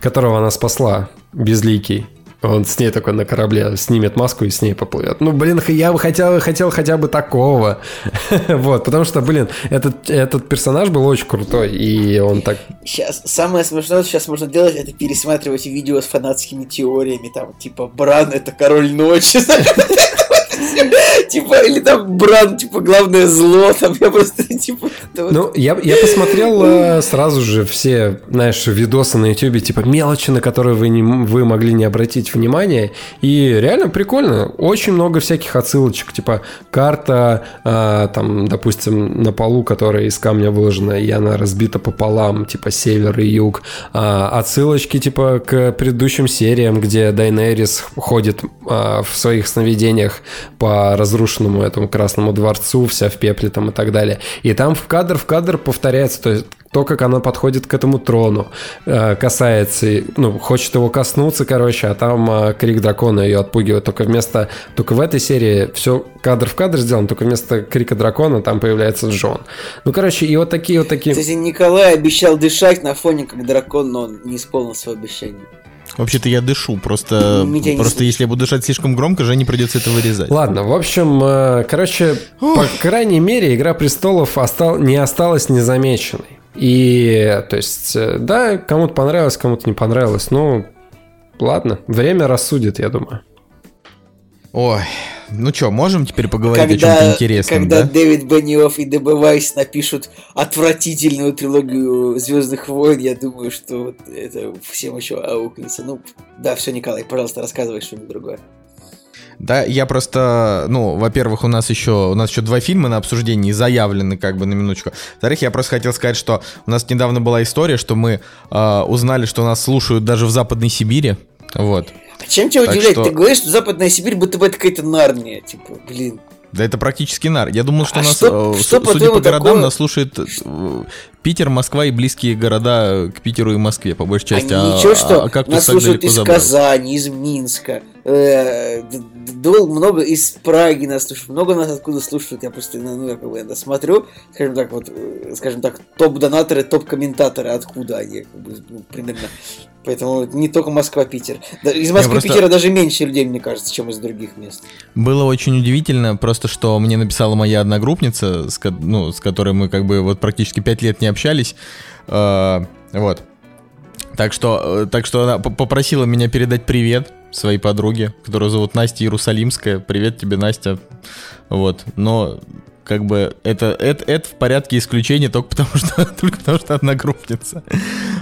которого она спасла, безликий, он с ней такой на корабле снимет маску и с ней поплывет. Ну, блин, я бы хотел, хотел хотя бы такого. вот, потому что, блин, этот, этот персонаж был очень крутой, и он так... Сейчас, самое смешное, что сейчас можно делать, это пересматривать видео с фанатскими теориями, там, типа, Бран это король ночи, Типа, или там Бран, типа, главное зло, там, я просто, типа... Ну, я, я посмотрел э, сразу же все, знаешь, видосы на YouTube, типа мелочи, на которые вы, не, вы могли не обратить внимания. И реально прикольно. Очень много всяких отсылочек. Типа карта, э, там, допустим, на полу, которая из камня выложена, и она разбита пополам, типа север и юг. А, отсылочки, типа, к предыдущим сериям, где Дайнерис ходит а, в своих сновидениях по разрушенному этому Красному дворцу, вся в пепле там и так далее. И там в кадр в кадр повторяется, то есть то, как она подходит к этому трону, э, касается, ну, хочет его коснуться, короче, а там э, крик дракона ее отпугивает. Только вместо, только в этой серии все кадр в кадр сделано, только вместо крика дракона там появляется Джон. Ну, короче, и вот такие вот такие... Кстати, Николай обещал дышать на фоне как дракон, но он не исполнил свое обещание. Вообще-то я дышу, просто, Меня не просто если я буду дышать слишком громко, Жене придется это вырезать. Ладно, в общем, э, короче, по крайней мере, Игра престолов остал, не осталась незамеченной. И, то есть, э, да, кому-то понравилось, кому-то не понравилось. Ну, ладно, время рассудит, я думаю. Ой, ну что, можем теперь поговорить когда, о чем-то интересном, Когда да? Дэвид Бенниофф и ДБ Вайс напишут отвратительную трилогию Звездных войн, я думаю, что вот это всем еще аукнется. Ну, да, все, Николай, пожалуйста, рассказывай что-нибудь другое. Да, я просто, ну, во-первых, у нас еще, у нас еще два фильма на обсуждении заявлены, как бы на минуточку. Во-вторых, я просто хотел сказать, что у нас недавно была история, что мы э, узнали, что нас слушают даже в Западной Сибири, вот. А чем тебя удивляет? Что... Ты говоришь, что Западная Сибирь будто бы это какая-то Нарния, типа, блин. Да это практически нар. Я думал, что а нас, что, э, что судя по городам, такое... нас слушает э, Питер, Москва и близкие города к Питеру и Москве, по большей части. А, а ничего, что а, как нас слушают из забрал? Казани, из Минска, э, много из Праги нас слушают, много нас откуда слушают. Я просто, ну, я как бы это смотрю, скажем так, вот, э, скажем так, топ-донаторы, топ-комментаторы, откуда они, как бы, ну, примерно Поэтому не только Москва-Питер. Из Москвы-Питера просто... даже меньше людей, мне кажется, чем из других мест. Было очень удивительно, просто что мне написала моя одногруппница, с, ну, с которой мы как бы вот практически пять лет не общались. Э, вот. Так что, э, так что она попросила меня передать привет своей подруге, которую зовут Настя Иерусалимская. Привет тебе, Настя. Вот. Но как бы это, это, это в порядке исключения только потому, что, только потому, что одногруппница.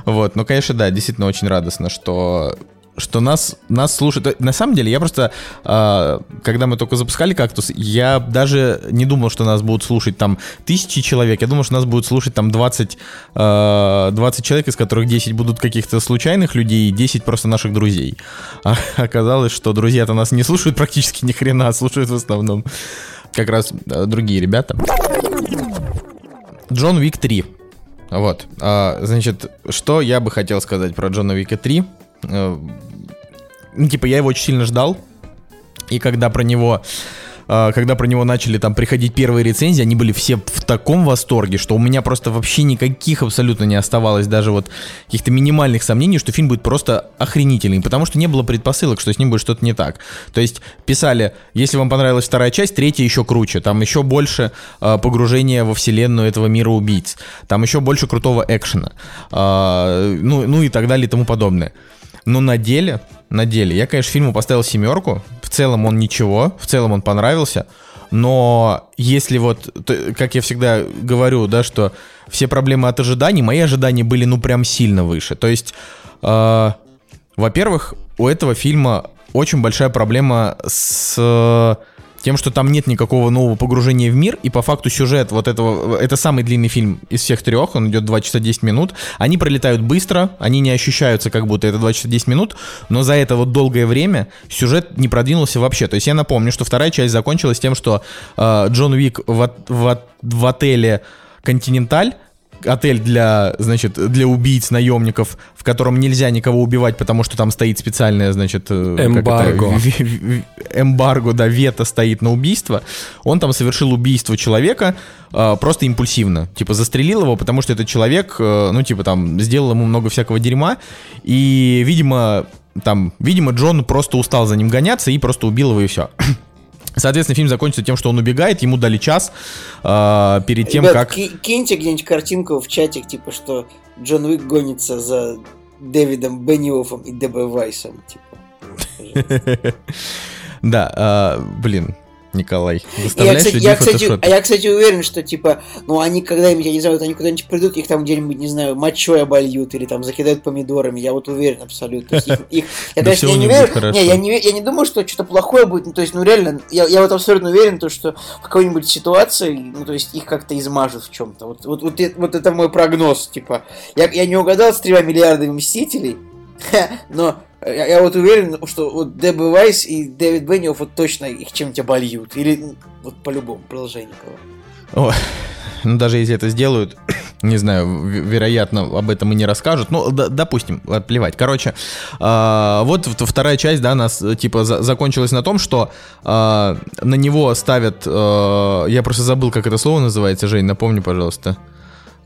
Вот, ну, конечно, да, действительно очень радостно, что что нас, нас слушают. На самом деле, я просто, э, когда мы только запускали «Кактус», я даже не думал, что нас будут слушать там тысячи человек. Я думал, что нас будут слушать там 20, э, 20 человек, из которых 10 будут каких-то случайных людей, и 10 просто наших друзей. А оказалось, что друзья-то нас не слушают практически ни хрена, а слушают в основном как раз э, другие ребята. Джон Вик 3. Вот. А, значит, что я бы хотел сказать про Джона Вика 3? Ну, типа, я его очень сильно ждал. И когда про него а, когда про него начали там приходить первые рецензии, они были все в таком восторге, что у меня просто вообще никаких абсолютно не оставалось даже вот каких-то минимальных сомнений, что фильм будет просто охренительный, потому что не было предпосылок, что с ним будет что-то не так. То есть писали, если вам понравилась вторая часть, третья еще круче, там еще больше э, погружения во вселенную этого мира убийц, там еще больше крутого экшена, э, ну, ну и так далее и тому подобное. Но на деле, на деле, я, конечно, фильму поставил семерку. В целом он ничего, в целом он понравился. Но если вот, как я всегда говорю, да, что все проблемы от ожиданий, мои ожидания были, ну, прям сильно выше. То есть, э, во-первых, у этого фильма очень большая проблема с тем, что там нет никакого нового погружения в мир, и по факту сюжет вот этого, это самый длинный фильм из всех трех, он идет 2 часа 10 минут, они пролетают быстро, они не ощущаются, как будто это 2 часа 10 минут, но за это вот долгое время сюжет не продвинулся вообще. То есть я напомню, что вторая часть закончилась тем, что э, Джон Уик в, в, в отеле Континенталь отель для, значит, для убийц, наемников, в котором нельзя никого убивать, потому что там стоит специальное, значит... Э, эмбарго. Это, эмбарго, да, вето стоит на убийство. Он там совершил убийство человека э, просто импульсивно. Типа застрелил его, потому что этот человек, э, ну, типа там, сделал ему много всякого дерьма. И, видимо, там, видимо, Джон просто устал за ним гоняться и просто убил его и все. Соответственно, фильм закончится тем, что он убегает, ему дали час э, перед тем, Ребят, как... киньте где-нибудь картинку в чатик, типа, что Джон Уик гонится за Дэвидом Бенниофом и ДБ Вайсом, типа. Да, а, блин, Николай. Я, кстати, я, кстати, а я, кстати, уверен, что, типа, ну, они когда-нибудь, я не знаю, вот они куда-нибудь придут, их там где-нибудь, не знаю, мочой обольют или там закидают помидорами, я вот уверен абсолютно. Их, их, я, конечно, я не верю, не, я не, я не думаю, что что-то плохое будет, ну, то есть, ну, реально, я, я вот абсолютно уверен, то, что в какой-нибудь ситуации, ну, то есть, их как-то измажут в чем-то. Вот, вот, вот, вот это мой прогноз, типа, я, я не угадал с тремя миллиардами Мстителей, но я, я вот уверен, что вот Дебби Вайс и Дэвид Бенниофф вот точно их чем-то обольют. Или вот по-любому, продолжение О, ну даже если это сделают, не знаю, вероятно, об этом и не расскажут. Ну, допустим, плевать. Короче, э, вот вторая часть, да, нас типа за закончилась на том, что э, на него ставят, э, я просто забыл, как это слово называется, Жень, напомни, пожалуйста.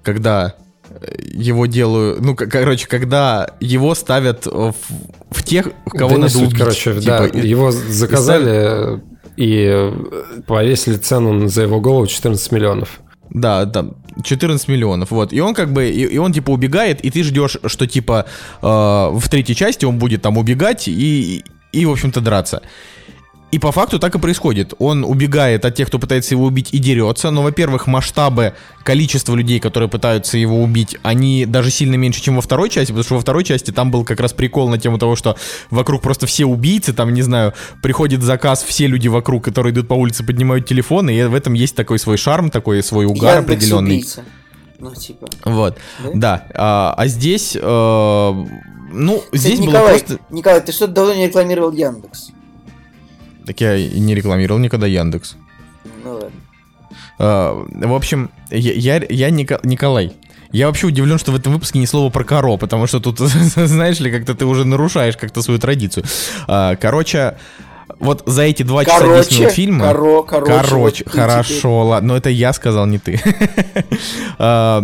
Когда его делаю, ну, короче, когда его ставят в, в тех, кого да надо убить. Короче, типа, да, его заказали и, и повесили цену за его голову 14 миллионов. Да, там 14 миллионов, вот. И он как бы, и, и он типа убегает, и ты ждешь, что типа э, в третьей части он будет там убегать и, и, в общем-то, драться. И по факту так и происходит. Он убегает от тех, кто пытается его убить, и дерется. Но, во-первых, масштабы, количество людей, которые пытаются его убить, они даже сильно меньше, чем во второй части, потому что во второй части там был как раз прикол на тему того, что вокруг просто все убийцы, там, не знаю, приходит заказ, все люди вокруг, которые идут по улице, поднимают телефоны, и в этом есть такой свой шарм, такой свой угар Яндекс определенный. убийца. Ну, типа. Вот, Да? да. А, а здесь, э, ну, Кстати, здесь было Николай, просто... Николай, ты что-то давно не рекламировал Яндекс. Так я не рекламировал никогда Яндекс. Ну ладно. А, в общем, я, я, я Ника- Николай. Я вообще удивлен, что в этом выпуске ни слова про коро, потому что тут, знаешь ли, как-то ты уже нарушаешь как-то свою традицию. А, короче, вот за эти два часа 10 Короче, минут фильма... коро, короче, Короче, вот хорошо, ладно, но это я сказал, не ты. А,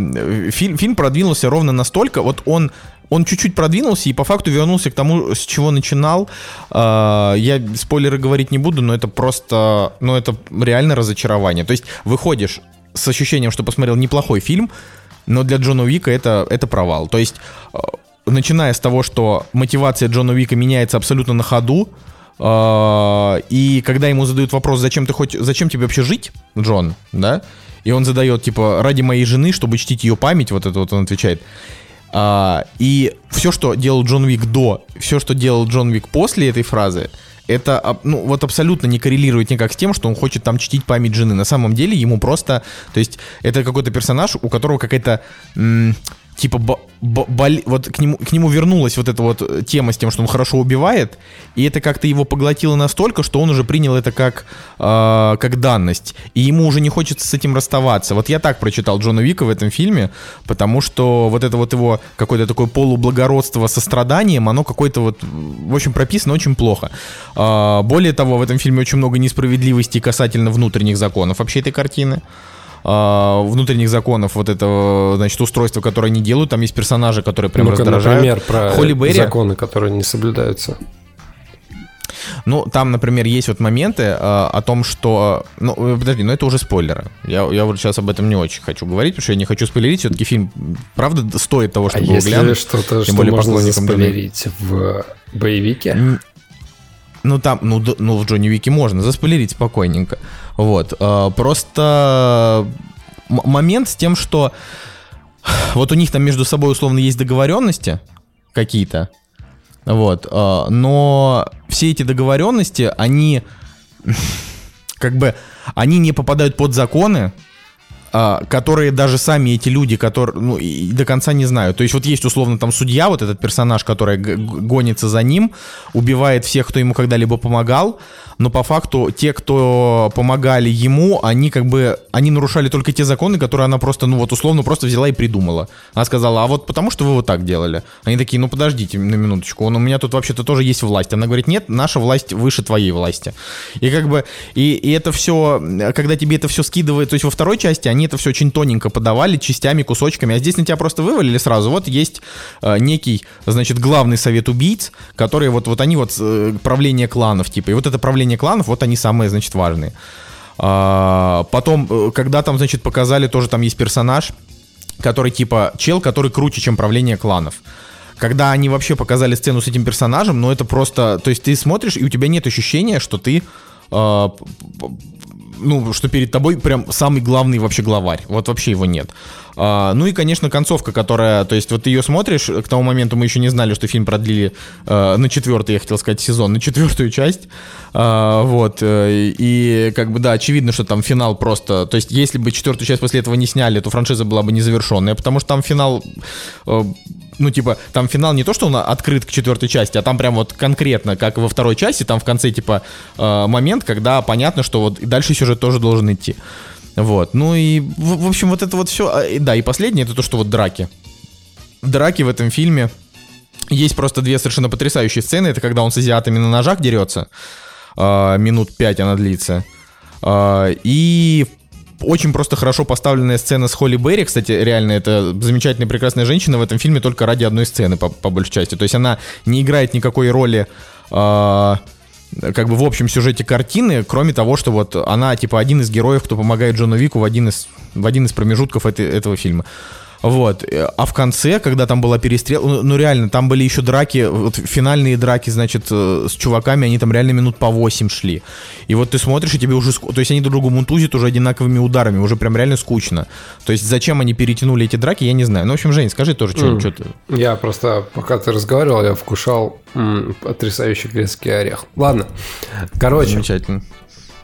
Фильм, фильм продвинулся ровно настолько, вот он он чуть-чуть продвинулся и по факту вернулся к тому, с чего начинал. А, Я спойлеры говорить не буду, но это просто, ну это реально разочарование. То есть выходишь с ощущением, что посмотрел неплохой фильм, но для Джона Уика это, это провал. То есть э, начиная с того, что мотивация Джона Уика меняется абсолютно на ходу, э, и когда ему задают вопрос, зачем ты хоть, зачем тебе вообще жить, Джон, да, и он задает, типа, ради моей жены, чтобы чтить ее память, вот это вот он отвечает. А, и все, что делал Джон Уик до, все, что делал Джон Уик после этой фразы, это, ну, вот абсолютно не коррелирует никак с тем, что он хочет там чтить память жены. На самом деле ему просто, то есть это какой-то персонаж, у которого какая-то типа бо- бо- боли- вот к нему, к нему вернулась вот эта вот э, тема с тем, что он хорошо убивает, и это как-то его поглотило настолько, что он уже принял это как, э, как данность, и ему уже не хочется с этим расставаться. Вот я так прочитал Джона Вика в этом фильме, потому что вот это вот его какое-то такое полублагородство со страданием, оно какое-то вот, в общем, прописано очень плохо. А, более того, в этом фильме очень много несправедливости касательно внутренних законов вообще этой картины а, внутренних законов вот этого, значит, устройства, которое они делают. Там есть персонажи, которые прям раздражают. например, про Холли Берри. законы, которые не соблюдаются. Ну, там, например, есть вот моменты э, о том, что... Ну, э, подожди, но это уже спойлеры. Я, я вот сейчас об этом не очень хочу говорить, потому что я не хочу спойлерить. Все-таки фильм, правда, стоит того, А чтобы его если глянуть. что-то, что более можно заспойлерить в боевике? Ну, там, ну, ну, в Джонни Уике можно заспойлерить спокойненько. Вот. э, Просто м- момент с тем, что вот у них там между собой условно есть договоренности какие-то. Вот. э, Но все эти договоренности, они как бы, они не попадают под законы, а, которые даже сами эти люди, которые, ну, и до конца не знают. То есть вот есть условно там судья, вот этот персонаж, который гонится за ним, убивает всех, кто ему когда-либо помогал, но по факту те, кто помогали ему, они как бы, они нарушали только те законы, которые она просто, ну вот условно просто взяла и придумала. Она сказала, а вот потому что вы вот так делали. Они такие, ну подождите на минуточку, он, у меня тут вообще-то тоже есть власть. Она говорит, нет, наша власть выше твоей власти. И как бы, и, и это все, когда тебе это все скидывает, то есть во второй части они это все очень тоненько подавали, частями, кусочками, а здесь на тебя просто вывалили сразу. Вот есть э, некий, значит, главный совет убийц, которые вот, вот они вот э, правление кланов, типа, и вот это правление кланов, вот они самые, значит, важные. А, потом, э, когда там, значит, показали, тоже там есть персонаж, который типа чел, который круче, чем правление кланов. Когда они вообще показали сцену с этим персонажем, ну это просто, то есть ты смотришь и у тебя нет ощущения, что ты, п- ну что перед тобой прям самый главный вообще главарь. Вот вообще его нет. А, ну и, конечно, концовка, которая, то есть вот ты ее смотришь, к тому моменту мы еще не знали, что фильм продлили э, на четвертый, я хотел сказать, сезон, на четвертую часть. А, вот, э, и как бы, да, очевидно, что там финал просто, то есть если бы четвертую часть после этого не сняли, то франшиза была бы незавершенная, потому что там финал, э, ну типа, там финал не то, что он открыт к четвертой части, а там прям вот конкретно, как во второй части, там в конце типа э, момент, когда понятно, что вот дальше сюжет тоже должен идти. Вот, ну и, в, в общем, вот это вот все, да, и последнее, это то, что вот драки. Драки в этом фильме, есть просто две совершенно потрясающие сцены. Это когда он с азиатами на ножах дерется. а, минут пять она длится. А, и очень просто хорошо поставленная сцена с Холли Берри. Кстати, реально, это замечательная, прекрасная женщина в этом фильме только ради одной сцены, по, по большей части. То есть она не играет никакой роли а, как бы в общем сюжете картины, кроме того, что вот она типа один из героев, кто помогает Джону Вику в один из, в один из промежутков этой, этого фильма. Вот. А в конце, когда там была перестрел, ну, ну реально, там были еще драки, вот финальные драки, значит, э, с чуваками, они там реально минут по 8 шли. И вот ты смотришь, и тебе уже... То есть они друг другу мунтузят уже одинаковыми ударами, уже прям реально скучно. То есть зачем они перетянули эти драки, я не знаю. Ну, в общем, Жень, скажи тоже, что, М. что ты... Я просто, пока ты разговаривал, я вкушал м, потрясающий грецкий орех. Ладно. Короче, Замечательно.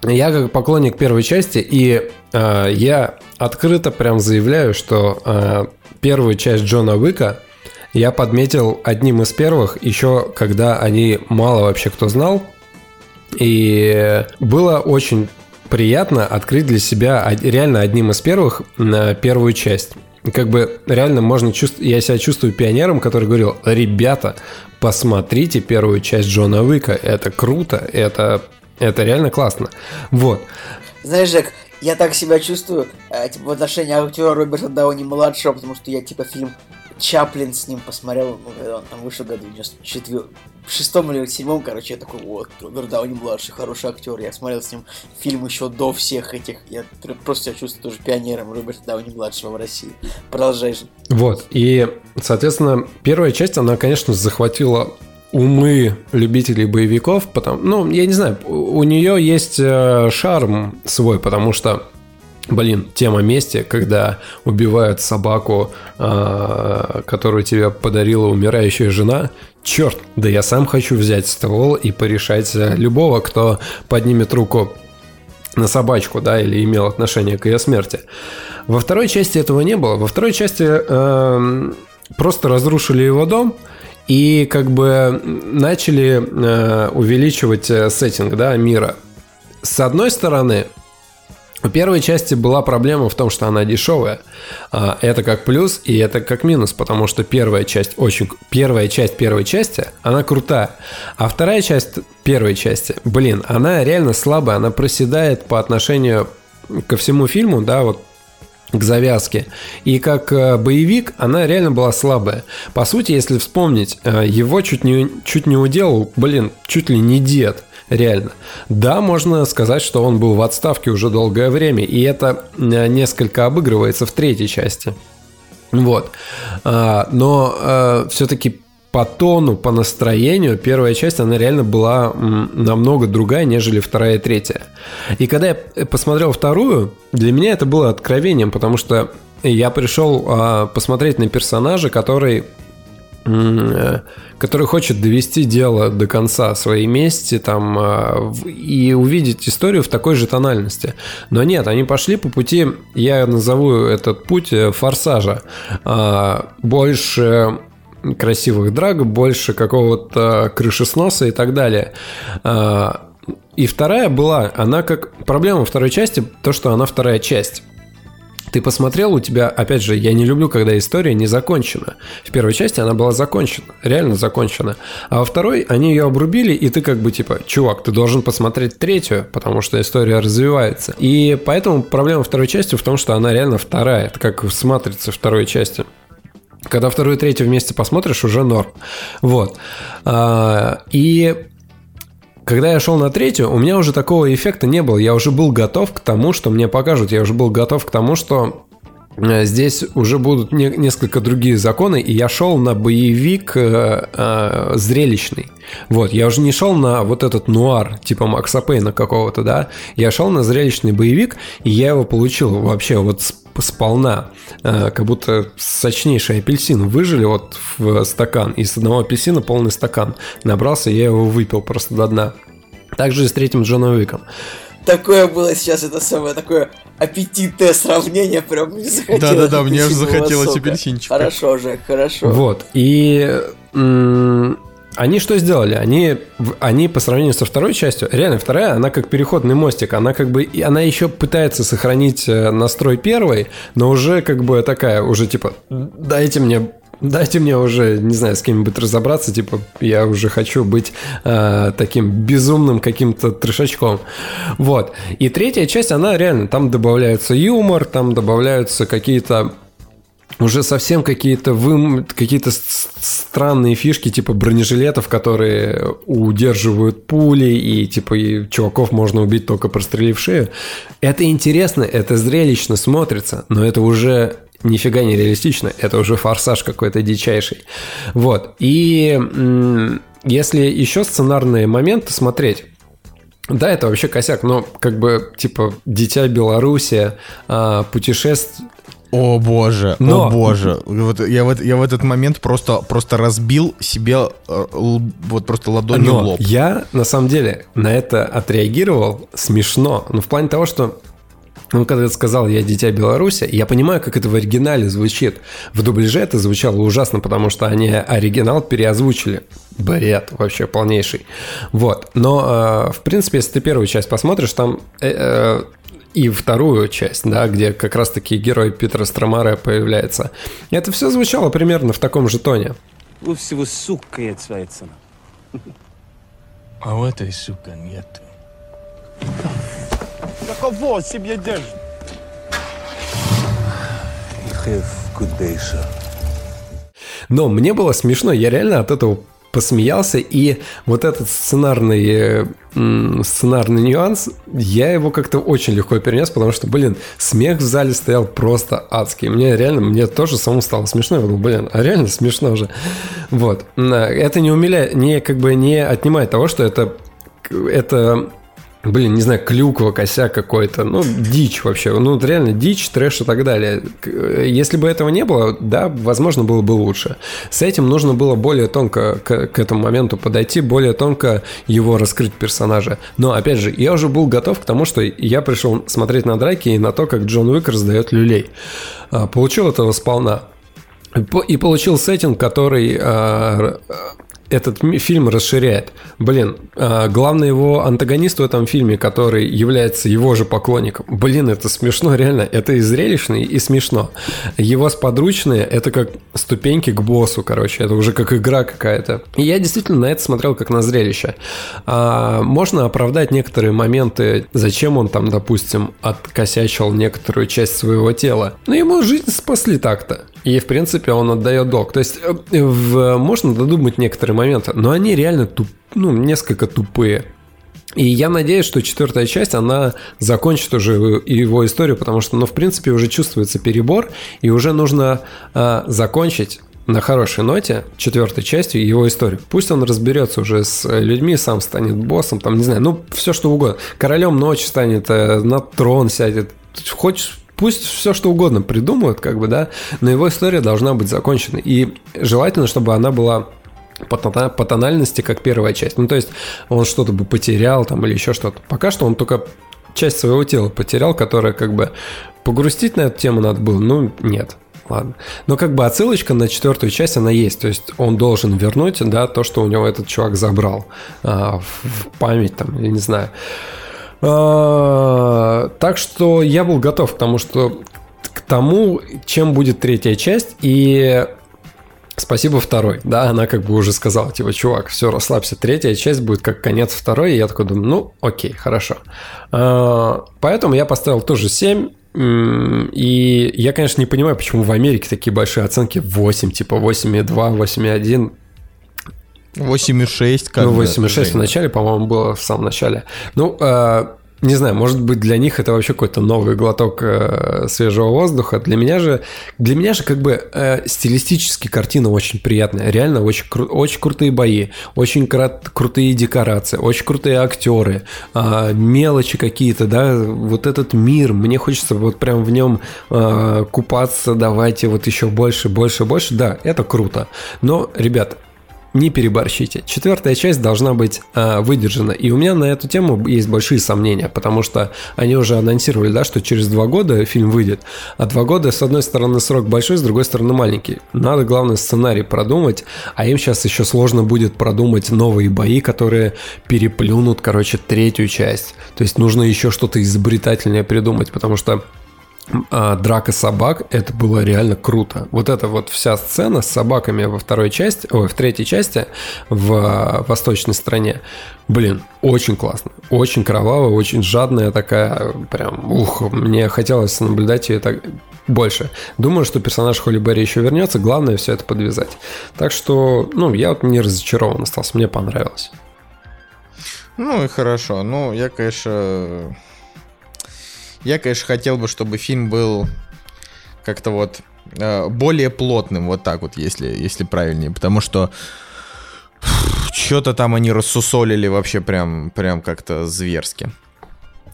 Я как поклонник первой части, и э, я открыто прям заявляю, что э, первую часть Джона Уика я подметил одним из первых, еще когда они мало вообще кто знал. И было очень приятно открыть для себя реально одним из первых на первую часть. Как бы реально можно чувствовать, я себя чувствую пионером, который говорил, ребята, посмотрите первую часть Джона Уика, это круто, это, это реально классно. Вот. Знаешь, Жек, я так себя чувствую, э, типа, в отношении актера Роберта Дауни младшего, потому что я типа фильм Чаплин с ним посмотрел, ну, он там вышел году в 94 в шестом или седьмом, короче, я такой, вот, Роберт Дауни младший, хороший актер. Я смотрел с ним фильм еще до всех этих. Я просто себя чувствую тоже пионером Роберта Дауни младшего в России. Продолжай же. Вот. И, соответственно, первая часть, она, конечно, захватила умы любителей боевиков, потому, ну, я не знаю, у, нее есть э, шарм свой, потому что Блин, тема мести, когда убивают собаку, э, которую тебе подарила умирающая жена. Черт, да я сам хочу взять ствол и порешать э, любого, кто поднимет руку на собачку, да, или имел отношение к ее смерти. Во второй части этого не было. Во второй части эм, просто разрушили его дом и как бы начали э, увеличивать э, сеттинг, да, мира. С одной стороны, у первой части была проблема в том, что она дешевая. А, Это как плюс и это как минус, потому что первая часть очень... Первая часть первой части, она крутая. А вторая часть первой части, блин, она реально слабая, она проседает по отношению ко всему фильму, да, вот к завязке. И как э, боевик она реально была слабая. По сути, если вспомнить, э, его чуть не, чуть не уделал, блин, чуть ли не дед. Реально. Да, можно сказать, что он был в отставке уже долгое время, и это э, несколько обыгрывается в третьей части. Вот. А, Но все-таки по тону, по настроению первая часть, она реально была намного другая, нежели вторая и третья. И когда я посмотрел вторую, для меня это было откровением, потому что я пришел а, посмотреть на персонажа, который э, который хочет довести дело до конца своей мести там а, и увидеть историю в такой же тональности. Но нет, они пошли по пути, я назову этот путь э, форсажа. А, Больше красивых драк, больше какого-то крышесноса и так далее. А, И вторая была, она как... Проблема второй части, то, что она вторая часть. Ты посмотрел, у тебя, опять же, я не люблю, когда история не закончена. В первой части она была закончена, реально закончена. А во второй они ее обрубили, и ты как бы типа, чувак, ты должен посмотреть третью, потому что история развивается. И поэтому проблема второй части в том, что она реально вторая. Это как с «Матрицы» второй части. Когда вторую и третью вместе посмотришь, уже норм. Вот. А, И когда я шел на третью, у меня уже такого эффекта не было. Я уже был готов к тому, что мне покажут. Я уже был готов к тому, что э, здесь уже будут не- несколько другие законы, и я шел на боевик э, э, зрелищный. Вот, я уже не шел на вот этот нуар, типа Макса Пейна какого-то, да. Я шел на зрелищный боевик, и я его получил вообще вот сп- сполна. Э, как будто сочнейший апельсин выжили вот в стакан, и с одного апельсина полный стакан набрался, и я его выпил просто до дна. Также и с третьим Джоном Уиком. Такое было сейчас, это самое такое аппетитное сравнение, прям мне захотелось. Да-да-да, мне апельсинового захотелось сока. апельсинчика. Хорошо, Жек, хорошо. Вот. И м, они что сделали? Они, они по сравнению со второй частью, реально вторая, она как переходный мостик, она как бы, и она еще пытается сохранить э, настрой первой, но уже как бы такая, уже типа, дайте мне Дайте мне уже, не знаю, с кем-нибудь разобраться, типа, я уже хочу быть э, таким безумным каким-то трешачком. Вот. И третья часть, она реально, там добавляется юмор, там добавляются какие-то уже совсем какие-то вым... какие-то странные фишки, типа бронежилетов, которые удерживают пули, и типа и чуваков можно убить только прострелив шею. Это интересно, это зрелищно смотрится, но это уже нифига не реалистично, это уже форсаж какой-то дичайший. Вот. И если еще сценарные моменты смотреть, да, это вообще косяк, но как бы типа дитя Беларуси, а, путешествие, о боже, Но... о боже. Вот я, в, я в этот момент просто, просто разбил себе э, вот просто ладонью Но лоб. Я на самом деле на это отреагировал смешно. Ну, в плане того, что ну, когда сказал «Я дитя Беларуси», я понимаю, как это в оригинале звучит. В дубляже это звучало ужасно, потому что они оригинал переозвучили. Бред вообще полнейший. Вот. Но, э, в принципе, если ты первую часть посмотришь, там э, э, и вторую часть, да, где как раз-таки герой Питера Стромаре появляется. И это все звучало примерно в таком же тоне. У всего сука яйцвайцена. А у этой сука нет. Кого себе держит? Но мне было смешно, я реально от этого посмеялся, и вот этот сценарный, сценарный нюанс, я его как-то очень легко перенес, потому что, блин, смех в зале стоял просто адский. Мне реально, мне тоже самому стало смешно. Я думал, блин, а реально смешно же. Вот. Это не умиляет, не как бы не отнимает того, что это это блин, не знаю, клюква, косяк какой-то, ну, дичь вообще, ну, реально дичь, трэш и так далее. Если бы этого не было, да, возможно, было бы лучше. С этим нужно было более тонко к, к этому моменту подойти, более тонко его раскрыть персонажа. Но, опять же, я уже был готов к тому, что я пришел смотреть на драки и на то, как Джон Уик раздает люлей. А, получил этого сполна. И получил сеттинг, который а, этот фильм расширяет. Блин, а, главный его антагонист в этом фильме, который является его же поклонником. Блин, это смешно, реально. Это и зрелищно, и смешно. Его сподручные — это как ступеньки к боссу, короче. Это уже как игра какая-то. И я действительно на это смотрел как на зрелище. А, можно оправдать некоторые моменты, зачем он там, допустим, откосячил некоторую часть своего тела. Но ему жизнь спасли так-то. И, в принципе, он отдает долг. То есть, э, в, можно додумать некоторые моменты, но они реально туп, ну, несколько тупые. И я надеюсь, что четвертая часть, она закончит уже его историю, потому что, ну, в принципе, уже чувствуется перебор, и уже нужно э, закончить на хорошей ноте четвертой частью его историю. Пусть он разберется уже с людьми, сам станет боссом, там, не знаю, ну, все что угодно. Королем ночи станет, э, на трон сядет. Хочешь Пусть все что угодно придумают, как бы, да, но его история должна быть закончена. И желательно, чтобы она была по, тональности, как первая часть. Ну, то есть он что-то бы потерял там или еще что-то. Пока что он только часть своего тела потерял, которая как бы погрустить на эту тему надо было. Ну, нет. Ладно. Но как бы отсылочка на четвертую часть, она есть. То есть он должен вернуть, да, то, что у него этот чувак забрал а, в память там, я не знаю. А, так что я был готов к тому, что к тому, чем будет третья часть, и Спасибо второй, да, она как бы уже сказала, типа, чувак, все, расслабься, третья часть будет как конец второй, и я такой думаю, ну, окей, хорошо. А, поэтому я поставил тоже 7, и я, конечно, не понимаю, почему в Америке такие большие оценки. 8, типа 8,2, 8,1, 8,6 как Ну, 8,6 в начале, по-моему, было в самом начале. Ну, э, не знаю, может быть, для них это вообще какой-то новый глоток э, свежего воздуха. Для меня же, для меня же как бы э, стилистически картина очень приятная. Реально очень, кру- очень крутые бои, очень крат- крутые декорации, очень крутые актеры, э, мелочи какие-то, да, вот этот мир, мне хочется вот прям в нем э, купаться, давайте вот еще больше, больше, больше. Да, это круто. Но, ребят, не переборщите. Четвертая часть должна быть э, выдержана. И у меня на эту тему есть большие сомнения, потому что они уже анонсировали, да, что через два года фильм выйдет. А два года, с одной стороны, срок большой, с другой стороны, маленький. Надо, главное, сценарий продумать, а им сейчас еще сложно будет продумать новые бои, которые переплюнут, короче, третью часть. То есть нужно еще что-то изобретательное придумать, потому что драка собак, это было реально круто. Вот эта вот вся сцена с собаками во второй части, ой, в третьей части в а, восточной стране, блин, очень классно, очень кровавая, очень жадная такая, прям, ух, мне хотелось наблюдать ее так, больше. Думаю, что персонаж Холли Берри еще вернется, главное все это подвязать. Так что, ну, я вот не разочарован остался, мне понравилось. Ну и хорошо. Ну, я, конечно... Я, конечно, хотел бы, чтобы фильм был как-то вот э, более плотным, вот так вот, если, если правильнее. Потому что что-то там они рассусолили вообще прям, прям как-то зверски.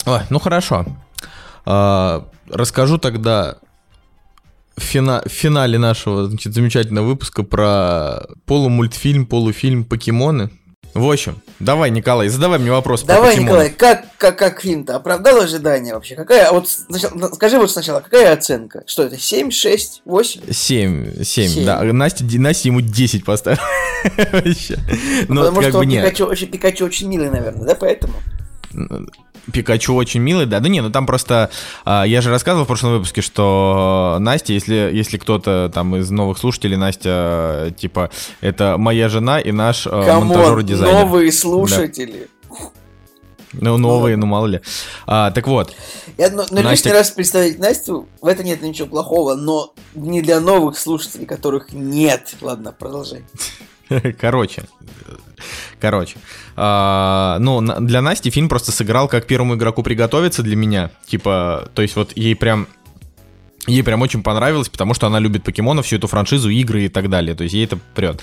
Ой, ну хорошо. А, расскажу тогда в, фина- финале нашего значит, замечательного выпуска про полумультфильм, полуфильм «Покемоны». В общем, давай, Николай, задавай мне вопрос Давай, про Николай, как, как, как фильм-то оправдал ожидания вообще? Какая, вот сначала, скажи вот сначала, какая оценка? Что это, 7, 6, 8? 7, 7, 7. да. Настя, Настя ему 10 поставил. Ну, потому что Пикачу очень, Пикачу очень милый, наверное, да, поэтому? Пикачу очень милый, да. Да не, ну там просто... А, я же рассказывал в прошлом выпуске, что Настя, если, если кто-то там из новых слушателей, Настя, типа, это моя жена и наш Come on, монтажер-дизайнер. новые слушатели. Да. Ну, новые, ну мало ли. А, так вот. Я, ну, ну Настя... лишний раз представить Настю, в этом нет ничего плохого, но не для новых слушателей, которых нет. Ладно, продолжай. Короче, короче, а, ну для Насти фильм просто сыграл как первому игроку приготовиться для меня, типа, то есть вот ей прям ей прям очень понравилось, потому что она любит покемонов, всю эту франшизу, игры и так далее, то есть ей это прет.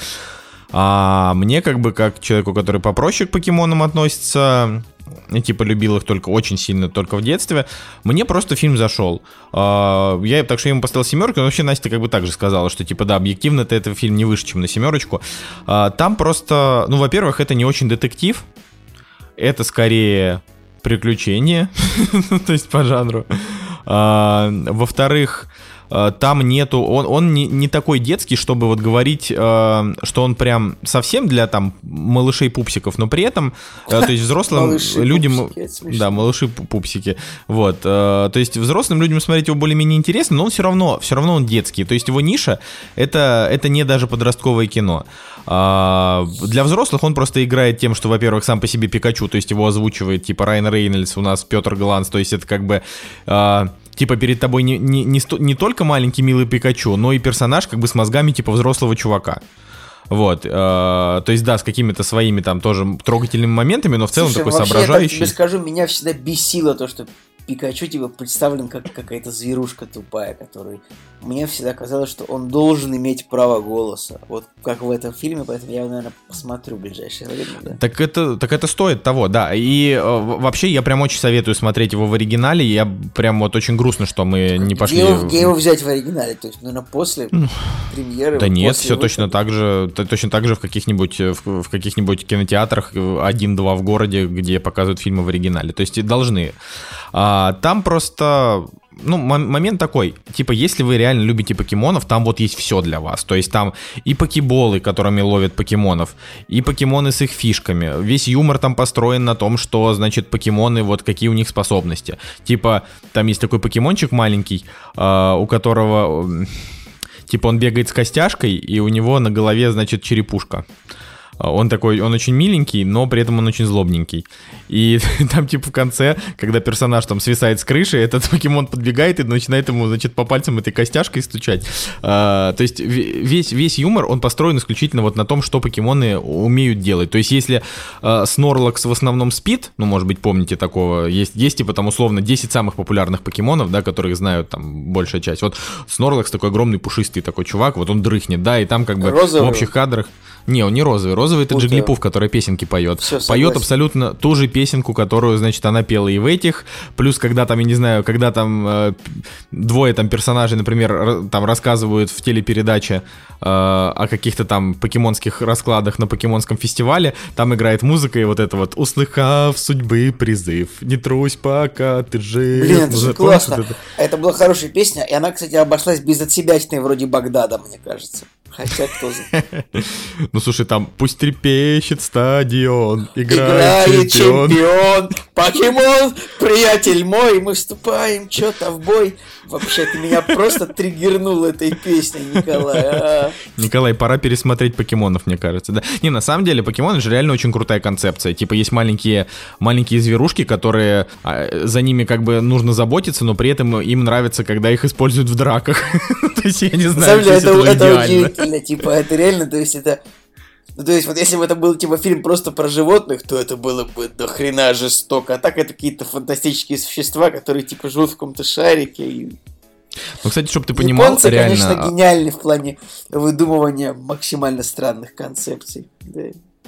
А мне как бы как человеку, который попроще к покемонам относится, и типа любил их только очень сильно, только в детстве. Мне просто фильм зашел. А, я так что я ему поставил семерку, но вообще Настя как бы так же сказала, что типа да, объективно-то этот фильм не выше, чем на семерочку. А, там просто, ну, во-первых, это не очень детектив, это скорее приключение, то есть по жанру. А, во-вторых, там нету, он, он не, не такой детский, чтобы вот говорить, э, что он прям совсем для там малышей-пупсиков, но при этом, э, то есть взрослым людям, да, малыши-пупсики, вот, э, то есть взрослым людям смотреть его более-менее интересно, но он все равно, все равно он детский, то есть его ниша, это, это не даже подростковое кино. А, для взрослых он просто играет тем, что, во-первых, сам по себе Пикачу, то есть его озвучивает типа Райан Рейнольдс, у нас Петр Гланс, то есть это как бы... Типа перед тобой не, не, не, сто, не только маленький милый Пикачу, но и персонаж как бы с мозгами типа взрослого чувака. Вот, э, то есть, да, с какими-то своими там тоже трогательными моментами, но в целом Слушай, такой соображающий. Я тебе скажу, меня всегда бесило то, что Пикачу типа представлен как какая-то зверушка тупая, который... Мне всегда казалось, что он должен иметь право голоса. Вот как в этом фильме, поэтому я, наверное, посмотрю в ближайшее время. Да. Так, это, так это стоит того, да. И э, вообще я прям очень советую смотреть его в оригинале. Я прям вот очень грустно, что мы не пошли... Где, где его взять в оригинале? То есть, наверное, после ну, премьеры? Да нет, все выхода. точно так же, точно так же в каких-нибудь, в, в каких-нибудь кинотеатрах, один-два в городе, где показывают фильмы в оригинале. То есть должны. А, там просто ну, момент такой, типа, если вы реально любите покемонов, там вот есть все для вас. То есть там и покеболы, которыми ловят покемонов, и покемоны с их фишками. Весь юмор там построен на том, что, значит, покемоны, вот какие у них способности. Типа, там есть такой покемончик маленький, э, у которого, э, типа, он бегает с костяшкой, и у него на голове, значит, черепушка. А, он такой, он очень миленький, но при этом он очень злобненький. И там, типа, в конце, когда персонаж там свисает с крыши, этот покемон подбегает и начинает ему, значит, по пальцам этой костяшкой стучать. А, то есть весь, весь юмор, он построен исключительно вот на том, что покемоны умеют делать. То есть если а, Снорлакс в основном спит, ну, может быть, помните такого, есть, есть типа там условно 10 самых популярных покемонов, да, которых знают там большая часть. Вот Снорлакс такой огромный пушистый такой чувак, вот он дрыхнет, да, и там как бы Розовый. в общих кадрах... Не, он не розовый. Розовый это Джиглипуф, который песенки поет. Все, поет абсолютно ту же песенку, которую, значит, она пела и в этих. Плюс, когда там, я не знаю, когда там э, двое там персонажей, например, там рассказывают в телепередаче э, о каких-то там покемонских раскладах на покемонском фестивале, там играет музыка и вот это вот «Услыхав судьбы призыв, не трусь, пока ты жив». Блин, это же классно. Это? это была хорошая песня, и она, кстати, обошлась без отсебятины вроде Багдада, мне кажется. Хотя кто. Ну слушай, там пусть трепещет стадион, играет, играет чемпион. чемпион. Покемон, приятель мой, мы вступаем что-то в бой. Вообще, ты меня просто триггернул этой песней, Николай. а. Николай, пора пересмотреть покемонов, мне кажется. Да. Не, на самом деле, покемоны же реально очень крутая концепция. Типа, есть маленькие, маленькие зверушки, которые а, за ними как бы нужно заботиться, но при этом им нравится, когда их используют в драках. То есть, я не На знаю, это, это это удивительно, типа, это реально, то есть это... Ну, то есть, вот если бы это был, типа, фильм просто про животных, то это было бы до хрена жестоко. А так это какие-то фантастические существа, которые, типа, живут в каком-то шарике. И... Ну, кстати, чтобы ты понимал, Японцы, реально... конечно, гениальны в плане выдумывания максимально странных концепций. Да.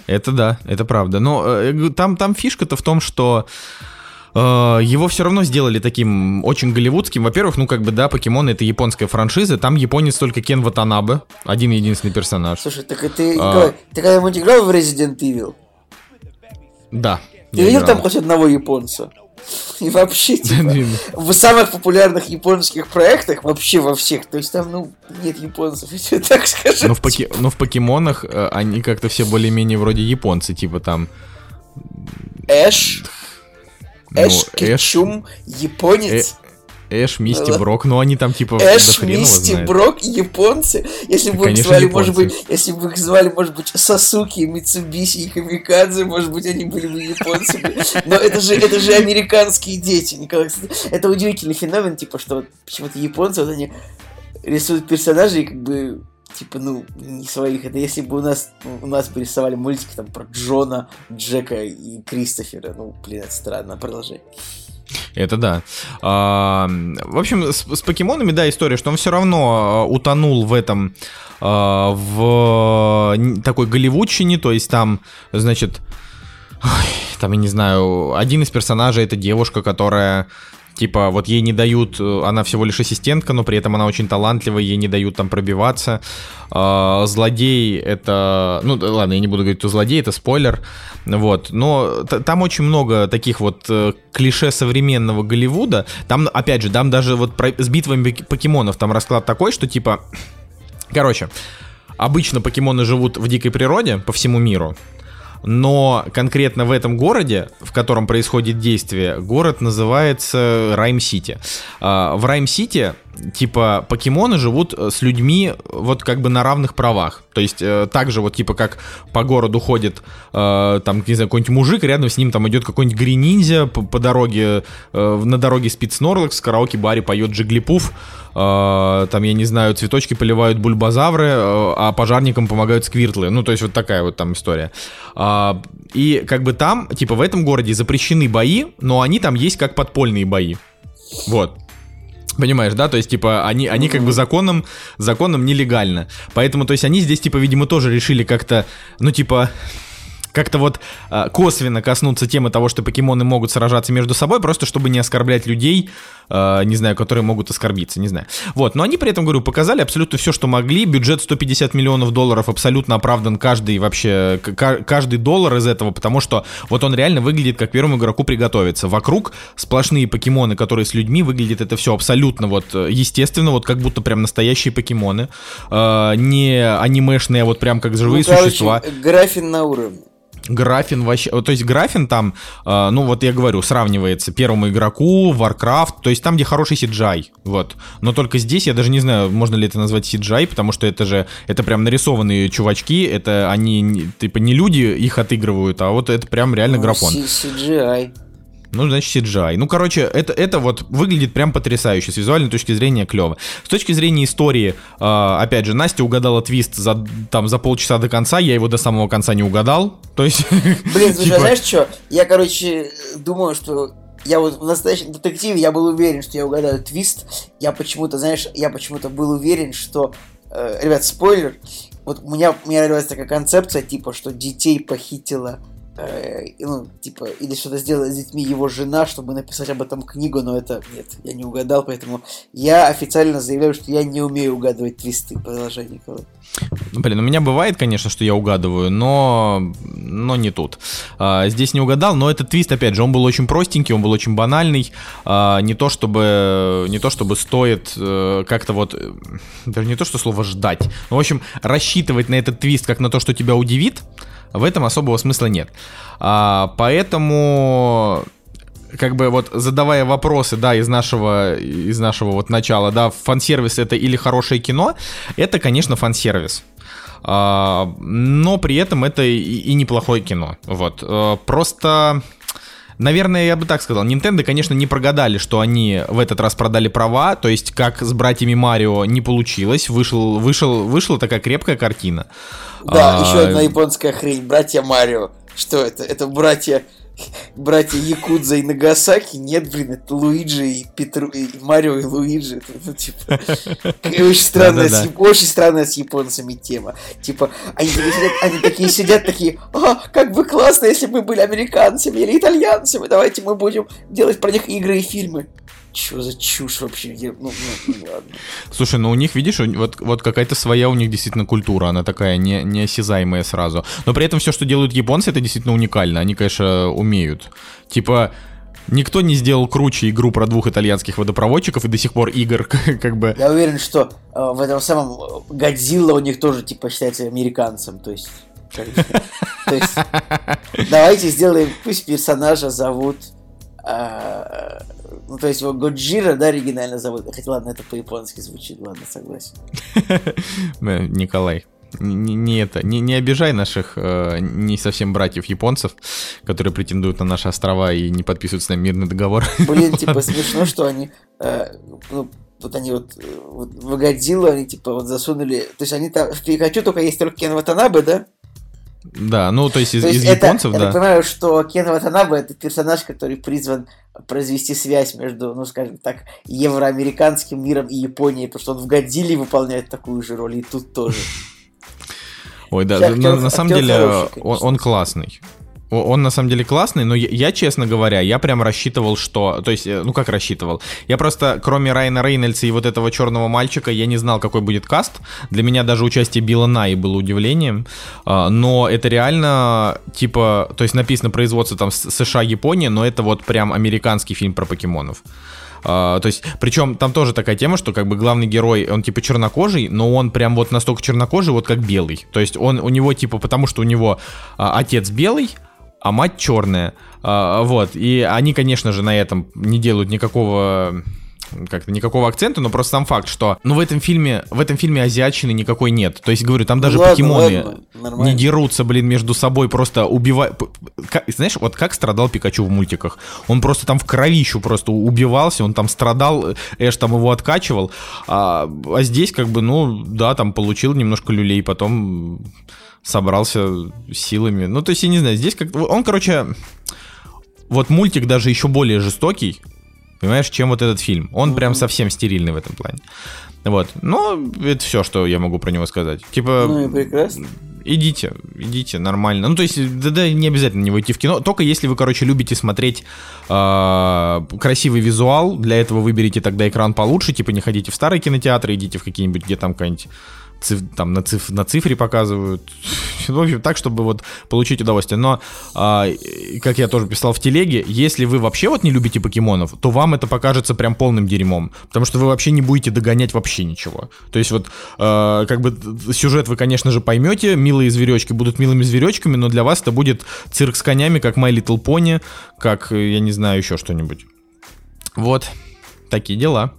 Это да, это правда. Но э, там, там фишка-то в том, что его все равно сделали таким очень голливудским. Во-первых, ну как бы да, покемоны это японская франшиза. Там японец только Кен Ватанабе, один единственный персонаж. Слушай, так и ты, А. Ты когда-нибудь играл в Resident Evil? Да. Ты видел играл. там хоть одного японца? И вообще, типа, в самых популярных японских проектах, вообще во всех, то есть там, ну, нет японцев, я тебе так скажу. Но в, поке- но в покемонах э, они как-то все более-менее вроде японцы, типа там. Эш, ну, Эш Кетчум, японец. Эш, Мисти, Ладно. Брок, ну они там типа Эш, Мисти, знает. Брок, японцы. Если бы их Конечно, звали, может японцы. быть, если бы их звали, может быть, Сасуки, Митсубиси и Камикадзе, может быть, они были бы японцами. Но это же, это же американские дети, Николай. Это удивительный феномен, типа, что почему-то японцы, вот они рисуют персонажей, как бы, типа, ну, не своих. Это если бы у нас, у нас рисовали мультики там про Джона, Джека и Кристофера. Ну, блин, это странно. Продолжай. Это да. А, в общем, с, с покемонами, да, история, что он все равно а, утонул в этом, а, в такой голливудщине, то есть там, значит, там, я не знаю, один из персонажей это девушка, которая Типа, вот ей не дают, э, она всего лишь ассистентка, но при этом она очень талантливая, ей не дают там пробиваться. А, Злодей это... Ну, ладно, я не буду говорить, кто злодей, это спойлер. Вот, но там очень много таких вот э, клише современного Голливуда. Там, опять же, там даже вот про- с битвами пок- покемонов там расклад такой, что типа... Короче, обычно покемоны живут в дикой природе по всему миру. Но конкретно в этом городе, в котором происходит действие, город называется Райм-Сити. А, В Райм-Сити, типа, покемоны живут э, с людьми вот как бы на равных правах. То есть, э, так же вот, типа, как по городу ходит, э, там, не знаю, какой-нибудь мужик, рядом с ним там идет какой-нибудь грининзя по, по дороге, э, на дороге спит Снорлакс, в караоке-баре поет Джиглипуф, э, там, я не знаю, цветочки поливают бульбазавры, э, а пожарникам помогают сквиртлы. Ну, то есть вот такая вот там история. А, и как бы там, типа в этом городе запрещены бои, но они там есть как подпольные бои. Вот. Понимаешь, да? То есть, типа, они, они как бы законом, законом нелегально. Поэтому, то есть, они здесь, типа, видимо, тоже решили как-то, ну, типа, как-то вот а, косвенно коснуться темы того, что покемоны могут сражаться между собой, просто чтобы не оскорблять людей, а, не знаю, которые могут оскорбиться, не знаю. Вот, но они при этом, говорю, показали абсолютно все, что могли. Бюджет 150 миллионов долларов абсолютно оправдан каждый вообще, каждый доллар из этого, потому что вот он реально выглядит как первому игроку приготовиться. Вокруг сплошные покемоны, которые с людьми, выглядит это все абсолютно вот э, естественно, вот как будто прям настоящие покемоны. А, не анимешные, а вот прям как живые ну, короче, существа. графин на уровне. Графин вообще, то есть графин там, э, ну вот я говорю, сравнивается первому игроку, Warcraft, то есть там, где хороший CGI, вот. Но только здесь я даже не знаю, можно ли это назвать CGI, потому что это же, это прям нарисованные чувачки, это они, типа не люди их отыгрывают, а вот это прям реально Ну, графон. CGI. Ну, значит, CGI. Ну, короче, это, это вот выглядит прям потрясающе. С визуальной точки зрения клево. С точки зрения истории, э, опять же, Настя угадала твист за, там, за полчаса до конца, я его до самого конца не угадал. То есть... Блин, слушай, типа, а знаешь что? Я, короче, думаю, что я вот в настоящем детективе я был уверен, что я угадаю твист. Я почему-то, знаешь, я почему-то был уверен, что... э, ребят, спойлер. Вот у меня, у меня нравится такая концепция, типа, что детей похитила э, ну, типа, или что-то сделала с детьми его жена, чтобы написать об этом книгу, но это нет, я не угадал, поэтому я официально заявляю, что я не умею угадывать твисты. Ну, Блин, у меня бывает, конечно, что я угадываю, но, но не тут. А, здесь не угадал, но этот твист, опять же, он был очень простенький, он был очень банальный. А, не то чтобы, не то чтобы стоит э, как-то вот, э, даже не то что слово ждать. Ну, в общем, рассчитывать на этот твист как на то, что тебя удивит, в этом особого смысла нет. А, поэтому как бы вот задавая вопросы, да, из нашего, из нашего вот начала, да, фан-сервис это или хорошее кино, это, конечно, фан-сервис. А, но при этом это и, и неплохое кино. Вот. А, просто... Наверное, я бы так сказал. Nintendo, конечно, не прогадали, что они в этот раз продали права. То есть, как с братьями Марио не получилось. Вышел, вышел, вышла такая крепкая картина. Да, А, еще одна японская хрень. Братья Марио. Что это? Это братья... Братья Якудза и Нагасаки? Нет, блин, это Луиджи и Петру... и Марио и Луиджи. Это, ну, типа... Очень странная, с, очень странная с японцами тема. Типа, они такие сидят, они такие сидят, такие, а, как бы классно, если бы мы были американцами или итальянцами, давайте мы будем делать про них игры и фильмы. Чё за чушь вообще? Я- Ну, ну, ну, ладно. Слушай, ну у них, видишь, вот, вот какая-то своя у них действительно культура, она такая не, неосязаемая сразу. Но при этом все, что делают японцы, это действительно уникально. Они, конечно, умеют. Типа, никто не сделал круче игру про двух итальянских водопроводчиков, и до сих пор игр как бы... Я уверен, что э, в этом самом э, Годзилла у них тоже, типа, считается американцем, то есть... То есть, давайте сделаем, пусть персонажа зовут... Ну, то есть его Годжира, да, оригинально зовут. Хотя, ладно, это по-японски звучит, ладно, согласен. Николай. Не, не это, не, не обижай наших э, не совсем братьев японцев, которые претендуют на наши острова и не подписывают с нами мирный договор. Блин, типа, смешно, что они... э, ну, вот они вот, э, вот в Годзиллу они, типа, вот засунули... То есть они там... В Пикачу только есть только Кен Ватанабе, да? Да, ну то есть из, То есть из это, японцев, я да. так понимаю, что Кен Ватанабе это персонаж, который призван произвести связь между, ну скажем так, евроамериканским миром и Японией, потому что он в Годзилле выполняет такую же роль, и тут тоже. Ой, да, Актер- на, на самом деле хороший, он, конечно. он классный. Он на самом деле классный, но я, я, честно говоря, я прям рассчитывал, что... То есть, э, ну как рассчитывал? Я просто, кроме Райана Рейнольдса и вот этого черного мальчика, я не знал, какой будет каст. Для меня даже участие Билла Най было удивлением. А, Но это реально, типа... То есть написано производство там США, Япония, но это вот прям американский фильм про покемонов. А, то есть, причем там тоже такая тема, что как бы главный герой, он типа чернокожий, но он прям вот настолько чернокожий, вот как белый. То есть он у него типа, потому что у него а, отец белый, а мать черная. А, вот. И они, конечно же, на этом не делают никакого как-то никакого акцента, но просто сам факт, что ну в этом фильме в этом фильме азиатчины никакой нет. То есть говорю, там даже Ладно, покемоны ладно, нормально. не дерутся, блин, между собой, просто убивают. Знаешь, вот как страдал Пикачу в мультиках? Он просто там в кровищу просто убивался, он там страдал, Эш там его откачивал. А, а здесь как бы, ну, да, там получил немножко люлей, потом собрался силами. Ну, то есть, я не знаю, здесь как Он, короче, вот мультик даже еще более жестокий, понимаешь, чем вот этот фильм. Он прям совсем стерильный в этом плане. Вот. Но это все, что я могу про него сказать. Типа, Ну и прекрасно. идите, идите, нормально. Ну, то есть, да, да, не обязательно не идти в кино. Только если вы, короче, любите смотреть э, красивый визуал, для этого выберите тогда экран получше, типа не ходите в старые кинотеатры, идите в какие-нибудь, где там какая-нибудь циф- там на, циф- на цифре показывают. В общем, так, чтобы вот получить удовольствие. Но, а, как я тоже писал в телеге, если вы вообще вот не любите покемонов, то вам это покажется прям полным дерьмом. Потому что вы вообще не будете догонять вообще ничего. То есть вот, а, как бы сюжет вы, конечно же, поймете, милые зверечки будут милыми зверечками, но для вас это будет цирк с конями, как My Little Pony, как, я не знаю, еще что-нибудь. Вот, такие дела.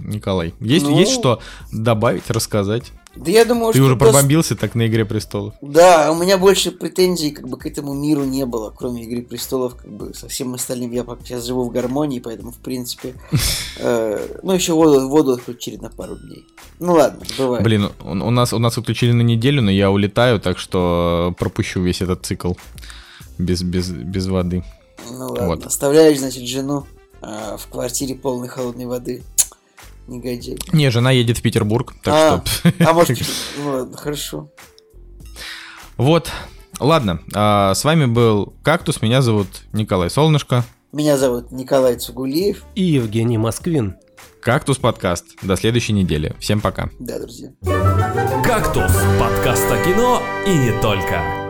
Николай, есть, Ну. есть что добавить, рассказать? Да я думаю, Ты что... уже пробомбился так на Игре Престолов. Да, у меня больше претензий как бы к этому миру не было, кроме Игры Престолов, как бы со всем остальным я сейчас живу в гармонии, поэтому в принципе, э, ну еще воду, воду отключили на пару дней. Ну ладно, бывает. Блин, у, у нас у нас отключили на неделю, но я улетаю, так что пропущу весь этот цикл без, без, без воды. Ну ладно, вот. оставляешь, значит, жену а, в квартире полной холодной воды. Негодяй. Не, жена едет в Петербург, так А. что... А может, ладно, хорошо. Вот, ладно, а, с вами был Кактус, меня зовут Николай Солнышко. Меня зовут Николай Цугулиев. И Евгений Москвин. Кактус подкаст. До следующей недели. Всем пока. Да, друзья. «Кактус» – подкаст о кино и не только.